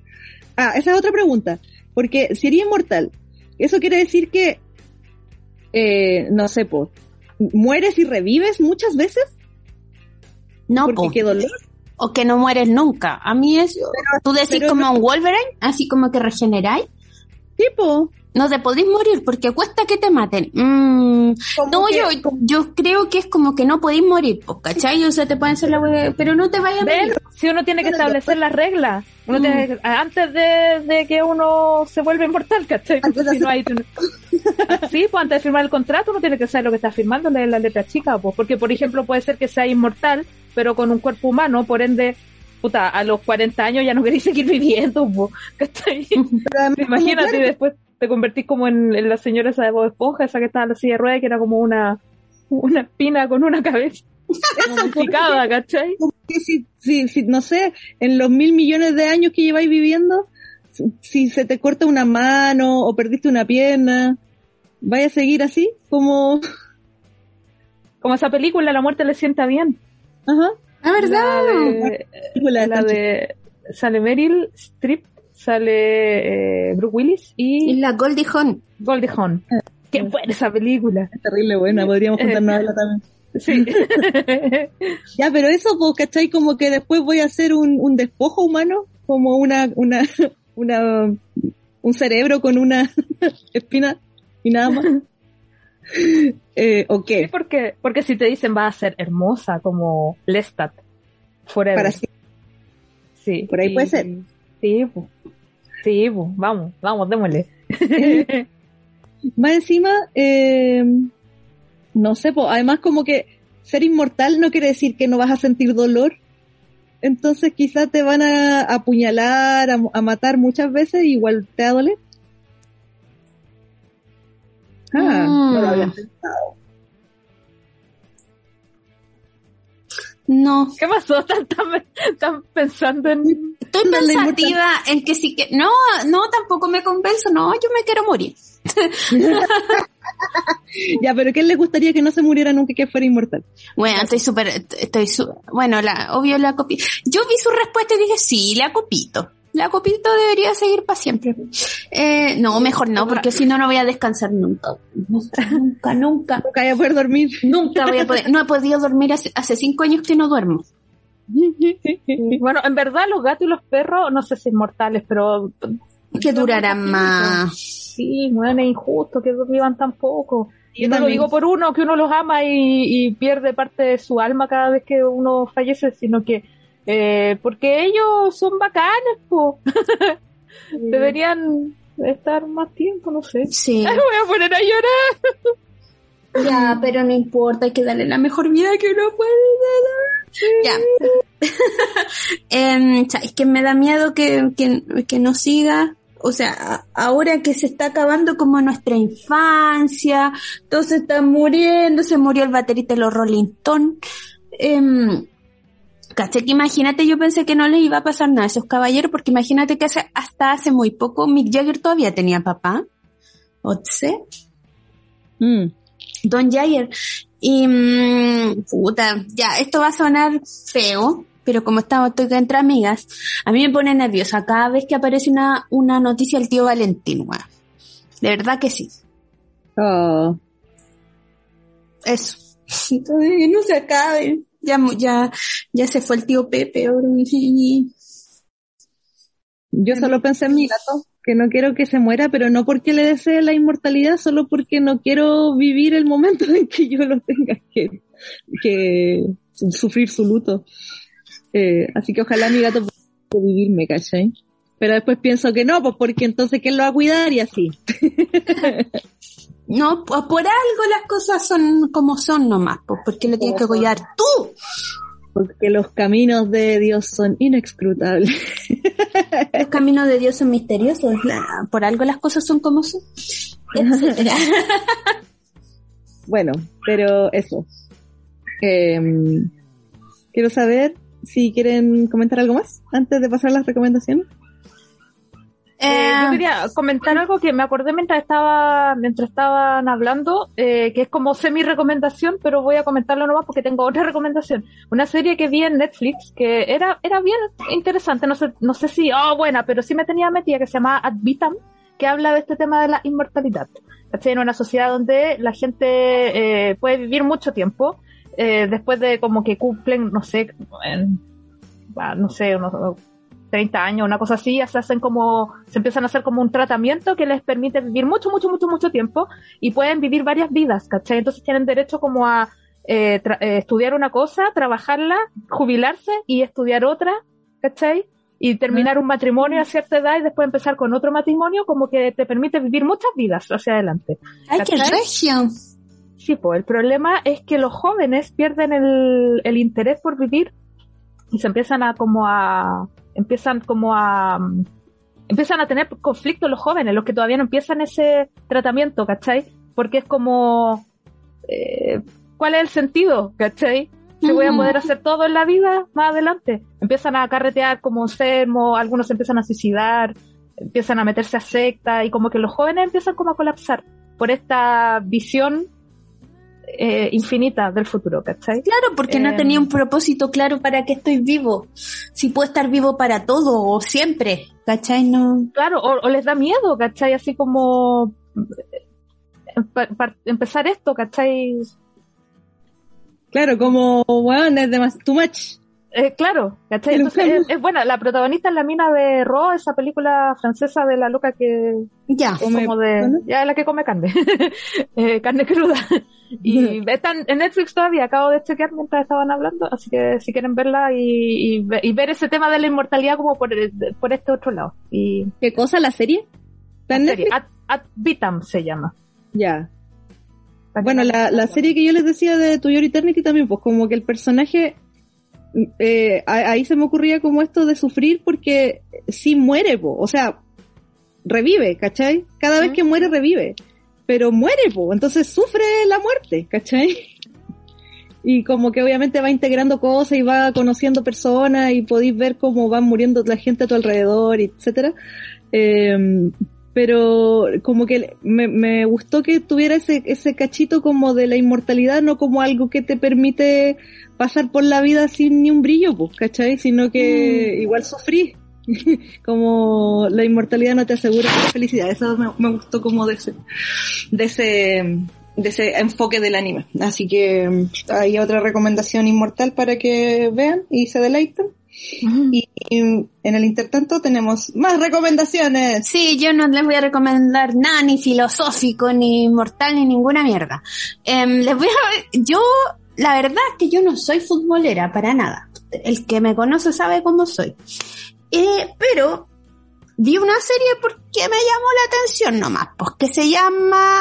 Ah, esa es otra pregunta, porque si eres inmortal, eso quiere decir que, eh, no sé, pues, mueres y revives muchas veces, No, porque po. qué dolor. o que no mueres nunca. A mí es, tú decís pero como un Wolverine, así como que regeneráis. Tipo, No te podéis morir porque cuesta que te maten. Mm, no, que- yo, yo creo que es como que no podéis morir, pues, ¿cachai? O sea, te pueden hacer la pero no te vayas a morir. Si uno tiene que Pero establecer las reglas, uno Mm. tiene que- antes de, de que uno se vuelva inmortal, ¿cachai? Antes si no hay, sí, pues antes de firmar el contrato uno tiene que saber lo que está firmando, leer la letra chica, pues, porque por ejemplo puede ser que sea inmortal, pero con un cuerpo humano, por ende, puta, a los 40 años ya no queréis seguir viviendo, como Imagínate, claro, después te convertís como en, en la señora esa de Bob Esponja, esa que estaba en la silla de ruedas, que era como una, una espina con una cabeza. Momificada, ¿cachai? si, si, si, no sé, en los mil millones de años que lleváis viviendo, si, si se te corta una mano o perdiste una pierna, ¿vaya a seguir así? Como, Como esa película, La muerte le sienta bien. ajá, La verdad. La de, la de sale Meryl Streep, sale eh, Brooke Willis Y y la Goldie Hawn. Goldie Hawn. Qué buena esa película. terrible buena, podríamos Eh. contarnos de también. Sí. Ya, pero eso, pues, ¿cachai? Como que después voy a hacer un, un despojo humano, como una, una, una, un cerebro con una espina y nada más. Eh, ¿O Sí, porque, porque si te dicen va a ser hermosa como Lestat forever. Para sí. Sí. Por ahí puede ser. Sí, pues. Sí, pues. Vamos, vamos, démosle. Más encima, eh, no sé, po, además como que ser inmortal no quiere decir que no vas a sentir dolor. Entonces quizás te van a apuñalar, a, a matar muchas veces y igual te va a doler. Ah, Mm. no lo había pensado. No. ¿Qué pasó? ¿Están, pensando en...? Estoy pensativa en que sí que... No, no, tampoco me convenzo. No, yo me quiero morir. Ya, pero ¿quién les gustaría que no se muriera nunca y que fuera inmortal? Bueno, estoy súper... Estoy su- bueno, la, obvio la copi... Yo vi su respuesta y dije, sí, la copito. La copito debería seguir para siempre. Eh, no, mejor no, porque si no, no voy a descansar nunca. Nunca, nunca, nunca. Voy a poder dormir. Nunca voy a poder... No he podido dormir hace, hace cinco años que no duermo. Bueno, en verdad los gatos y los perros, no sé si inmortales, pero... Que durarán más. Sí, bueno, es injusto que vivan tan poco. Y Yo no lo digo por uno que uno los ama y, y pierde parte de su alma cada vez que uno fallece, sino que eh, porque ellos son bacanes, po. Deberían estar más tiempo, no sé. Sí. Ay, voy a poner a llorar. Ya, pero no importa, hay que darle la mejor vida que uno puede dar. Ya. Em, es que me da miedo que, que, que no siga. O sea, ahora que se está acabando como nuestra infancia, todos están muriendo, se murió el baterista de los Rolling Stones. Em, Caché que imagínate, yo pensé que no les iba a pasar nada a esos caballeros, porque imagínate que hace- hasta hace muy poco Mick Jagger todavía tenía papá. Otse. Mm. Don Jagger. Y, mm, puta, ya, esto va a sonar feo, pero como estamos estoy entre amigas, a mí me pone nerviosa cada vez que aparece una, una noticia del tío Valentín. De verdad que sí. Oh. Eso. Entonces, no se acabe. Ya, ya, ya se fue el tío Pepe. Yo solo pensé en mi gato, que no quiero que se muera, pero no porque le desee la inmortalidad, solo porque no quiero vivir el momento en que yo lo tenga que, que su- sufrir su luto. Eh, así que ojalá mi gato pueda vivirme, ¿cachai? Pero después pienso que no, pues porque entonces ¿quién lo va a cuidar? Y así. No, por algo las cosas son como son nomás, porque le tienes que cuidar tú. Porque los caminos de Dios son inescrutables. Los caminos de Dios son misteriosos, por algo las cosas son como son. Etcétera. Bueno, pero eso. Em, quiero saber si quieren comentar algo más antes de pasar a las recomendaciones. Eh, yo Eh, quería comentar algo que me acordé mientras estaba mientras estaban hablando, eh, que es como semi recomendación, pero voy a comentarlo nomás porque tengo otra recomendación. Una serie que vi en Netflix que era era bien interesante, no sé no sé si oh buena, pero sí me tenía metida que se llama Ad Vitam, que habla de este tema de la inmortalidad. ¿Cachai? En una sociedad donde la gente eh, puede vivir mucho tiempo eh, después de como que cumplen, no sé, en- ah, no sé, unos 30 años, una cosa así, ya se hacen como, se empiezan a hacer como un tratamiento que les permite vivir mucho, mucho, mucho, mucho tiempo y pueden vivir varias vidas, ¿cachai? Entonces tienen derecho como a eh, eh, estudiar una cosa, trabajarla, jubilarse y estudiar otra, ¿cachai? Y terminar un matrimonio a cierta edad y después empezar con otro matrimonio, como que te permite vivir muchas vidas hacia adelante. ay, qué ¿cachai? regio. Sí, pues el problema es que los jóvenes pierden el, el interés por vivir y se empiezan a como a empiezan como a mm, empiezan a tener conflictos los jóvenes, los que todavía no empiezan ese tratamiento, ¿cachai? Porque es como eh, ¿cuál es el sentido? ¿cachai? Si voy a poder hacer todo en la vida más adelante. Empiezan a carretear como enfermos, algunos se empiezan a suicidar, empiezan a meterse a secta y como que los jóvenes empiezan como a colapsar por esta visión eh, infinita del futuro, ¿cachai? Claro, porque no tenía un propósito claro para que estoy vivo. Si puedo estar vivo para todo o siempre, ¿cachai? No. Claro, o, o les da miedo, ¿cachai? Así como eh, pa- pa- empezar esto, ¿cachai? Claro, como, weón, es demasiado too much. Eh, claro, ¿cachai? Entonces, es, es buena, la protagonista es la mina de Ro, esa película francesa de la loca que Ya. Come- como de ya la que come carne Eh, carne cruda y están en Netflix todavía acabo de chequear mientras estaban hablando así que si quieren verla y, y ve- y ver ese tema de la inmortalidad como por, por este otro lado y ¿Qué cosa? ¿La serie? ¿Está en la serie? Ad, Ad Vitam se llama Ya. Bueno, la, la serie que yo les decía de To Your Eternity también, pues como que el personaje, eh, ahí se me ocurría como esto de sufrir porque sí muere, po. o sea, revive, ¿cachai? Cada vez Ujú. que muere, revive. Pero muere, po. entonces sufre la muerte, ¿cachai? y como que obviamente va integrando cosas y va conociendo personas y podéis ver cómo van muriendo la gente a tu alrededor, etcétera. Eh, pero como que me, me gustó que tuviera ese, ese cachito como de la inmortalidad, no como algo que te permite pasar por la vida sin ni un brillo, pues, ¿cachai? Sino que igual sufrí. como la inmortalidad no te asegura la felicidad. Eso me, me gustó como de ese, de ese, de ese enfoque del anime. Así que mm, hay otra recomendación inmortal para que vean y se deleiten. Y, y en el intertanto tenemos más recomendaciones. Sí, yo no les voy a recomendar nada ni filosófico, ni mortal, ni ninguna mierda. Em, les voy a, yo, la verdad es que yo no soy futbolera para nada. El que me conoce sabe cómo soy. Eh, pero vi una serie porque me llamó la atención nomás, pues que se llama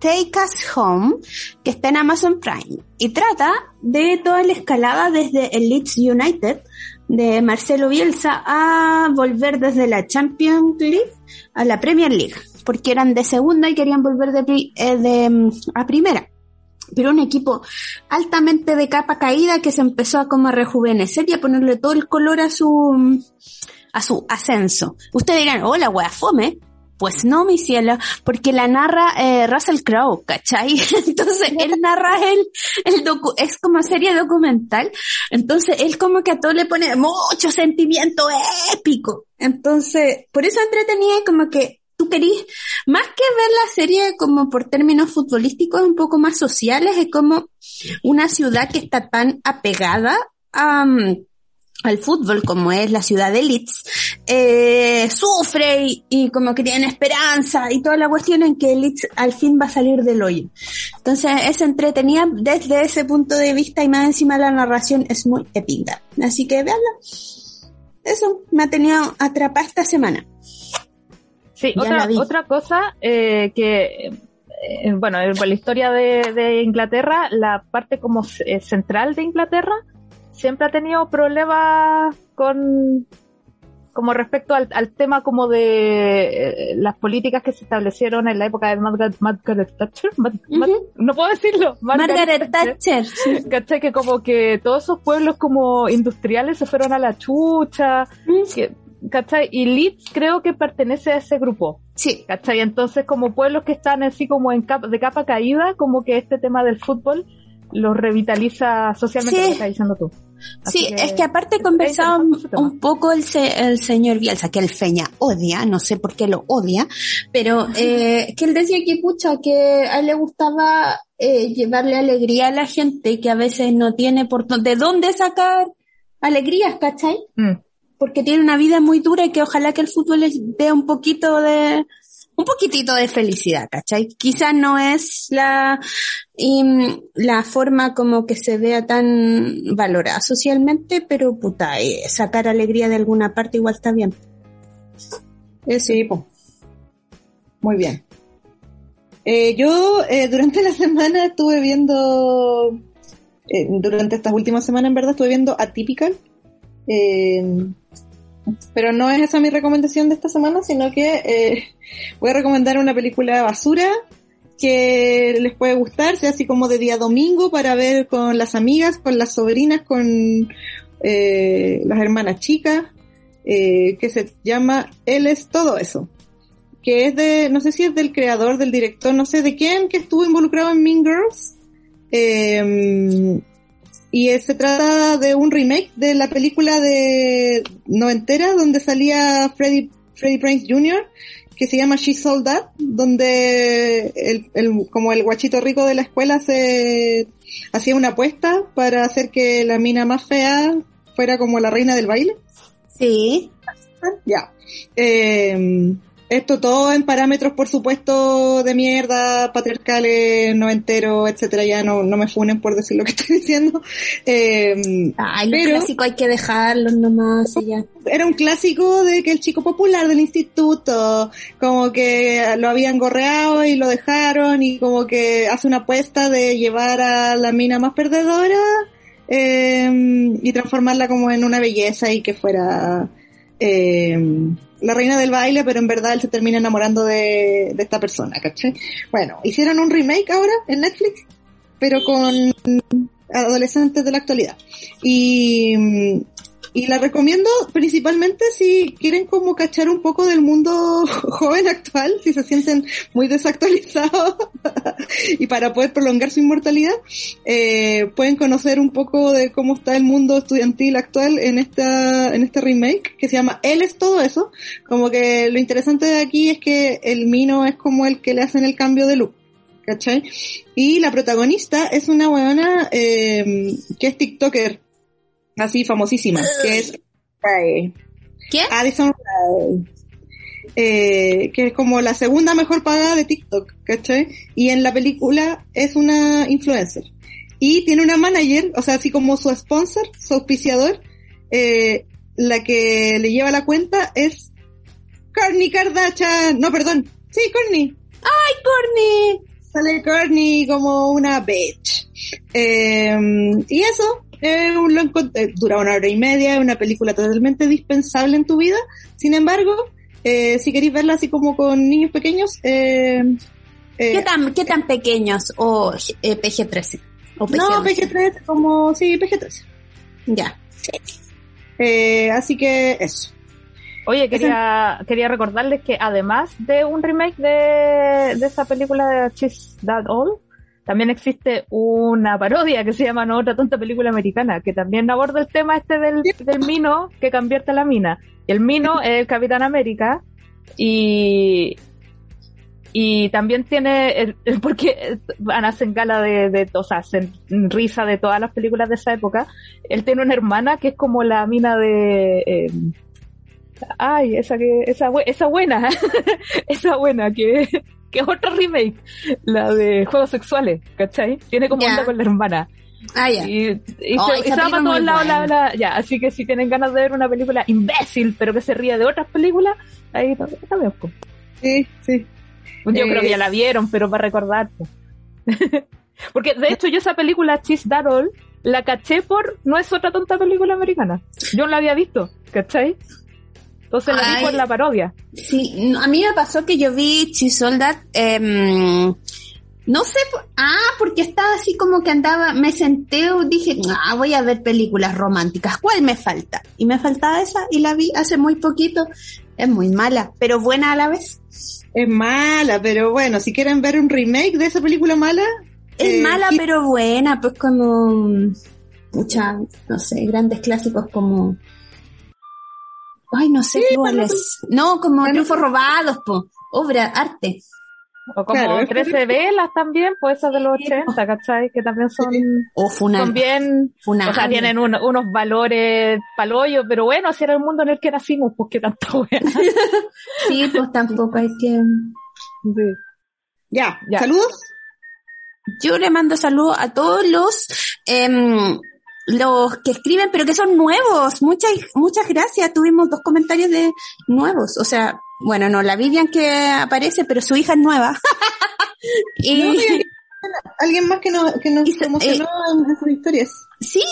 Take Us Home, que está en Amazon Prime, y trata de toda la escalada desde el Leeds United de Marcelo Bielsa a volver desde la Champions League a la Premier League, porque eran de segunda y querían volver de, eh, de, mm, a primera. Pero un equipo altamente de capa caída que se empezó a como a rejuvenecer y a ponerle todo el color a su, a su ascenso. Ustedes dirán, hola, wea, fome. Pues no, mi cielo, porque la narra eh, Russell Crowe, ¿cachai? Entonces él narra el, el docu es como serie documental, entonces él como que a todo le pone mucho sentimiento épico. Entonces, por eso entretenía y como que tú querís, más que ver la serie como por términos futbolísticos un poco más sociales, es como una ciudad que está tan apegada a, mm, al fútbol como es la ciudad de Leeds, eh, sufre y, y como que tiene esperanza y toda la cuestión en que Leeds al fin va a salir del hoyo. Entonces es entretenida desde ese punto de vista y más encima la narración es muy épica. Así que veanla. Eso me ha tenido atrapada esta semana. Sí, Ya otra, otra cosa eh, que, eh, bueno, en la historia de, de Inglaterra, la parte como eh, central de Inglaterra siempre ha tenido problemas con como respecto al, al tema como de eh, las políticas que se establecieron en la época de Margaret, Margaret Thatcher. Mar- Mar- Ujú. no puedo decirlo. Margaret Thatcher. ¿Cachai? Que como que todos esos pueblos como industriales se fueron a la chucha. Que, ¿Cachai? Y Leeds creo que pertenece a ese grupo. Sí. ¿Cachai? Entonces, como pueblos que están así como en capa, de capa caída, como que este tema del fútbol los revitaliza socialmente, Sí. estás diciendo tú. Así Sí, es que aparte conversaba un, poco el, se- el señor Bielsa, que el Feña odia, no sé por qué lo odia, pero eh, que él decía que pucha, que a él le gustaba eh, llevarle alegría a la gente que a veces no tiene por de dónde sacar alegrías, ¿cachai? Mm. Porque tiene una vida muy dura y que ojalá que el fútbol les dé un poquito de, un poquitito de felicidad, ¿cachai? Quizás no es la, la forma como que se vea tan valorada socialmente, pero puta, eh, sacar alegría de alguna parte igual está bien. Sí, po. Muy bien. Eh, yo eh, durante la semana estuve viendo, eh, durante estas últimas semanas en verdad estuve viendo Atypical. Eh, pero no es esa mi recomendación de esta semana, sino que eh, voy a recomendar una película basura que les puede gustar, sea así como de día domingo para ver con las amigas, con las sobrinas, con eh, las hermanas chicas, eh, que se llama Él es todo eso. Que es de, no sé si es del creador, del director, no sé de quién, que estuvo involucrado en Mean Girls. Eh, y eh, se trata de un remake de la película de noventera donde salía Freddie, Freddie Prinze Jr., que se llama She Sold That, donde el, el, como el guachito rico de la escuela se hacía una apuesta para hacer que la mina más fea fuera como la reina del baile. Sí. Ya. Eh, esto todo en parámetros, por supuesto, de mierda, patriarcales, noventeros, etcétera. Ya no, no me funen por decir lo que estoy diciendo. Eh, Ay, Pero- clásico hay que dejarlo nomás y ya. era un clásico de que el chico popular del instituto, como que lo habían gorreado y lo dejaron y como que hace una apuesta de llevar a la mina más perdedora eh, y transformarla como en una belleza y que fuera eh, la reina del baile, pero en verdad él se termina enamorando de, de esta persona, ¿cachai? Bueno, hicieron un remake ahora en Netflix, pero con adolescentes de la actualidad. Y, y la recomiendo principalmente si quieren como cachar un poco del mundo joven actual, si se sienten muy desactualizados y para poder prolongar su inmortalidad, eh, pueden conocer un poco de cómo está el mundo estudiantil actual en esta, en este remake que se llama Él es todo eso. Como que lo interesante de aquí es que el Mino es como el que le hacen el cambio de look. ¿Cachai? Y la protagonista es una weona eh, que es TikToker, así famosísima, que es Ray. ¿Qué? Addison Rae. Eh, que es como la segunda mejor pagada de TikTok, ¿cachai? Y en la película es una influencer. Y tiene una manager, o sea, así como su sponsor, su auspiciador, eh, la que le lleva la cuenta es Kourtney Kardashian. No, perdón. Sí, Kourtney. ¡Ay, Corny! Sale Kourtney como una bitch. Eh, y eso, eh, un- lo eh, dura una hora y media, es una película totalmente dispensable en tu vida. Sin embargo, eh, si queréis verla así como con niños pequeños, eh, eh, ¿Qué tan, qué tan pequeños? O eh, PG-13. O no, PG-12. PG-13, como, sí, PG-13. Ya. Eh, así que eso. Oye, quería, quería recordarles que además de un remake de, de esa película de Cheese That All, también existe una parodia que se llama No otra tonta película americana, que también aborda el tema este del, del mino que convierte a la mina. Y el mino es el Capitán América y, y también tiene el, el porque van a hacer gala de, de, o sea, hacen risa de todas las películas de esa época. Él tiene una hermana que es como la mina de, eh, Ay, esa que, esa buena, esa buena que, que es otro remake, la de juegos sexuales, ¿cachai? Tiene como Ya. onda con la hermana. Ah, ya. Y, y Oh, se, esa y se va para todos lados, la, la- ya, así que si tienen ganas de ver una película imbécil, pero que se ríe de otras películas, ahí tam- también, pues. Sí, sí. Yo Eh, creo que ya la vieron, pero para recordar, pues. Porque de hecho yo esa película Cheese That All la caché por no es otra tonta película americana. Yo no la había visto, ¿cachai? Entonces la vi por la parodia. Sí, no, a mí me pasó que yo vi Chisoldat, em, no sé, ah, porque estaba así como que andaba, me senté, dije, ah, voy a ver películas románticas, ¿cuál me falta? Y me faltaba esa y la vi hace muy poquito, es muy mala, pero buena a la vez. Es mala, pero bueno, si quieren ver un remake de esa película mala, Es Eh, mala y- pero buena, pues como, mucha, no sé, grandes clásicos como, ay, no sé cuáles, no, como Bueno. triunfos robados, po, obra, arte. O como Claro, es que- 13 velas también, pues esas de los 80, ¿cachai? Que también son, O Funal. son bien, o sea, tienen un- unos valores paloyo, pero bueno, así era el mundo en el que nacimos, pues que tanto. Sí, pues tampoco hay que... ya. Ya. Saludos. Yo le mando saludos a todos los em, los que escriben, pero que son nuevos. Muchas muchas gracias. Tuvimos dos comentarios de nuevos. O sea, bueno, no la Vivian que aparece, pero su hija es nueva. y No, mira, Alguien más que, no, que nos Y emocionó en, en sus historias. sí,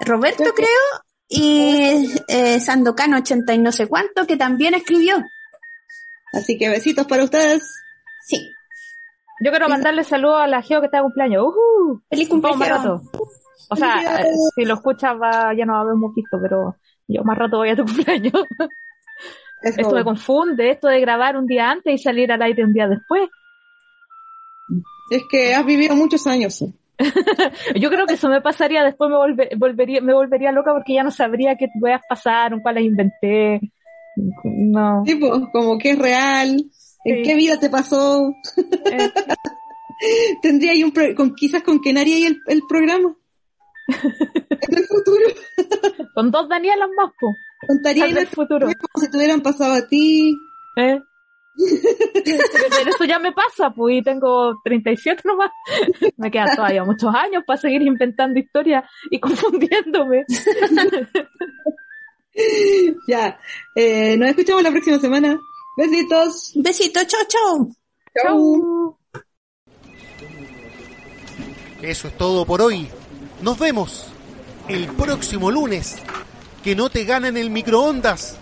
Roberto creo y eh, Sandokan 80 y no sé cuánto que también escribió. Así que besitos para ustedes. Sí. Yo quiero mandarle saludos a la Geo que está de cumpleaños. ¡Uhú! Feliz cumpleaños. O sea, Felicidades. eh, si lo escuchas va, ya no habíamos visto, pero yo más rato voy a tu cumpleaños. Eso. Esto me confunde, esto de grabar un día antes y salir al aire un día después. Es que has vivido muchos años. sí. Yo creo que eso me pasaría, después me, volve- volvería, me volvería loca porque ya no sabría qué weas pasaron, cuáles inventé. No. Tipo, como que es real. ¿En Sí. qué vida te pasó? Eh, Tendría ahí un pro- con, quizás con quién haría ahí el, el programa. En el futuro. con dos Danielas más, po. Contaría del la futuro. como si te hubieran pasado a ti. ¿Eh? Pero eso ya me pasa, pues, y tengo 37 nomás. Me quedan todavía muchos años para seguir inventando historias y confundiéndome. Ya. Eh, nos escuchamos la próxima semana. Besitos. Besito, chao, chao. Chau. Eso es todo por hoy. Nos vemos el próximo lunes. Que no te ganen el microondas.